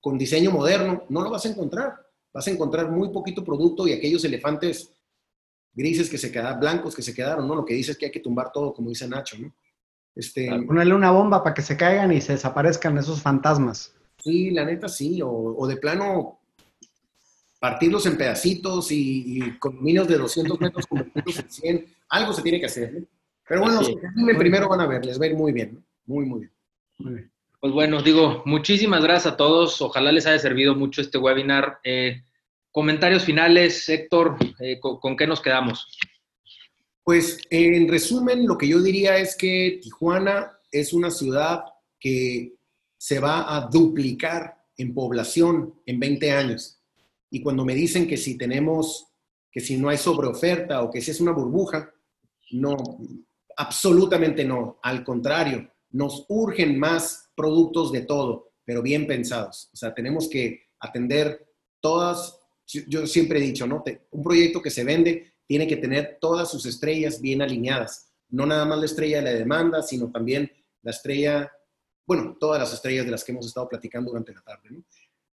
con diseño moderno, no lo vas a encontrar. Vas a encontrar muy poquito producto y aquellos elefantes grises que se quedaron, blancos que se quedaron, ¿no? Lo que dice es que hay que tumbar todo, como dice Nacho, ¿no? Este, Ponerle una bomba para que se caigan y se desaparezcan esos fantasmas. Sí, la neta sí, o, de plano partirlos en pedacitos y, con minos de 200 metros convertirlos en 100, algo se tiene que hacer. Pero bueno, los que primero van a ver, les va a ir muy bien, muy, muy bien. Pues bueno, digo, muchísimas gracias a todos. Ojalá les haya servido mucho este webinar. Eh, comentarios finales, Héctor, eh, ¿con, qué nos quedamos? Pues en resumen, lo que yo diría es que Tijuana es una ciudad que se va a duplicar en población en 20 años. Y cuando me dicen que si tenemos, que si no hay sobreoferta o que si es una burbuja, no, absolutamente no. Al contrario, nos urgen más productos de todo, pero bien pensados. O sea, tenemos que atender todas, yo siempre he dicho, ¿no? Un proyecto que se vende tiene que tener todas sus estrellas bien alineadas. No nada más la estrella de la demanda, sino también la estrella, bueno, todas las estrellas de las que hemos estado platicando durante la tarde.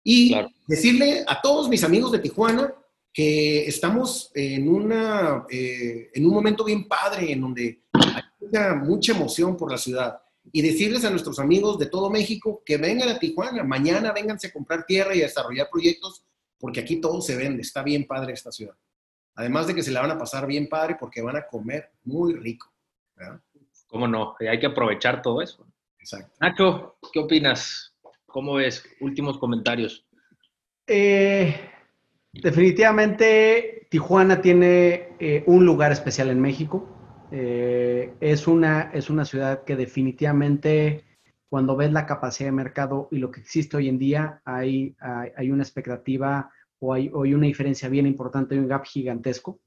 Y decirle a todos mis amigos de Tijuana que estamos en, una, eh, en un momento bien padre, en donde hay mucha emoción por la ciudad. Y decirles a nuestros amigos de todo México que vengan a Tijuana, mañana vénganse a comprar tierra y a desarrollar proyectos, porque aquí todo se vende, está bien padre esta ciudad. Además de que se la van a pasar bien padre porque van a comer muy rico. ¿Cómo no? Hay que aprovechar todo eso. Exacto. Nacho, ¿qué opinas? ¿Cómo ves? Últimos comentarios. Eh, definitivamente Tijuana tiene eh, un lugar especial en México. Eh, es, una, es una ciudad que definitivamente cuando ves la capacidad de mercado y lo que existe hoy en día, hay, hay una expectativa o hay, una diferencia bien importante, hay un gap gigantesco.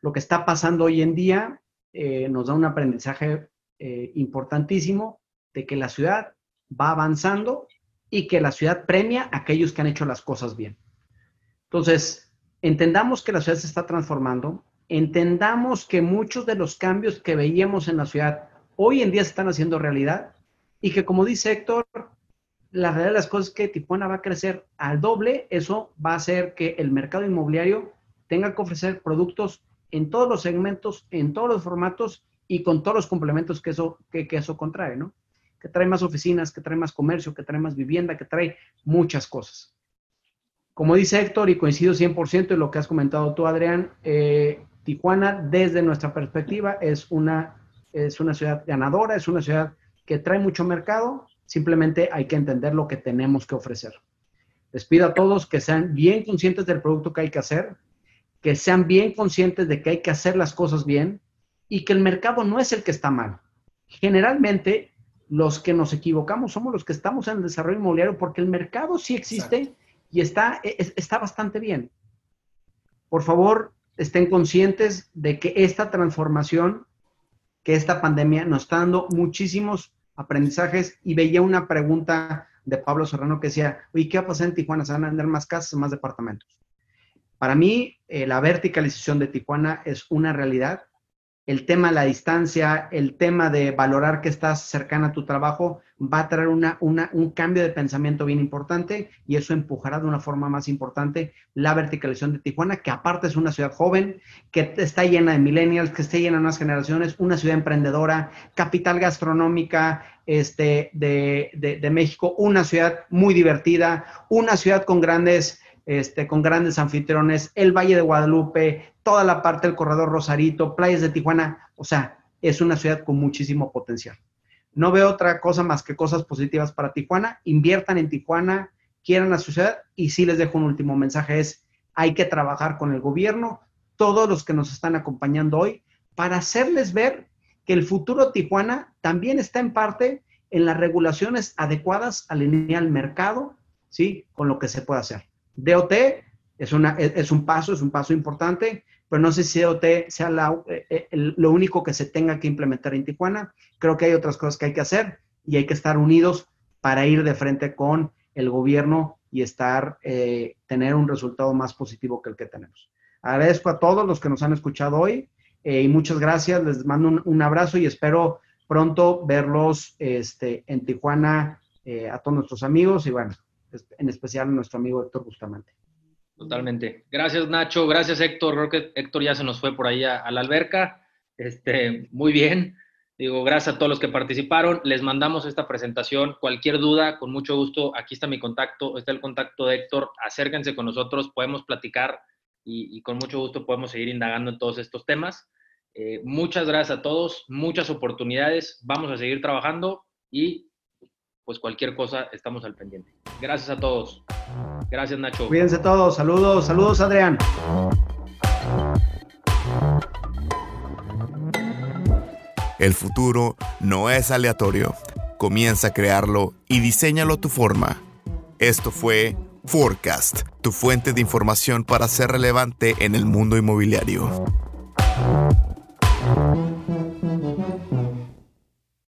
Lo que está pasando hoy en día eh, nos da un aprendizaje eh, importantísimo de que la ciudad va avanzando y que la ciudad premia a aquellos que han hecho las cosas bien. Entonces, entendamos que la ciudad se está transformando, entendamos que muchos de los cambios que veíamos en la ciudad hoy en día se están haciendo realidad y que, como dice Héctor, la realidad de las cosas es que Tijuana va a crecer al doble, eso va a hacer que el mercado inmobiliario tenga que ofrecer productos en todos los segmentos, en todos los formatos y con todos los complementos que eso, que, eso contrae, ¿no? Que trae más oficinas, que trae más comercio, que trae más vivienda, que trae muchas cosas. Como dice Héctor, y coincido 100% en lo que has comentado tú, Adrián, eh, Tijuana, desde nuestra perspectiva, es una, es una ciudad ganadora, es una ciudad que trae mucho mercado, simplemente hay que entender lo que tenemos que ofrecer. Les pido a todos que sean bien conscientes del producto que hay que hacer, que sean bien conscientes de que hay que hacer las cosas bien y que el mercado no es el que está mal. Generalmente, los que nos equivocamos somos los que estamos en el desarrollo inmobiliario porque el mercado sí existe y está, e, está bastante bien. Por favor, estén conscientes de que esta transformación, que esta pandemia nos está dando muchísimos aprendizajes y veía una pregunta de Pablo Serrano que decía, oye, ¿qué va a pasar en Tijuana? ¿Se van a vender más casas más departamentos? Para mí, eh, la verticalización de Tijuana es una realidad. El tema de la distancia, el tema de valorar que estás cercana a tu trabajo, va a traer una, un cambio de pensamiento bien importante y eso empujará de una forma más importante la verticalización de Tijuana, que aparte es una ciudad joven, que está llena de millennials, que está llena de nuevas generaciones, una ciudad emprendedora, capital gastronómica, este, de, de, México, una ciudad muy divertida, una ciudad con grandes, este, con grandes anfitriones, el Valle de Guadalupe, toda la parte del corredor Rosarito, playas de Tijuana, o sea, es una ciudad con muchísimo potencial. No veo otra cosa más que cosas positivas para Tijuana. Inviertan en Tijuana, quieran a su ciudad y sí les dejo un último mensaje, es hay que trabajar con el gobierno, todos los que nos están acompañando hoy, para hacerles ver que el futuro Tijuana también está en parte en las regulaciones adecuadas al mercado, ¿sí? Con lo que se puede hacer. DOT es, una, es, un paso, es un paso importante, pero no sé si DOT sea eh, eh, lo único que se tenga que implementar en Tijuana. Creo que hay otras cosas que hay que hacer y hay que estar unidos para ir de frente con el gobierno y estar, eh, tener un resultado más positivo que el que tenemos. Agradezco a todos los que nos han escuchado hoy. Eh, y muchas gracias, les mando un, abrazo y espero pronto verlos este, en Tijuana a todos nuestros amigos y bueno, en especial a nuestro amigo Héctor Bustamante. Totalmente. Gracias Nacho, gracias Héctor. Creo que Héctor ya se nos fue por ahí a, la alberca. Este, muy bien. Digo, gracias a todos los que participaron. Les mandamos esta presentación. Cualquier duda, con mucho gusto, aquí está mi contacto, está el contacto de Héctor. Acérquense con nosotros, podemos platicar y, con mucho gusto podemos seguir indagando en todos estos temas. Eh, muchas gracias a todos, muchas oportunidades, vamos a seguir trabajando y pues cualquier cosa estamos al pendiente. Gracias a todos. Gracias Nacho. Cuídense todos, saludos, saludos Adrián. El futuro no es aleatorio. Comienza a crearlo y diseñalo a tu forma. Esto fue Forecast, tu fuente de información para ser relevante en el mundo inmobiliario.